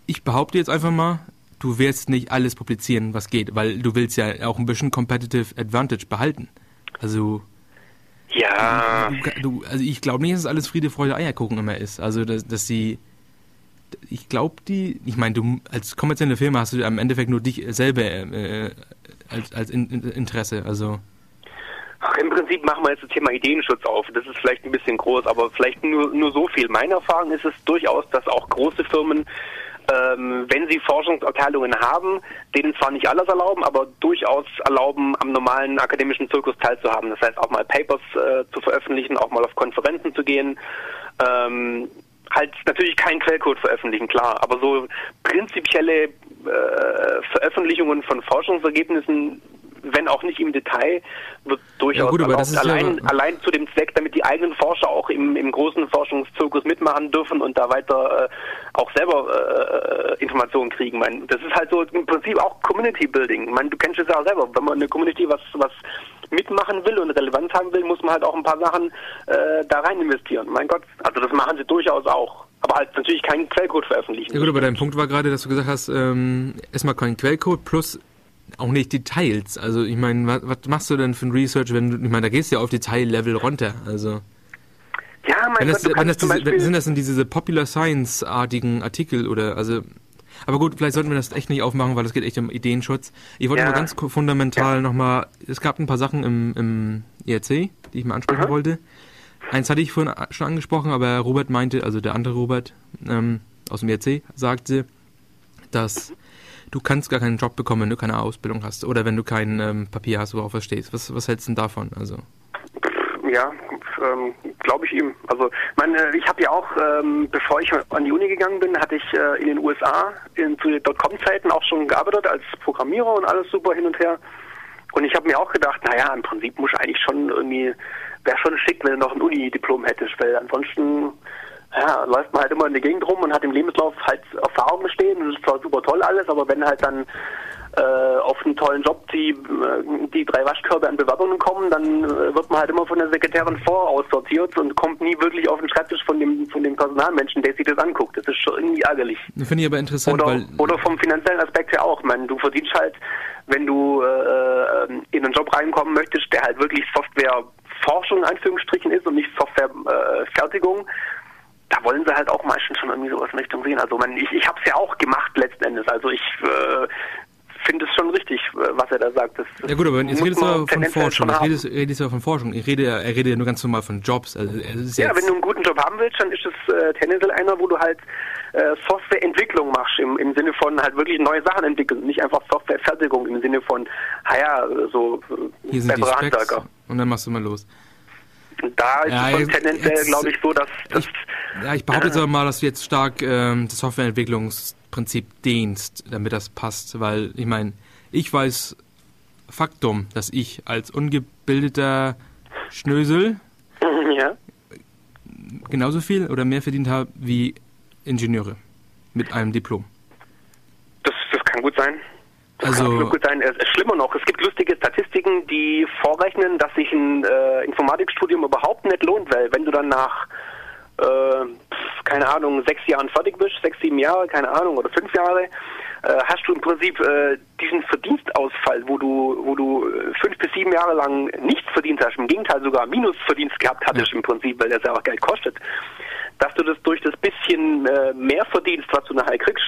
ich behaupte jetzt einfach mal, du wirst nicht alles publizieren, was geht, weil du willst ja auch ein bisschen Competitive Advantage behalten. Also ja. Du, also ich glaube nicht, dass es alles Friede, Freude, Eierkuchen immer ist. Also dass, dass sie ich glaube die, ich meine, du als kommerzielle Firma hast du am Endeffekt nur dich selber äh, als, als in, in Interesse, also Ach, im Prinzip machen wir jetzt das Thema Ideenschutz auf. Das ist vielleicht ein bisschen groß, aber vielleicht nur, nur so viel. Meine Erfahrung ist es durchaus, dass auch große Firmen ähm, wenn sie Forschungsabteilungen haben, denen zwar nicht alles erlauben, aber durchaus erlauben, am normalen akademischen Zirkus teilzuhaben. Das heißt auch mal Papers äh, zu veröffentlichen, auch mal auf Konferenzen zu gehen. Ähm, halt natürlich keinen Quellcode veröffentlichen, klar, aber so prinzipielle äh, Veröffentlichungen von Forschungsergebnissen wenn auch nicht im Detail, wird durchaus ja, gut, aber das ist allein, ja allein zu dem Zweck, damit die eigenen Forscher auch im, im großen Forschungszirkus mitmachen dürfen und da weiter äh, auch selber äh, Informationen kriegen. Man, das ist halt so im Prinzip auch Community Building. Man, du kennst es ja auch selber, wenn man eine Community was, was mitmachen will und Relevanz haben will, muss man halt auch ein paar Sachen äh, da rein investieren. Mein Gott, also das machen sie durchaus auch. Aber halt natürlich keinen Quellcode veröffentlichen. Ja gut, aber dein Punkt war gerade, dass du gesagt hast, ähm, erstmal kein Quellcode plus auch nicht Details. Also ich meine, was, was, machst du denn für ein Research, wenn du, ich meine, da gehst du ja auf Detaillevel runter. Also ja, mein wenn Gott, wenn das diese, sind das denn diese Popular Science-artigen Artikel oder also aber gut, vielleicht sollten wir das echt nicht aufmachen, weil es geht echt um Ideenschutz. Ich wollte ja. mal ganz fundamental ja. nochmal, es gab ein paar Sachen im, im ERC, die ich mal ansprechen mhm. wollte. Eins hatte ich vorhin schon angesprochen, aber Robert meinte, also der andere Robert ähm, aus dem ERC sagte, dass du kannst gar keinen Job bekommen, wenn du keine Ausbildung hast oder wenn du kein ähm, Papier hast, worauf du stehst. Was, was hältst du denn davon? Also ja, ähm, glaube ich ihm. Also meine, ich habe ja auch, ähm, bevor ich an die Uni gegangen bin, hatte ich äh, in den USA in, zu Dotcom-Zeiten auch schon gearbeitet als Programmierer und alles super hin und her. Und ich habe mir auch gedacht, naja, im Prinzip muss eigentlich schon irgendwie, wäre schon schick, wenn du noch ein Uni-Diplom hättest, weil ansonsten ja, läuft man halt immer in der Gegend rum und hat im Lebenslauf halt Erfahrungen stehen und das ist zwar super toll alles, aber wenn halt dann äh, auf einen tollen Job die, äh, die drei Waschkörbe an Bewerbungen kommen, dann äh, wird man halt immer von der Sekretärin voraussortiert und kommt nie wirklich auf den Schreibtisch von dem, von dem Personalmenschen, der sich das anguckt. Das ist schon irgendwie ärgerlich. Finde ich aber interessant, oder, weil... Oder vom finanziellen Aspekt her auch. Man, du verdienst halt, wenn du äh, in einen Job reinkommen möchtest, der halt wirklich Softwareforschung in Anführungsstrichen ist und nicht Softwarefertigung, äh, da wollen sie halt auch meistens schon irgendwie sowas in Richtung sehen. Also man, ich, ich habe es ja auch gemacht letzten Endes. Also ich äh, finde es schon richtig, was er da sagt. Das, ja gut, aber jetzt redest du aber von Forschung. Jetzt redest, redest du aber von Forschung. Ich rede, er redet ja nur ganz normal von Jobs. Also, ja, wenn du einen guten Job haben willst, dann ist es äh, tendenziell einer, wo du halt äh, Softwareentwicklung machst, im, im Sinne von halt wirklich neue Sachen entwickeln, nicht einfach Softwarefertigung im Sinne von, naja, so äh, Hier sind die Specs und dann machst du mal los. Da ist ja, es tendenziell, glaube ich, so, dass... dass ich, ja, ich behaupte jetzt aber mal, dass du jetzt stark ähm, das Softwareentwicklungsprinzip dehnst, damit das passt, weil ich meine, ich weiß Faktum, dass ich als ungebildeter Schnösel (laughs) ja. genauso viel oder mehr verdient habe wie Ingenieure mit einem Diplom. Das, das kann gut sein. Also, gut sein. Es ist schlimmer noch, es gibt lustige Statistiken, die vorrechnen, dass sich ein äh, Informatikstudium überhaupt nicht lohnt, weil wenn du dann nach, äh, keine Ahnung, sechs Jahren fertig bist, sechs, sieben Jahre, keine Ahnung, oder fünf Jahre, äh, hast du im Prinzip äh, diesen Verdienstausfall, wo du, wo du äh, fünf bis sieben Jahre lang nichts verdient hast, im Gegenteil sogar Minusverdienst gehabt hattest ja. im Prinzip, weil das ja auch Geld kostet dass du das durch das bisschen äh, mehr verdienst, was du nachher kriegst,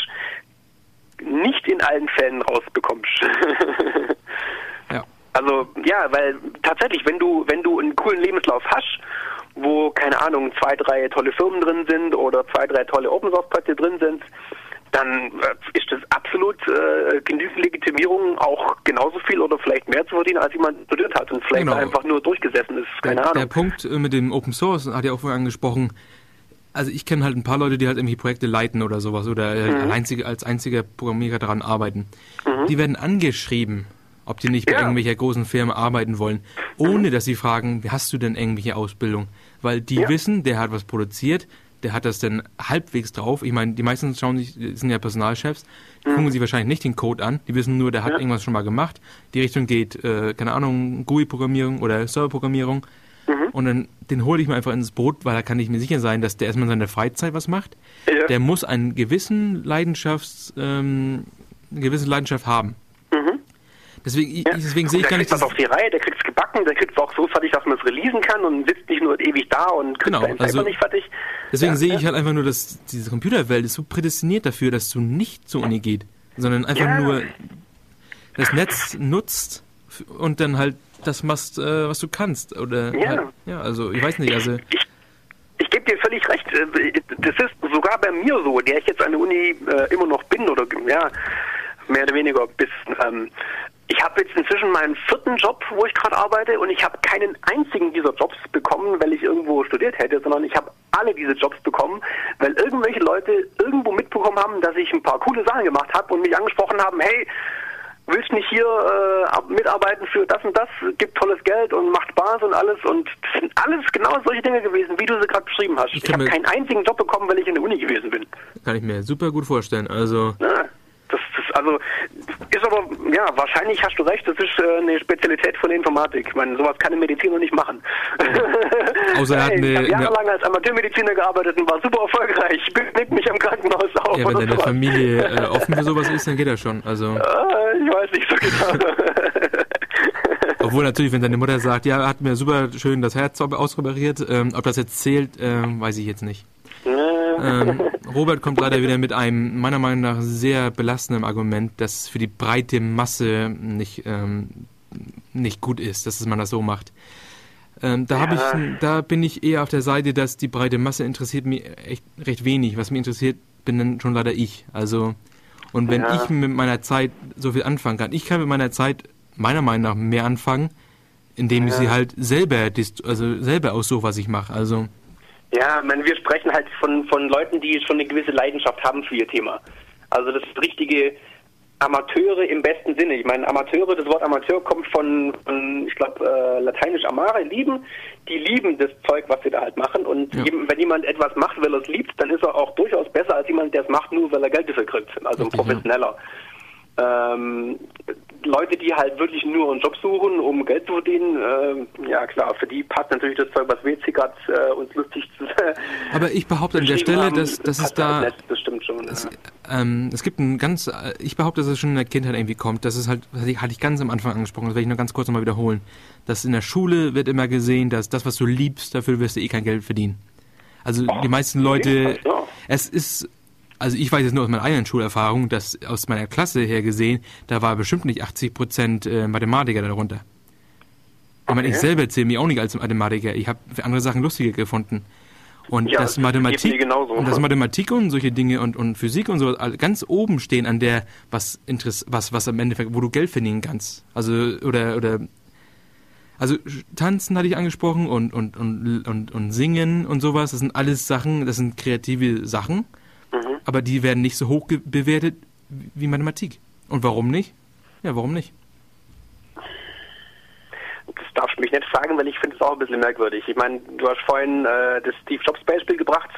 nicht in allen Fällen rausbekommst. (laughs) ja. Also ja, weil tatsächlich, wenn du wenn du einen coolen Lebenslauf hast, wo keine Ahnung zwei drei tolle Firmen drin sind oder zwei drei tolle Open Source Projekte drin sind, dann äh, ist das absolut äh, genügend Legitimierung, auch genauso viel oder vielleicht mehr zu verdienen, als jemand studiert hat und vielleicht genau. einfach nur durchgesessen ist. Keine der, Ahnung. Der Punkt äh, mit dem Open Source hat ja auch vorhin angesprochen also ich kenne halt ein paar Leute, die halt irgendwie Projekte leiten oder sowas oder äh, mhm. einzige, als einziger Programmierer daran arbeiten. Mhm. Die werden angeschrieben, ob die nicht bei ja. irgendwelcher großen Firmen arbeiten wollen, ohne dass sie fragen, wie hast du denn irgendwelche Ausbildung? Weil die ja. wissen, der hat was produziert, der hat das dann halbwegs drauf. Ich meine, die meisten schauen sich, sind ja Personalchefs, die mhm. gucken sich wahrscheinlich nicht den Code an, die wissen nur, der hat ja. irgendwas schon mal gemacht. Die Richtung geht, äh, keine Ahnung, GUI-Programmierung oder Server-Programmierung. Mhm. Und dann den hole ich mir einfach ins Boot, weil da kann ich mir sicher sein, dass der erstmal in seiner Freizeit was macht. Ja. Der muss einen gewissen Leidenschafts, ähm, eine gewisse Leidenschaft haben. Mhm. Deswegen, ja. deswegen sehe ich gar nicht. Der kriegt das auf die Reihe, der kriegt es gebacken, der kriegt es auch so fertig, dass man es releasen kann und sitzt nicht nur ewig da und kriegt genau, also, nicht fertig. Deswegen ja, sehe ich halt einfach nur, dass diese Computerwelt ist so prädestiniert dafür, dass du nicht zur Uni geht, sondern einfach nur das Netz nutzt und dann halt das machst, äh, was du kannst. Oder ja. Ja, also ich weiß nicht, also. Ich, ich gebe dir völlig recht. Äh, das ist sogar bei mir so, der ich jetzt an der Uni äh, immer noch bin oder ja, mehr oder weniger bis. Ähm, ich habe jetzt inzwischen meinen vierten Job, wo ich gerade arbeite, und ich habe keinen einzigen dieser Jobs bekommen, weil ich irgendwo studiert hätte, sondern ich habe alle diese Jobs bekommen, weil irgendwelche Leute irgendwo mitbekommen haben, dass ich ein paar coole Sachen gemacht habe und mich angesprochen haben, hey, willst nicht hier äh, mitarbeiten für das und das, gibt tolles Geld und macht Spaß und alles und das sind alles genau solche Dinge gewesen, wie du sie gerade beschrieben hast. Ich, ich habe keinen einzigen Job bekommen, weil ich in der Uni gewesen bin. Kann ich mir super gut vorstellen. Also ja, also ist aber ja wahrscheinlich hast du recht. Das ist äh, eine Spezialität von der Informatik. Ich meine, sowas kann ein Mediziner nicht machen. Ja. (laughs) Außer er hat eine, ich habe jahrelang als Amateurmediziner gearbeitet und war super erfolgreich. Ich mich am Krankenhaus auf. Ja, wenn deine sowas. Familie (laughs) äh, offen für sowas ist, dann geht das schon. Also äh, ich weiß nicht so genau. (laughs) Obwohl natürlich, wenn deine Mutter sagt, ja, hat mir super schön das Herz ausoperiert, ähm, ob das jetzt zählt, ähm, weiß ich jetzt nicht. Ähm, (laughs) Robert kommt leider wieder mit einem meiner Meinung nach sehr belastenden Argument, das für die breite Masse nicht, ähm, nicht gut ist, dass man das so macht. Ähm, da, ja. ich, da bin ich eher auf der Seite, dass die breite Masse interessiert mich echt recht wenig. Was mich interessiert, bin dann schon leider ich. Also Und wenn ja. ich mit meiner Zeit so viel anfangen kann, ich kann mit meiner Zeit meiner Meinung nach mehr anfangen, indem ich sie halt selber, also selber aussuche, was ich mache. Also ja, meine, wir sprechen halt von, von Leuten, die schon eine gewisse Leidenschaft haben für ihr Thema. Also das richtige Amateure im besten Sinne. Ich meine, Amateure, das Wort Amateur kommt von, von ich glaube, äh, lateinisch amare, lieben. Die lieben das Zeug, was sie da halt machen. Und ja. wenn jemand etwas macht, weil er es liebt, dann ist er auch durchaus besser als jemand, der es macht, nur weil er Geld dafür kriegt. Also ein professioneller. Ähm, Leute, die halt wirklich nur einen Job suchen, um Geld zu verdienen, äh, ja klar, für die passt natürlich das Zeug, was wir jetzt hier gerade äh, uns lustig zu (laughs) Aber ich behaupte an der Stelle, haben, dass, dass es da... Halt das stimmt schon. Es, ja. ähm, es gibt ein ganz... Äh, ich behaupte, dass es schon in der Kindheit irgendwie kommt. Das ist halt, das hatte ich ganz am Anfang angesprochen, das werde ich nur ganz kurz nochmal wiederholen. Dass in der Schule wird immer gesehen, dass das, was du liebst, dafür wirst du eh kein Geld verdienen. Also oh, die meisten Leute... Ja. Es ist also ich weiß jetzt nur aus meiner eigenen Schulerfahrung, dass aus meiner Klasse her gesehen, da war bestimmt nicht 80 Prozent äh, Mathematiker darunter. Okay. Ich meine, ich selber zähle mich auch nicht als Mathematiker. Ich habe andere Sachen lustiger gefunden. Und ja, das, Mathematik und das Mathematik und solche Dinge und, und Physik und so ganz oben stehen an der, was Interess was, was am Endeffekt, wo du Geld verdienen kannst. Also, oder, oder, also Tanzen hatte ich angesprochen und, und, und, und, und Singen und sowas. Das sind alles Sachen, das sind kreative Sachen aber die werden nicht so hoch bewertet wie Mathematik. Und warum nicht? Ja, warum nicht? Das darfst du mich nicht fragen, weil ich finde es auch ein bisschen merkwürdig. Ich meine, du hast vorhin äh, das Steve Jobs Beispiel gebracht.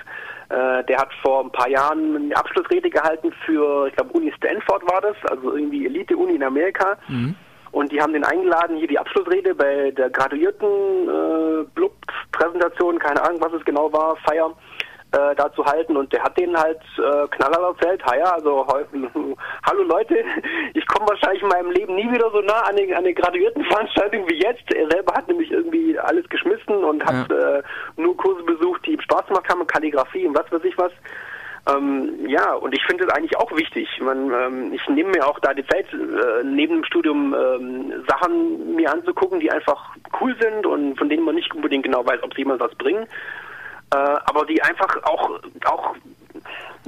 Äh, der hat vor ein paar Jahren eine Abschlussrede gehalten für, ich glaube, Uni Stanford war das, also irgendwie Elite-Uni in Amerika. Mhm. Und die haben den eingeladen, hier die Abschlussrede bei der graduierten äh, Blub-Präsentation, keine Ahnung, was es genau war, Feier äh, da zu halten und der hat denen halt äh, knallhart erzählt, ja, also (laughs) hallo Leute, (laughs) ich komme wahrscheinlich in meinem Leben nie wieder so nah an eine, an eine Graduiertenveranstaltung wie jetzt. Er selber hat nämlich irgendwie alles geschmissen und hat ja. äh, nur Kurse besucht, die ihm Spaß gemacht haben, Kalligrafie und was weiß ich was. Ähm, ja, und ich finde es eigentlich auch wichtig. Man, ähm, ich nehme mir auch da die Zeit, äh, neben dem Studium ähm, Sachen mir anzugucken, die einfach cool sind und von denen man nicht unbedingt genau weiß, ob sie jemand was bringen äh, aber die einfach auch, auch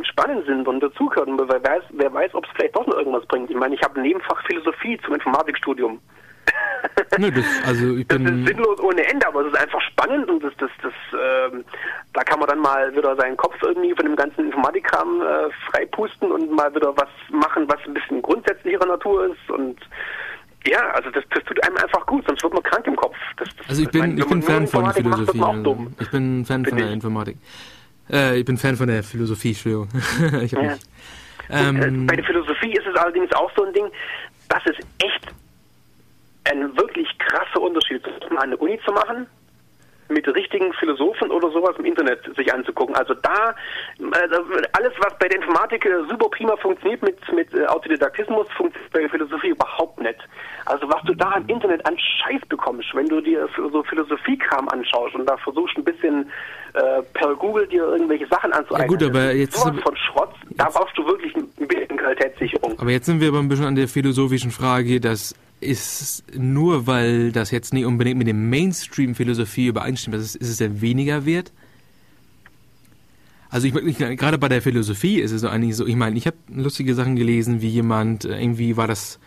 spannend sind und dazugehören. Wer weiß, wer weiß, ob es vielleicht doch noch irgendwas bringt. Ich meine, ich habe ein Nebenfach Philosophie zum Informatikstudium. Nö, das, also ich bin das ist sinnlos ohne Ende, aber es ist einfach spannend und das, das, das, ähm, da kann man dann mal wieder seinen Kopf irgendwie von dem ganzen Informatikkram äh, freipusten und mal wieder was machen, was ein bisschen grundsätzlicher Natur ist und ja, also das, das tut einem einfach gut, sonst wird man krank im Kopf. Das, das, also ich bin, meine, ich bin Fan von Philosophie. Also ich bin Fan bin von der Informatik. Äh, ich bin Fan von der Philosophie, Entschuldigung. (laughs) ich ja. nicht. Ähm, Bei der Philosophie ist es allerdings auch so ein Ding, dass es echt ein wirklich krasser Unterschied ist, mal eine Uni zu machen mit richtigen Philosophen oder sowas im Internet sich anzugucken. Also da, also alles, was bei der Informatik äh, super prima funktioniert mit, mit äh, Autodidaktismus, funktioniert bei der Philosophie überhaupt nicht. Also was du da im Internet an Scheiß bekommst, wenn du dir so Philosophiekram anschaust und da versuchst ein bisschen äh, per Google dir irgendwelche Sachen anzueignen. Ja gut, aber jetzt... Sowas von Schrott, da brauchst du wirklich ein bisschen Qualitätssicherung. Aber jetzt sind wir aber ein bisschen an der philosophischen Frage, dass ist nur weil das jetzt nicht unbedingt mit dem Mainstream-Philosophie übereinstimmt, ist, ist es ja weniger wert? Also ich, ich, gerade bei der Philosophie ist es so eigentlich so, ich meine, ich habe lustige Sachen gelesen, wie jemand, äh, irgendwie war das,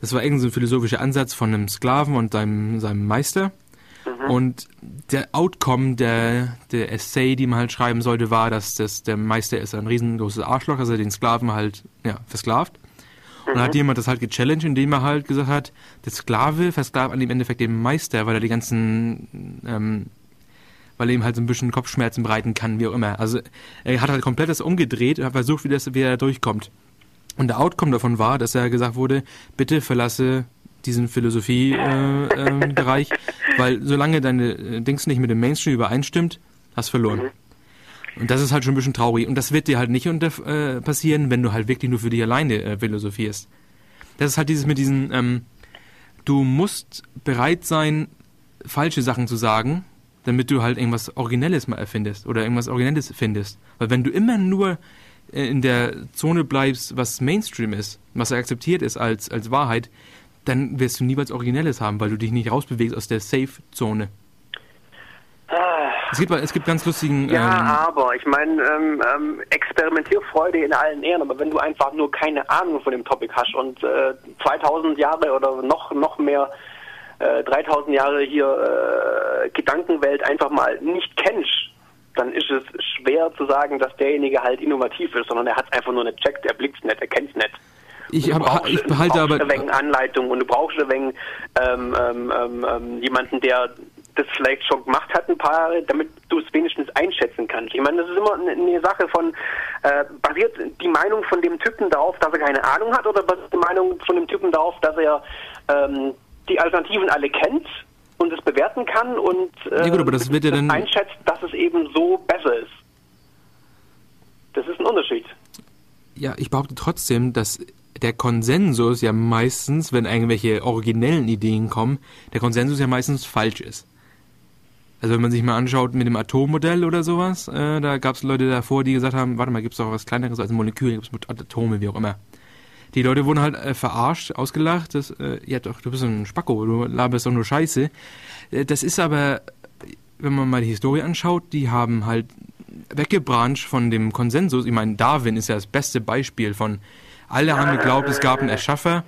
das war irgendein so philosophischer Ansatz von einem Sklaven und seinem, seinem Meister. Mhm. Und der Outcome der, der Essay, die man halt schreiben sollte, war, dass das, der Meister ist ein riesengroßes Arschloch, also den Sklaven halt, ja, versklavt. Und dann hat mhm. jemand das halt gechallenged, indem er halt gesagt hat, der Sklave versklavt an dem Endeffekt den Meister, weil er die ganzen, ähm, weil er ihm halt so ein bisschen Kopfschmerzen bereiten kann, wie auch immer. Also er hat halt komplett das umgedreht und hat versucht, wie, das, wie er durchkommt. Und der Outcome davon war, dass er gesagt wurde, bitte verlasse diesen Philosophie-Bereich, äh, äh, weil solange deine äh, Dings nicht mit dem Mainstream übereinstimmt, hast verloren. Mhm. Und das ist halt schon ein bisschen traurig. Und das wird dir halt nicht unter, äh, passieren, wenn du halt wirklich nur für dich alleine äh, philosophierst. Das ist halt dieses mit diesen, ähm, du musst bereit sein, falsche Sachen zu sagen, damit du halt irgendwas Originelles mal erfindest oder irgendwas Originelles findest. Weil wenn du immer nur in der Zone bleibst, was Mainstream ist, was akzeptiert ist als, als Wahrheit, dann wirst du niemals Originelles haben, weil du dich nicht rausbewegst aus der Safe-Zone. Es gibt, es gibt ganz lustigen. Ja, ähm, aber ich meine, ähm, ähm, Experimentierfreude in allen Ehren, aber wenn du einfach nur keine Ahnung von dem Topic hast und äh, 2000 Jahre oder noch noch mehr äh, 3000 Jahre hier äh, Gedankenwelt einfach mal nicht kennst, dann ist es schwer zu sagen, dass derjenige halt innovativ ist, sondern er hat es einfach nur nicht checkt, er blickt es nicht, er kennt es nicht. Ich, hab, ich behalte aber. Du brauchst eine Anleitung und du brauchst eine ähm, ähm, ähm, ähm, jemanden, der das vielleicht schon gemacht hat ein paar Jahre, damit du es wenigstens einschätzen kannst. Ich meine, das ist immer eine Sache von, äh, basiert die Meinung von dem Typen darauf, dass er keine Ahnung hat, oder basiert die Meinung von dem Typen darauf, dass er ähm, die Alternativen alle kennt und es bewerten kann und äh, ja gut, aber das wird ja dann einschätzt, dass es eben so besser ist. Das ist ein Unterschied. Ja, ich behaupte trotzdem, dass der Konsensus ja meistens, wenn irgendwelche originellen Ideen kommen, der Konsensus ja meistens falsch ist. Also wenn man sich mal anschaut mit dem Atommodell oder sowas, äh, da gab es Leute davor, die gesagt haben, warte mal, gibt es doch was kleineres als Moleküle, gibt es Atome, wie auch immer. Die Leute wurden halt äh, verarscht, ausgelacht, das, äh, ja doch, du bist ein Spacko, du laberst doch nur Scheiße. Äh, das ist aber, wenn man mal die Historie anschaut, die haben halt weggebrancht von dem Konsensus. Ich meine, Darwin ist ja das beste Beispiel von, alle haben geglaubt, es gab einen Erschaffer,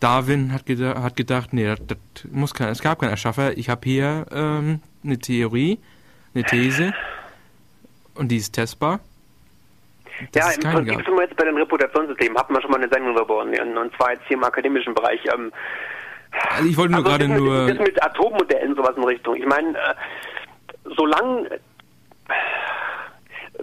Darwin hat, geda hat gedacht, nee, das, das, muss kein, es gab keinen Erschaffer. Ich habe hier ähm, eine Theorie, eine These und die ist testbar. Das ja, im Prinzip sind wir jetzt bei den Reputationssystemen. Hatten wir schon mal eine Sendung darüber und zwar jetzt hier im akademischen Bereich. Ähm, also ich wollte nur gerade nur... Das mit Atommodellen sowas in Richtung. Ich meine, äh, solange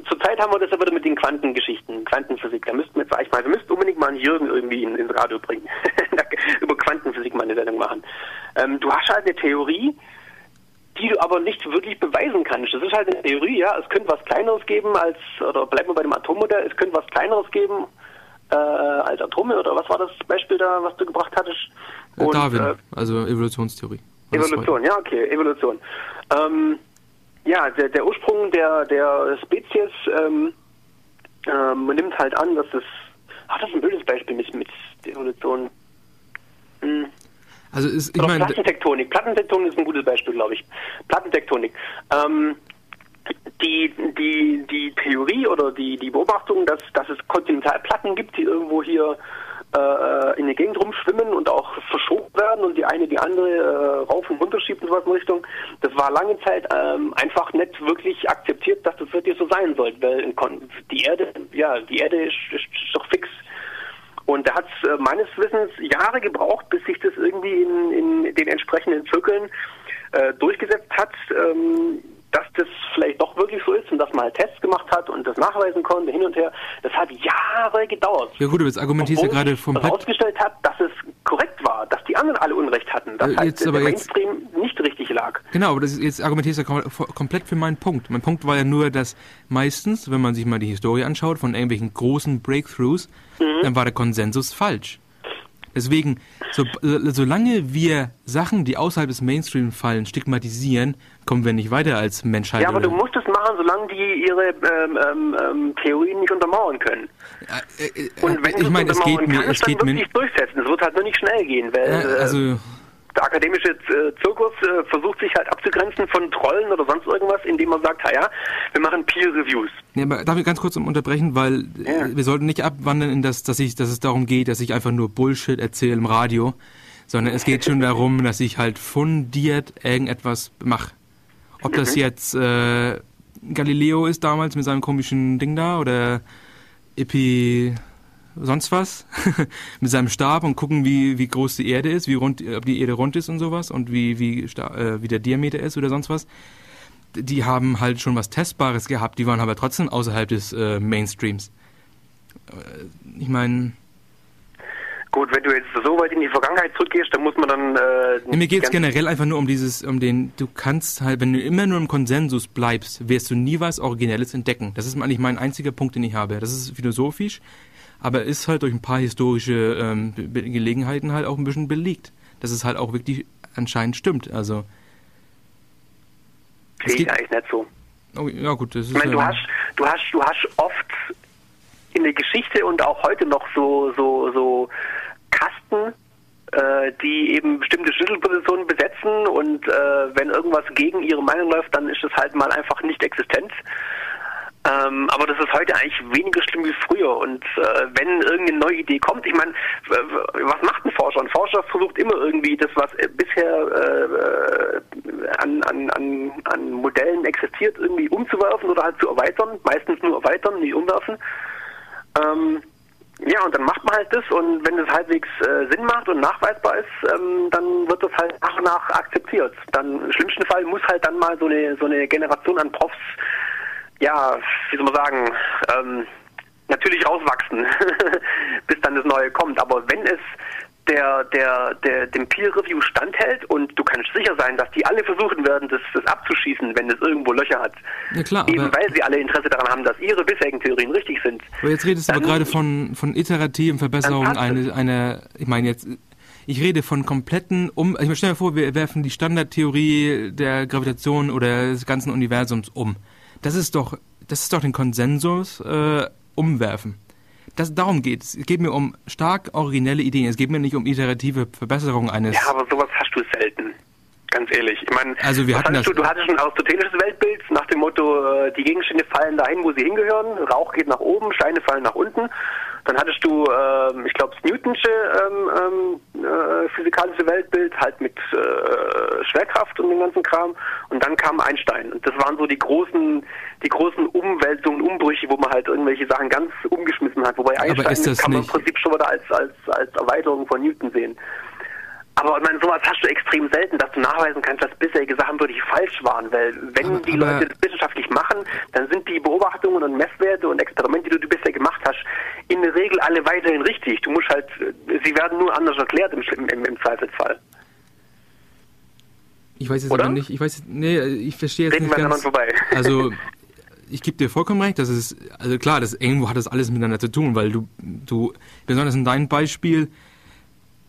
zurzeit haben wir das ja wieder mit den Quantengeschichten, Quantenphysik. Da müssten wir jetzt, ich mal, wir müssten unbedingt mal einen Jürgen irgendwie in, ins Radio bringen. (laughs) Über Quantenphysik mal eine Sendung machen. Ähm, du hast halt eine Theorie, die du aber nicht wirklich beweisen kannst. Das ist halt eine Theorie, ja. Es könnte was Kleineres geben als, oder bleiben wir bei dem Atommodell, es könnte was Kleineres geben äh, als Atome, oder was war das Beispiel da, was du gebracht hattest? Und, Darwin, äh, also Evolutionstheorie. Evolution, ja, okay, Evolution. Ähm, ja, der, der Ursprung der, der Spezies ähm, ähm, nimmt halt an, dass es. Ach, das ist ein blödes Beispiel mit, mit der Evolution. Hm. Also ist, ich meine, Plattentektonik. Plattentektonik ist ein gutes Beispiel, glaube ich. Plattentektonik. Ähm, die, die, die Theorie oder die, die Beobachtung, dass, dass es Kontinentalplatten gibt, die irgendwo hier äh, in der Gegend rumschwimmen und auch verschoben werden und die eine die andere äh, rauf und runter schiebt und sowas in Richtung. Das war lange Zeit ähm, einfach nicht wirklich akzeptiert, dass das wirklich so sein soll, weil die Erde, ja, die Erde ist, ist, ist doch fix. Und da hat es äh, meines Wissens Jahre gebraucht, bis sich das irgendwie in, in den entsprechenden Zirkeln äh, durchgesetzt hat. Ähm, dass das vielleicht doch wirklich so ist und dass man halt Tests gemacht hat und das nachweisen konnte, hin und her, das hat Jahre gedauert. Ja gut, aber jetzt argumentierst du gerade vom herausgestellt hat, dass es korrekt war, dass die anderen alle Unrecht hatten, dass äh, halt der Mainstream jetzt, nicht richtig lag. Genau, aber das ist, jetzt argumentierst du komplett für meinen Punkt. Mein Punkt war ja nur, dass meistens, wenn man sich mal die Historie anschaut von irgendwelchen großen Breakthroughs, mhm. dann war der Konsensus falsch. Deswegen, so, solange wir Sachen, die außerhalb des Mainstream fallen, stigmatisieren, kommen wir nicht weiter als Menschheit. Ja, aber du musst es machen, solange die ihre ähm, ähm, ähm Theorien nicht untermauern können. Äh, äh, Und wenn ich meine, es geht mir, es geht mir durchsetzen. Es wird halt nur nicht schnell gehen, weil äh, also der akademische äh, Zirkus äh, versucht sich halt abzugrenzen von Trollen oder sonst irgendwas, indem man sagt, ja, wir machen Peer Reviews. Ja, aber darf ich ganz kurz unterbrechen, weil ja. wir sollten nicht abwandern in das, dass ich, dass es darum geht, dass ich einfach nur Bullshit erzähle im Radio, sondern es geht schon darum, (laughs) dass ich halt fundiert irgendetwas mache. Ob das mhm. jetzt äh, Galileo ist damals mit seinem komischen Ding da oder Epi sonst was (laughs) mit seinem Stab und gucken, wie, wie groß die Erde ist, wie rund, ob die Erde rund ist und sowas und wie, wie, äh, wie der Diameter ist oder sonst was. Die haben halt schon was Testbares gehabt, die waren aber trotzdem außerhalb des äh, Mainstreams. Äh, ich meine. Gut, wenn du jetzt so weit in die Vergangenheit zurückgehst, dann muss man dann. Äh, ja, mir geht es generell einfach nur um dieses, um den, du kannst halt, wenn du immer nur im Konsensus bleibst, wirst du nie was Originelles entdecken. Das ist eigentlich mein einziger Punkt, den ich habe. Das ist philosophisch aber ist halt durch ein paar historische ähm, Gelegenheiten halt auch ein bisschen belegt, dass es halt auch wirklich anscheinend stimmt. Also sehe ich eigentlich nicht so. Oh, ja gut, das ist. Ich meine, du hast, du hast, du hast oft in der Geschichte und auch heute noch so so so Kasten äh, die eben bestimmte Schlüsselpositionen besetzen und äh, wenn irgendwas gegen ihre Meinung läuft, dann ist es halt mal einfach nicht existent. Ähm, aber das ist heute eigentlich weniger schlimm wie früher. Und äh, wenn irgendeine neue Idee kommt, ich meine, was macht ein Forscher? Ein Forscher versucht immer irgendwie das, was bisher äh, an, an, an, an Modellen existiert, irgendwie umzuwerfen oder halt zu erweitern. Meistens nur erweitern, nicht umwerfen. Ähm, ja, und dann macht man halt das und wenn es halbwegs äh, Sinn macht und nachweisbar ist, ähm, dann wird das halt nach und nach akzeptiert. Dann im schlimmsten Fall muss halt dann mal so eine so eine Generation an Profs ja, wie soll man sagen, ähm, natürlich rauswachsen, (laughs) bis dann das Neue kommt. Aber wenn es der, der, der dem Peer Review standhält und du kannst sicher sein, dass die alle versuchen werden, das, das abzuschießen, wenn es irgendwo Löcher hat. Ja, klar, Eben weil sie alle Interesse daran haben, dass ihre bisherigen Theorien richtig sind. Aber jetzt redest du aber gerade von, von iterativen Verbesserungen eine, eine, ich meine jetzt, ich rede von kompletten um, ich stell mir vor, wir werfen die Standardtheorie der Gravitation oder des ganzen Universums um das ist doch, das ist doch den Konsensus äh, umwerfen. Das, darum geht es. Es geht mir um stark originelle Ideen. Es geht mir nicht um iterative Verbesserungen eines. Ja, aber sowas hast du selten. Ganz ehrlich. Ich meine, also wir hatten das du, du hattest ein aristotelisches Weltbild nach dem Motto, äh, die Gegenstände fallen dahin, wo sie hingehören, Rauch geht nach oben, Steine fallen nach unten. Dann hattest du, äh, ich glaube, das Newtonsche ähm, ähm, äh, physikalische Weltbild, halt mit äh, Schwerkraft und dem ganzen Kram. Und dann kam Einstein. Und das waren so die großen, die großen Umwälzungen, Umbrüche, wo man halt irgendwelche Sachen ganz umgeschmissen hat. Wobei Einstein kann man im Prinzip schon wieder als, als, als Erweiterung von Newton sehen. Aber ich meine, sowas hast du extrem selten, dass du nachweisen kannst, dass bisherige Sachen wirklich falsch waren. Weil wenn aber, die Leute das wissenschaftlich machen, dann sind die Beobachtungen und Messwerte und Experimente, die du bisher gemacht hast, in der Regel alle weiterhin richtig. Du musst halt, sie werden nur anders erklärt im, im, im Zweifelsfall. Ich weiß jetzt Oder? aber nicht, ich weiß, nee, ich verstehe jetzt Reden nicht ganz. Vorbei. (laughs) Also, ich gebe dir vollkommen recht, das ist, also klar, das irgendwo hat das alles miteinander zu tun, weil du, du, besonders in deinem Beispiel,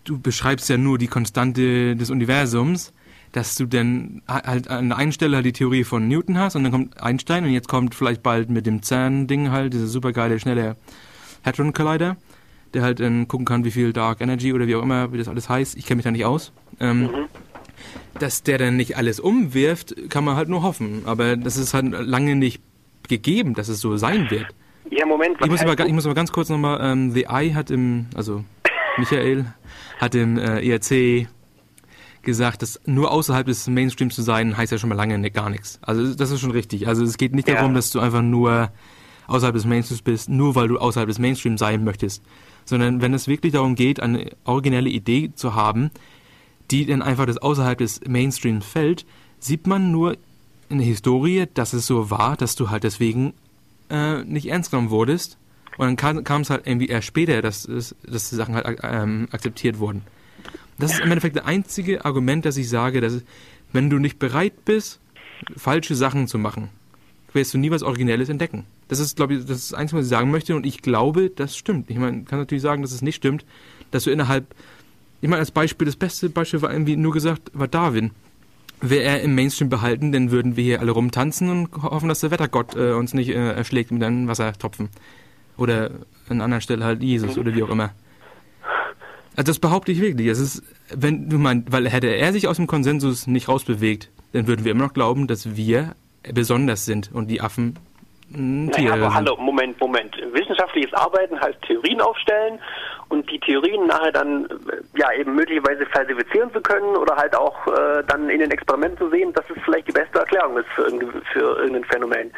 du beschreibst ja nur die Konstante des Universums, dass du dann halt an der einen Stelle halt die Theorie von Newton hast und dann kommt Einstein und jetzt kommt vielleicht bald mit dem CERN-Ding halt, dieser supergeile, schnelle Hadron Collider, der halt dann gucken kann, wie viel Dark Energy oder wie auch immer, wie das alles heißt. Ich kenne mich da nicht aus. Ähm, mhm. Dass der dann nicht alles umwirft, kann man halt nur hoffen. Aber das ist halt lange nicht gegeben, dass es so sein wird. Ja, Moment. Ich muss, aber, ich muss aber ganz kurz nochmal, ähm, The Eye hat im, also Michael hat im äh, ERC gesagt, dass nur außerhalb des Mainstreams zu sein, heißt ja schon mal lange gar nichts. Also das ist schon richtig. Also es geht nicht ja. darum, dass du einfach nur außerhalb des Mainstreams bist, nur weil du außerhalb des Mainstreams sein möchtest. Sondern wenn es wirklich darum geht, eine originelle Idee zu haben, die dann einfach das außerhalb des Mainstreams fällt, sieht man nur in der Historie, dass es so war, dass du halt deswegen äh, nicht ernst genommen wurdest und dann kam es halt irgendwie erst später, dass, dass die Sachen halt ähm, akzeptiert wurden. Das ist im Endeffekt das einzige Argument, dass ich sage, dass wenn du nicht bereit bist, falsche Sachen zu machen, wirst du nie was Originelles entdecken. Das ist, glaube ich, das, ist das Einzige, was ich sagen möchte und ich glaube, das stimmt. Ich meine, kann natürlich sagen, dass es nicht stimmt, dass du innerhalb, ich meine, als Beispiel, das beste Beispiel war irgendwie nur gesagt, war Darwin. Wäre er im Mainstream behalten, dann würden wir hier alle rumtanzen und hoffen, dass der Wettergott äh, uns nicht äh, erschlägt mit einem Wassertropfen. Oder an anderer Stelle halt Jesus oder wie auch immer. Also das behaupte ich wirklich. Es ist, wenn du meinst, weil hätte er sich aus dem Konsensus nicht rausbewegt, dann würden wir immer noch glauben, dass wir besonders sind und die Affen Tiere naja, aber hallo, Moment, Moment. Wissenschaftliches Arbeiten heißt Theorien aufstellen und die Theorien nachher dann äh, ja eben möglicherweise falsifizieren zu können oder halt auch äh, dann in den Experimenten zu sehen, dass es vielleicht die beste Erklärung ist für, für irgendein Phänomen.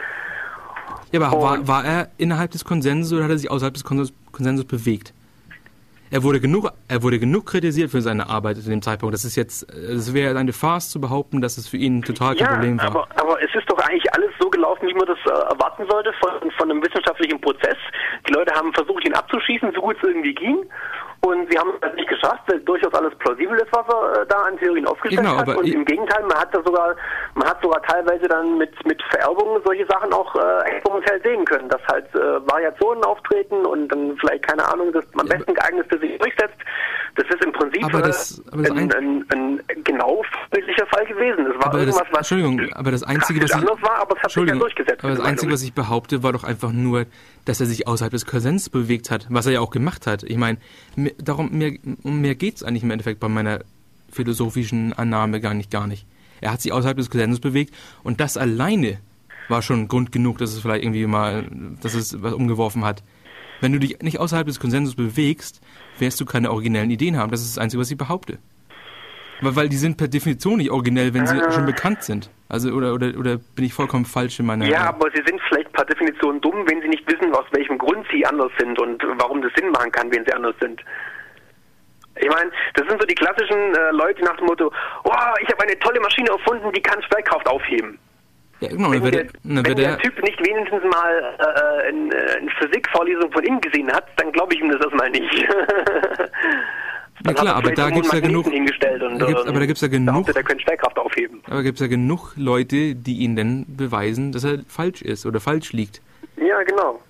Ja, aber war, war, er innerhalb des Konsensus oder hat er sich außerhalb des Konsensus, Konsensus bewegt? Er wurde genug, er wurde genug kritisiert für seine Arbeit zu dem Zeitpunkt. Das ist jetzt, es wäre eine Farce zu behaupten, dass es für ihn total kein ja, Problem war. Aber, aber es ist doch eigentlich alles so gelaufen, wie man das äh, erwarten sollte von, von einem wissenschaftlichen Prozess. Die Leute haben versucht, ihn abzuschießen, so gut es irgendwie ging. Und sie haben es nicht geschafft, weil durchaus alles plausibel ist, was er äh, da an Theorien aufgestellt genau, hat. Und im Gegenteil, man hat da sogar, man hat sogar teilweise dann mit, mit Vererbungen solche Sachen auch äh, experimentell sehen können, dass halt äh, Variationen auftreten und dann vielleicht, keine Ahnung, das am besten geeignetste sich durchsetzt. Das ist im Prinzip aber das, aber das ein, ein, ein, genau vorbildlicher Fall gewesen. Es war aber irgendwas, das, was Entschuldigung, aber das Einzige, was ich, anders war, aber es hat sich ja durchgesetzt. Aber das Einzige, was ich behaupte, war doch einfach nur, dass er sich außerhalb des Konsens bewegt hat, was er ja auch gemacht hat. Ich meine, darum mehr, um mehr geht's eigentlich im Endeffekt bei meiner philosophischen Annahme gar nicht, gar nicht. Er hat sich außerhalb des Konsenses bewegt und das alleine war schon Grund genug, dass es vielleicht irgendwie mal, dass es was umgeworfen hat. Wenn du dich nicht außerhalb des Konsensus bewegst, wirst du keine originellen Ideen haben. Das ist das Einzige, was ich behaupte. Weil, weil die sind per Definition nicht originell, wenn sie äh. schon bekannt sind. Also oder, oder, oder bin ich vollkommen falsch in meiner... Ja, aber sie sind vielleicht per Definition dumm, wenn sie nicht wissen, aus welchem Grund sie anders sind und warum das Sinn machen kann, wenn sie anders sind. Ich meine, das sind so die klassischen äh, Leute nach dem Motto, oh, ich habe eine tolle Maschine erfunden, die kann Schwerkraft aufheben. Ja, genau, wenn, der, wenn der, der, Typ nicht wenigstens mal äh, eine, äh, eine Physikvorlesung von ihm gesehen hat, dann glaube ich ihm das erstmal nicht. (laughs) Ja klar, aber da gibt es ja genug. Hingestellt und, da gibt's, aber da gibt es ja genug. Der könnte Schwerkraft aufheben. Aber gibt es ja genug Leute, die ihn dann beweisen, dass er falsch ist oder falsch liegt. Ja, genau.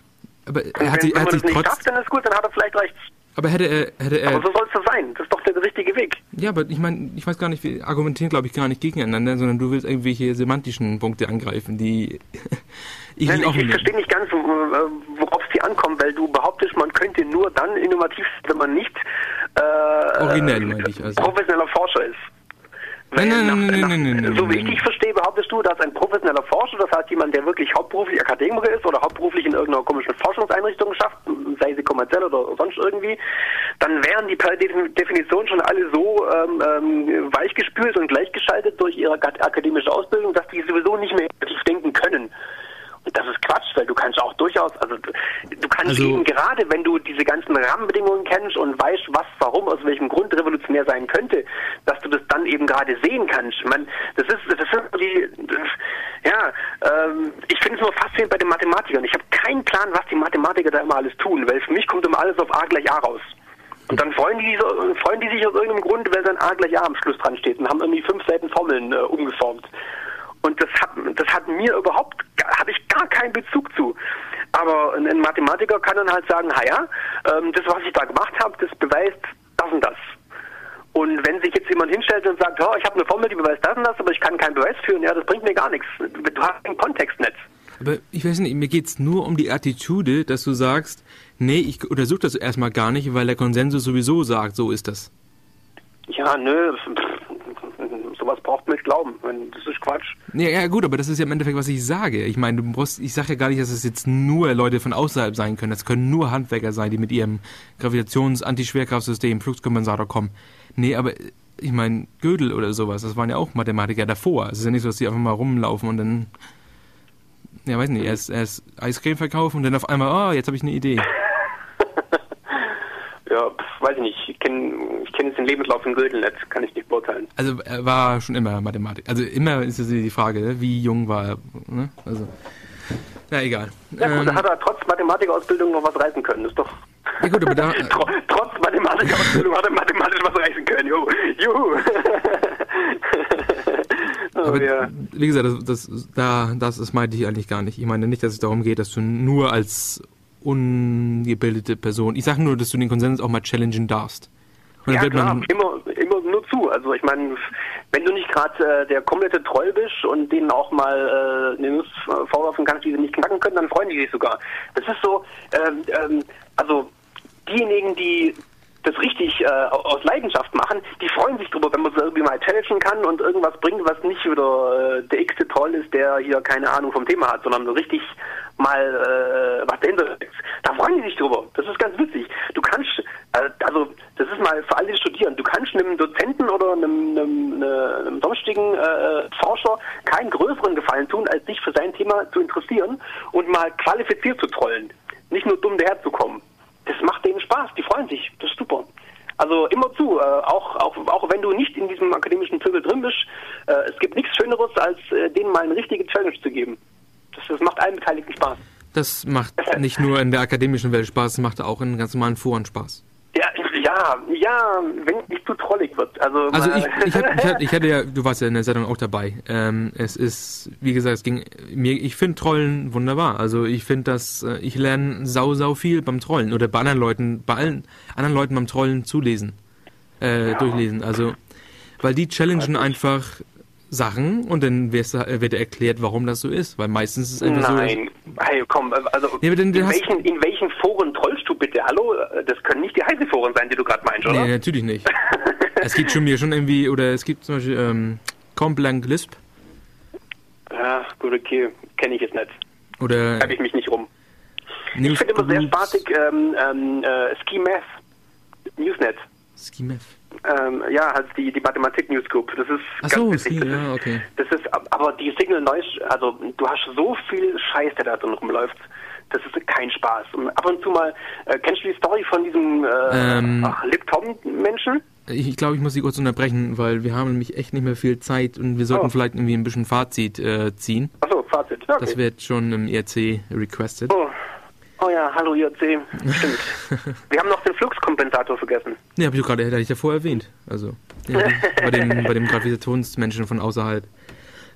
Aber er hat, sich, er hat sich trotz. Schafft, dann ist gut, dann hat er vielleicht recht. Aber hätte er, hätte er. Aber so soll es doch sein. Das ist doch der richtige Weg. Ja, aber ich meine, ich weiß gar nicht, wir argumentieren, glaube ich, gar nicht gegeneinander, sondern du willst irgendwelche semantischen Punkte angreifen, die (laughs) ich Nein, Ich, ich verstehe nicht ganz, worauf es dir ankommt, weil du behauptest, man könnte nur dann innovativ, wenn man nicht äh, Originell, meine ich also. professioneller Forscher ist. Nein, nein, nein, nein, nein, nein, nein, So wie ich dich verstehe, behauptest du, dass ein professioneller Forscher, das heißt jemand, der wirklich hauptberuflich Akademiker ist oder hauptberuflich in irgendeiner komischen Forschungseinrichtung schafft, sei sie kommerziell oder sonst irgendwie, dann wären die per Definition schon alle so ähm, ähm, weichgespült und gleichgeschaltet durch ihre akademische Ausbildung, dass die sowieso nicht mehr aktiv denken können. Das ist Quatsch, weil du kannst auch durchaus, also du kannst also, eben gerade, wenn du diese ganzen Rahmenbedingungen kennst und weißt, was, warum, aus welchem Grund revolutionär sein könnte, dass du das dann eben gerade sehen kannst. Man, das ist, das sind die, das, ja, ähm, ich finde es nur faszinierend bei den Mathematikern. Ich habe keinen Plan, was die Mathematiker da immer alles tun, weil für mich kommt immer alles auf A gleich A raus. Und dann freuen die, freuen die sich aus irgendeinem Grund, weil dann A gleich A am Schluss dran steht und haben irgendwie fünf Seiten Formeln äh, umgeformt. Und das hat, das hat mir überhaupt, habe ich gar keinen Bezug zu. Aber ein Mathematiker kann dann halt sagen, ja, ähm, das, was ich da gemacht habe, das beweist das und das. Und wenn sich jetzt jemand hinstellt und sagt, oh, ich habe eine Formel, die beweist das und das, aber ich kann keinen Beweis führen, ja, das bringt mir gar nichts. Du hast ein Kontextnetz. Aber ich weiß nicht, mir geht es nur um die Attitude, dass du sagst, nee, ich untersuche das erstmal gar nicht, weil der Konsensus sowieso sagt, so ist das. Ja, nö, nicht glauben. Das ist Quatsch. Ja, ja, gut, aber das ist ja im Endeffekt, was ich sage. Ich meine, du brauchst, ich sage ja gar nicht, dass es jetzt nur Leute von außerhalb sein können. Das können nur Handwerker sein, die mit ihrem Gravitations-Antischwerkraftsystem, Fluxkompensator kommen. Nee, aber ich meine, Gödel oder sowas, das waren ja auch Mathematiker davor. Es ist ja nicht so, dass die einfach mal rumlaufen und dann, ja, weiß nicht, erst, erst Eiscreme verkaufen und dann auf einmal, oh, jetzt habe ich eine Idee. (laughs) ja, weiß ich nicht. Ich kenne ich kenn jetzt den Lebenslauf von Gödel nicht, kann ich nicht beurteilen. Also er war schon immer Mathematik. Also immer ist es die Frage, wie jung war er. Ne? Also, na egal. Ja gut, ähm, da hat er trotz Mathematikausbildung noch was reißen können. Das ist doch... Ja gut, aber da... (laughs) trotz Mathematikausbildung hat er mathematisch was reißen können. Juhu. Juhu. (laughs) oh, aber ja. wie gesagt, das, das, da, das, das meinte ich eigentlich gar nicht. Ich meine nicht, dass es darum geht, dass du nur als ungebildete Person. Ich sage nur, dass du den Konsens auch mal challengen darfst. Und ja, klar, immer, immer nur zu. Also ich meine, wenn du nicht gerade äh, der komplette Troll bist und denen auch mal äh, eine Nuss vorwerfen kannst, die sie nicht knacken können, dann freuen die sich sogar. Das ist so, ähm, ähm, also diejenigen, die das richtig äh, aus Leidenschaft machen, die freuen sich drüber, wenn man sie irgendwie mal challengen kann und irgendwas bringt, was nicht wieder äh, der x-te Troll ist, der hier keine Ahnung vom Thema hat, sondern so richtig mal äh, was dahinter ist. Da freuen die sich drüber. Das ist ganz witzig. Du kannst, äh, also das ist mal für alle, die studieren, du kannst einem Dozenten oder einem, einem, einem sonstigen äh, Forscher keinen größeren Gefallen tun, als sich für sein Thema zu interessieren und mal qualifiziert zu trollen. Nicht nur dumm daherzukommen das macht denen Spaß, die freuen sich, das ist super. Also immer zu, äh, auch, auch, auch wenn du nicht in diesem akademischen Zirkel drin bist, äh, es gibt nichts Schöneres, als äh, denen mal eine richtige Challenge zu geben. Das, das macht allen Beteiligten Spaß. Das macht (laughs) nicht nur in der akademischen Welt Spaß, das macht auch in ganz normalen Foren Spaß. Ja, ja, ja, wenn nicht zu trollig wird. Also, also ich, ich, hatte, (laughs) ich, hatte, ja, du warst ja in der Sendung auch dabei. Ähm, es ist, wie gesagt, es ging mir, ich finde Trollen wunderbar. Also ich finde das, äh, ich lerne sau, sau viel beim Trollen oder bei anderen Leuten, bei allen anderen Leuten beim Trollen zulesen. äh, ja. durchlesen. Also, weil die challengen einfach Sachen und dann wird erklärt, warum das so ist. Weil meistens ist es einfach Nein. so. Nein, hey, komm, also ja, in, welchen, in welchen Foren trollst du bitte? Hallo? Das können nicht die heißen Foren sein, die du gerade meinst, oder? Nee, natürlich nicht. (laughs) es gibt schon mir schon irgendwie, oder es gibt zum Beispiel ähm, Complank Lisp. Ja, gut, okay. Kenne ich jetzt nicht. Oder. Habe ich mich nicht rum. News ich finde immer sehr spaßig ähm, ähm, äh, Ski Math Newsnet. Ski Math. Ähm, ja, halt die, die Mathematik News Group. Das ist Ach so, ganz witzig. ja, okay. Das ist, aber die Signal Noise, also du hast so viel Scheiß, der da drin rumläuft. Das ist kein Spaß. Und ab und zu mal, äh, kennst du die Story von diesem äh, ähm, Lip-Tom-Menschen? Ich glaube, ich muss Sie kurz unterbrechen, weil wir haben nämlich echt nicht mehr viel Zeit und wir sollten oh. vielleicht irgendwie ein bisschen Fazit äh, ziehen. Achso, Fazit. Okay. Das wird schon im ERC requested. Oh. Oh ja, hallo IRC. Stimmt. (laughs) wir haben noch den Fluxkompensator vergessen. Ne, habe ich gerade, hätte ich davor erwähnt. Also, ja, (laughs) bei dem, bei dem Gravitationsmenschen von außerhalb.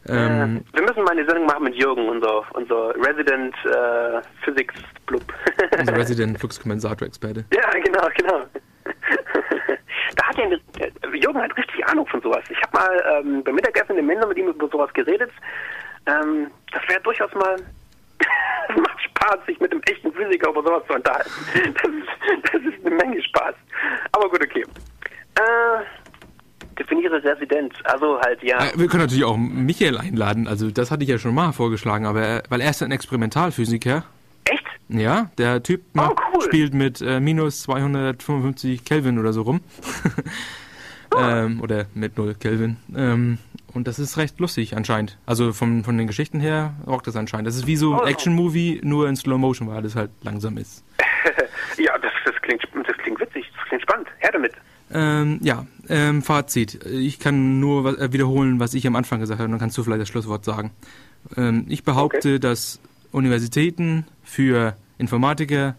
Ähm, wir müssen mal eine Sendung machen mit Jürgen, unser, unser Resident äh, Physics Blub. (laughs) unser Resident Fluxkompensator-Experte. Ja, genau, genau. da hat ja eine, Jürgen hat richtig Ahnung von sowas. Ich habe mal ähm, beim Mittagessen im Mender mit ihm über sowas geredet. Ähm, das wäre durchaus mal es (laughs) macht Spaß, sich mit einem echten Physiker über sowas zu unterhalten. Das ist, das ist eine Menge Spaß. Aber gut, okay. Äh, definiere Residenz. Also halt, ja. Äh, wir können natürlich auch Michael einladen. Also das hatte ich ja schon mal vorgeschlagen, aber er, weil er ist ein Experimentalphysiker. Echt? Ja, der Typ oh, cool. spielt mit äh, minus 255 Kelvin oder so rum. (laughs) oh. ähm, oder mit 0 Kelvin. Ähm, und das ist recht lustig anscheinend. Also von, von den Geschichten her rockt das anscheinend. Das ist wie so ein oh. Action-Movie, nur in Slow Motion, weil es halt langsam ist. (laughs) ja, das, das, klingt, das klingt witzig, das klingt spannend. Her damit. Ähm, ja, ähm, Fazit. Ich kann nur äh, wiederholen, was ich am Anfang gesagt habe, dann kannst du vielleicht das Schlusswort sagen. Ähm, ich behaupte, okay. dass Universitäten für Informatiker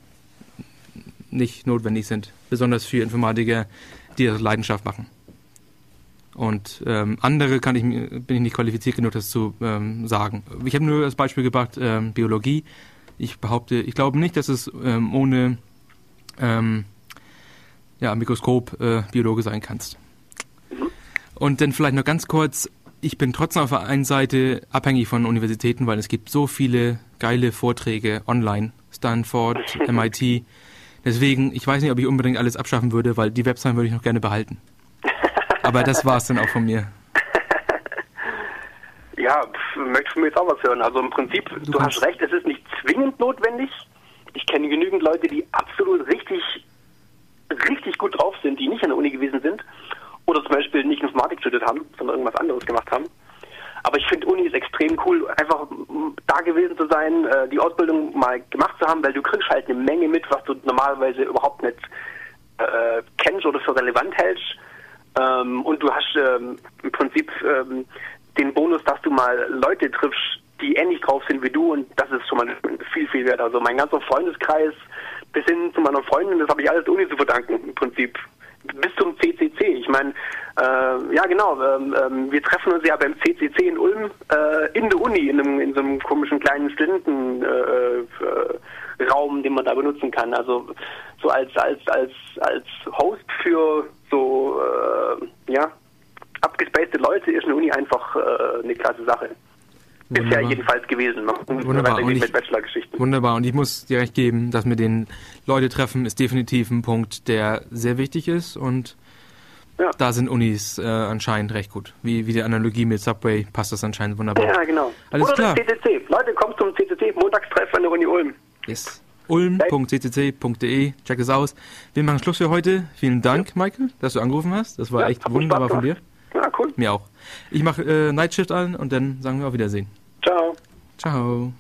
nicht notwendig sind. Besonders für Informatiker, die das Leidenschaft machen. Und ähm, andere kann ich, bin ich nicht qualifiziert genug, das zu ähm, sagen. Ich habe nur das Beispiel gebracht, ähm, Biologie. Ich behaupte, ich glaube nicht, dass es ähm, ohne ähm, ja, Mikroskop äh, Biologe sein kannst. Und dann vielleicht noch ganz kurz, ich bin trotzdem auf der einen Seite abhängig von Universitäten, weil es gibt so viele geile Vorträge online, Stanford, (laughs) MIT. Deswegen, ich weiß nicht, ob ich unbedingt alles abschaffen würde, weil die Website würde ich noch gerne behalten. Aber das war es dann auch von mir. (laughs) ja, möchtest du mir jetzt auch was hören? Also im Prinzip, du, du hast recht, es ist nicht zwingend notwendig. Ich kenne genügend Leute, die absolut richtig, richtig gut drauf sind, die nicht an der Uni gewesen sind oder zum Beispiel nicht Informatik studiert haben, sondern irgendwas anderes gemacht haben. Aber ich finde, Uni ist extrem cool, einfach da gewesen zu sein, äh, die Ausbildung mal gemacht zu haben, weil du kriegst halt eine Menge mit, was du normalerweise überhaupt nicht äh, kennst oder für relevant hältst. Ähm, und du hast ähm, im Prinzip ähm, den Bonus, dass du mal Leute triffst, die ähnlich drauf sind wie du und das ist schon mal viel, viel wert. Also mein ganzer Freundeskreis bis hin zu meiner Freundin, das habe ich alles Uni zu verdanken im Prinzip. Bis zum CCC. Ich meine, äh, ja genau, ähm, ähm, wir treffen uns ja beim CCC in Ulm äh, in der Uni, in, einem, in so einem komischen kleinen Studentenraum, äh, äh den man da benutzen kann. Also so als als als als Host für so äh, ja abgespacede Leute ist eine Uni einfach äh, eine klasse Sache. Wunderbar. Bisher jedenfalls gewesen. Wunderbar. Und ich, wunderbar. Und ich muss dir recht geben, dass mit den Leute treffen ist definitiv ein Punkt, der sehr wichtig ist und ja. da sind Unis äh, anscheinend recht gut. Wie, wie die Analogie mit Subway passt das anscheinend wunderbar. Ja, genau. Alles Oder klar. CCC. Leute, kommt zum CCC Montagstreff an der Uni Ulm. Yes ulm.ccc.de. Check es aus. Wir machen Schluss für heute. Vielen Dank, ja. Michael, dass du angerufen hast. Das war ja, echt wunderbar von dir. Ja, cool. Mir auch. Ich mache äh, Nightshift an und dann sagen wir auf Wiedersehen. Ciao. Ciao.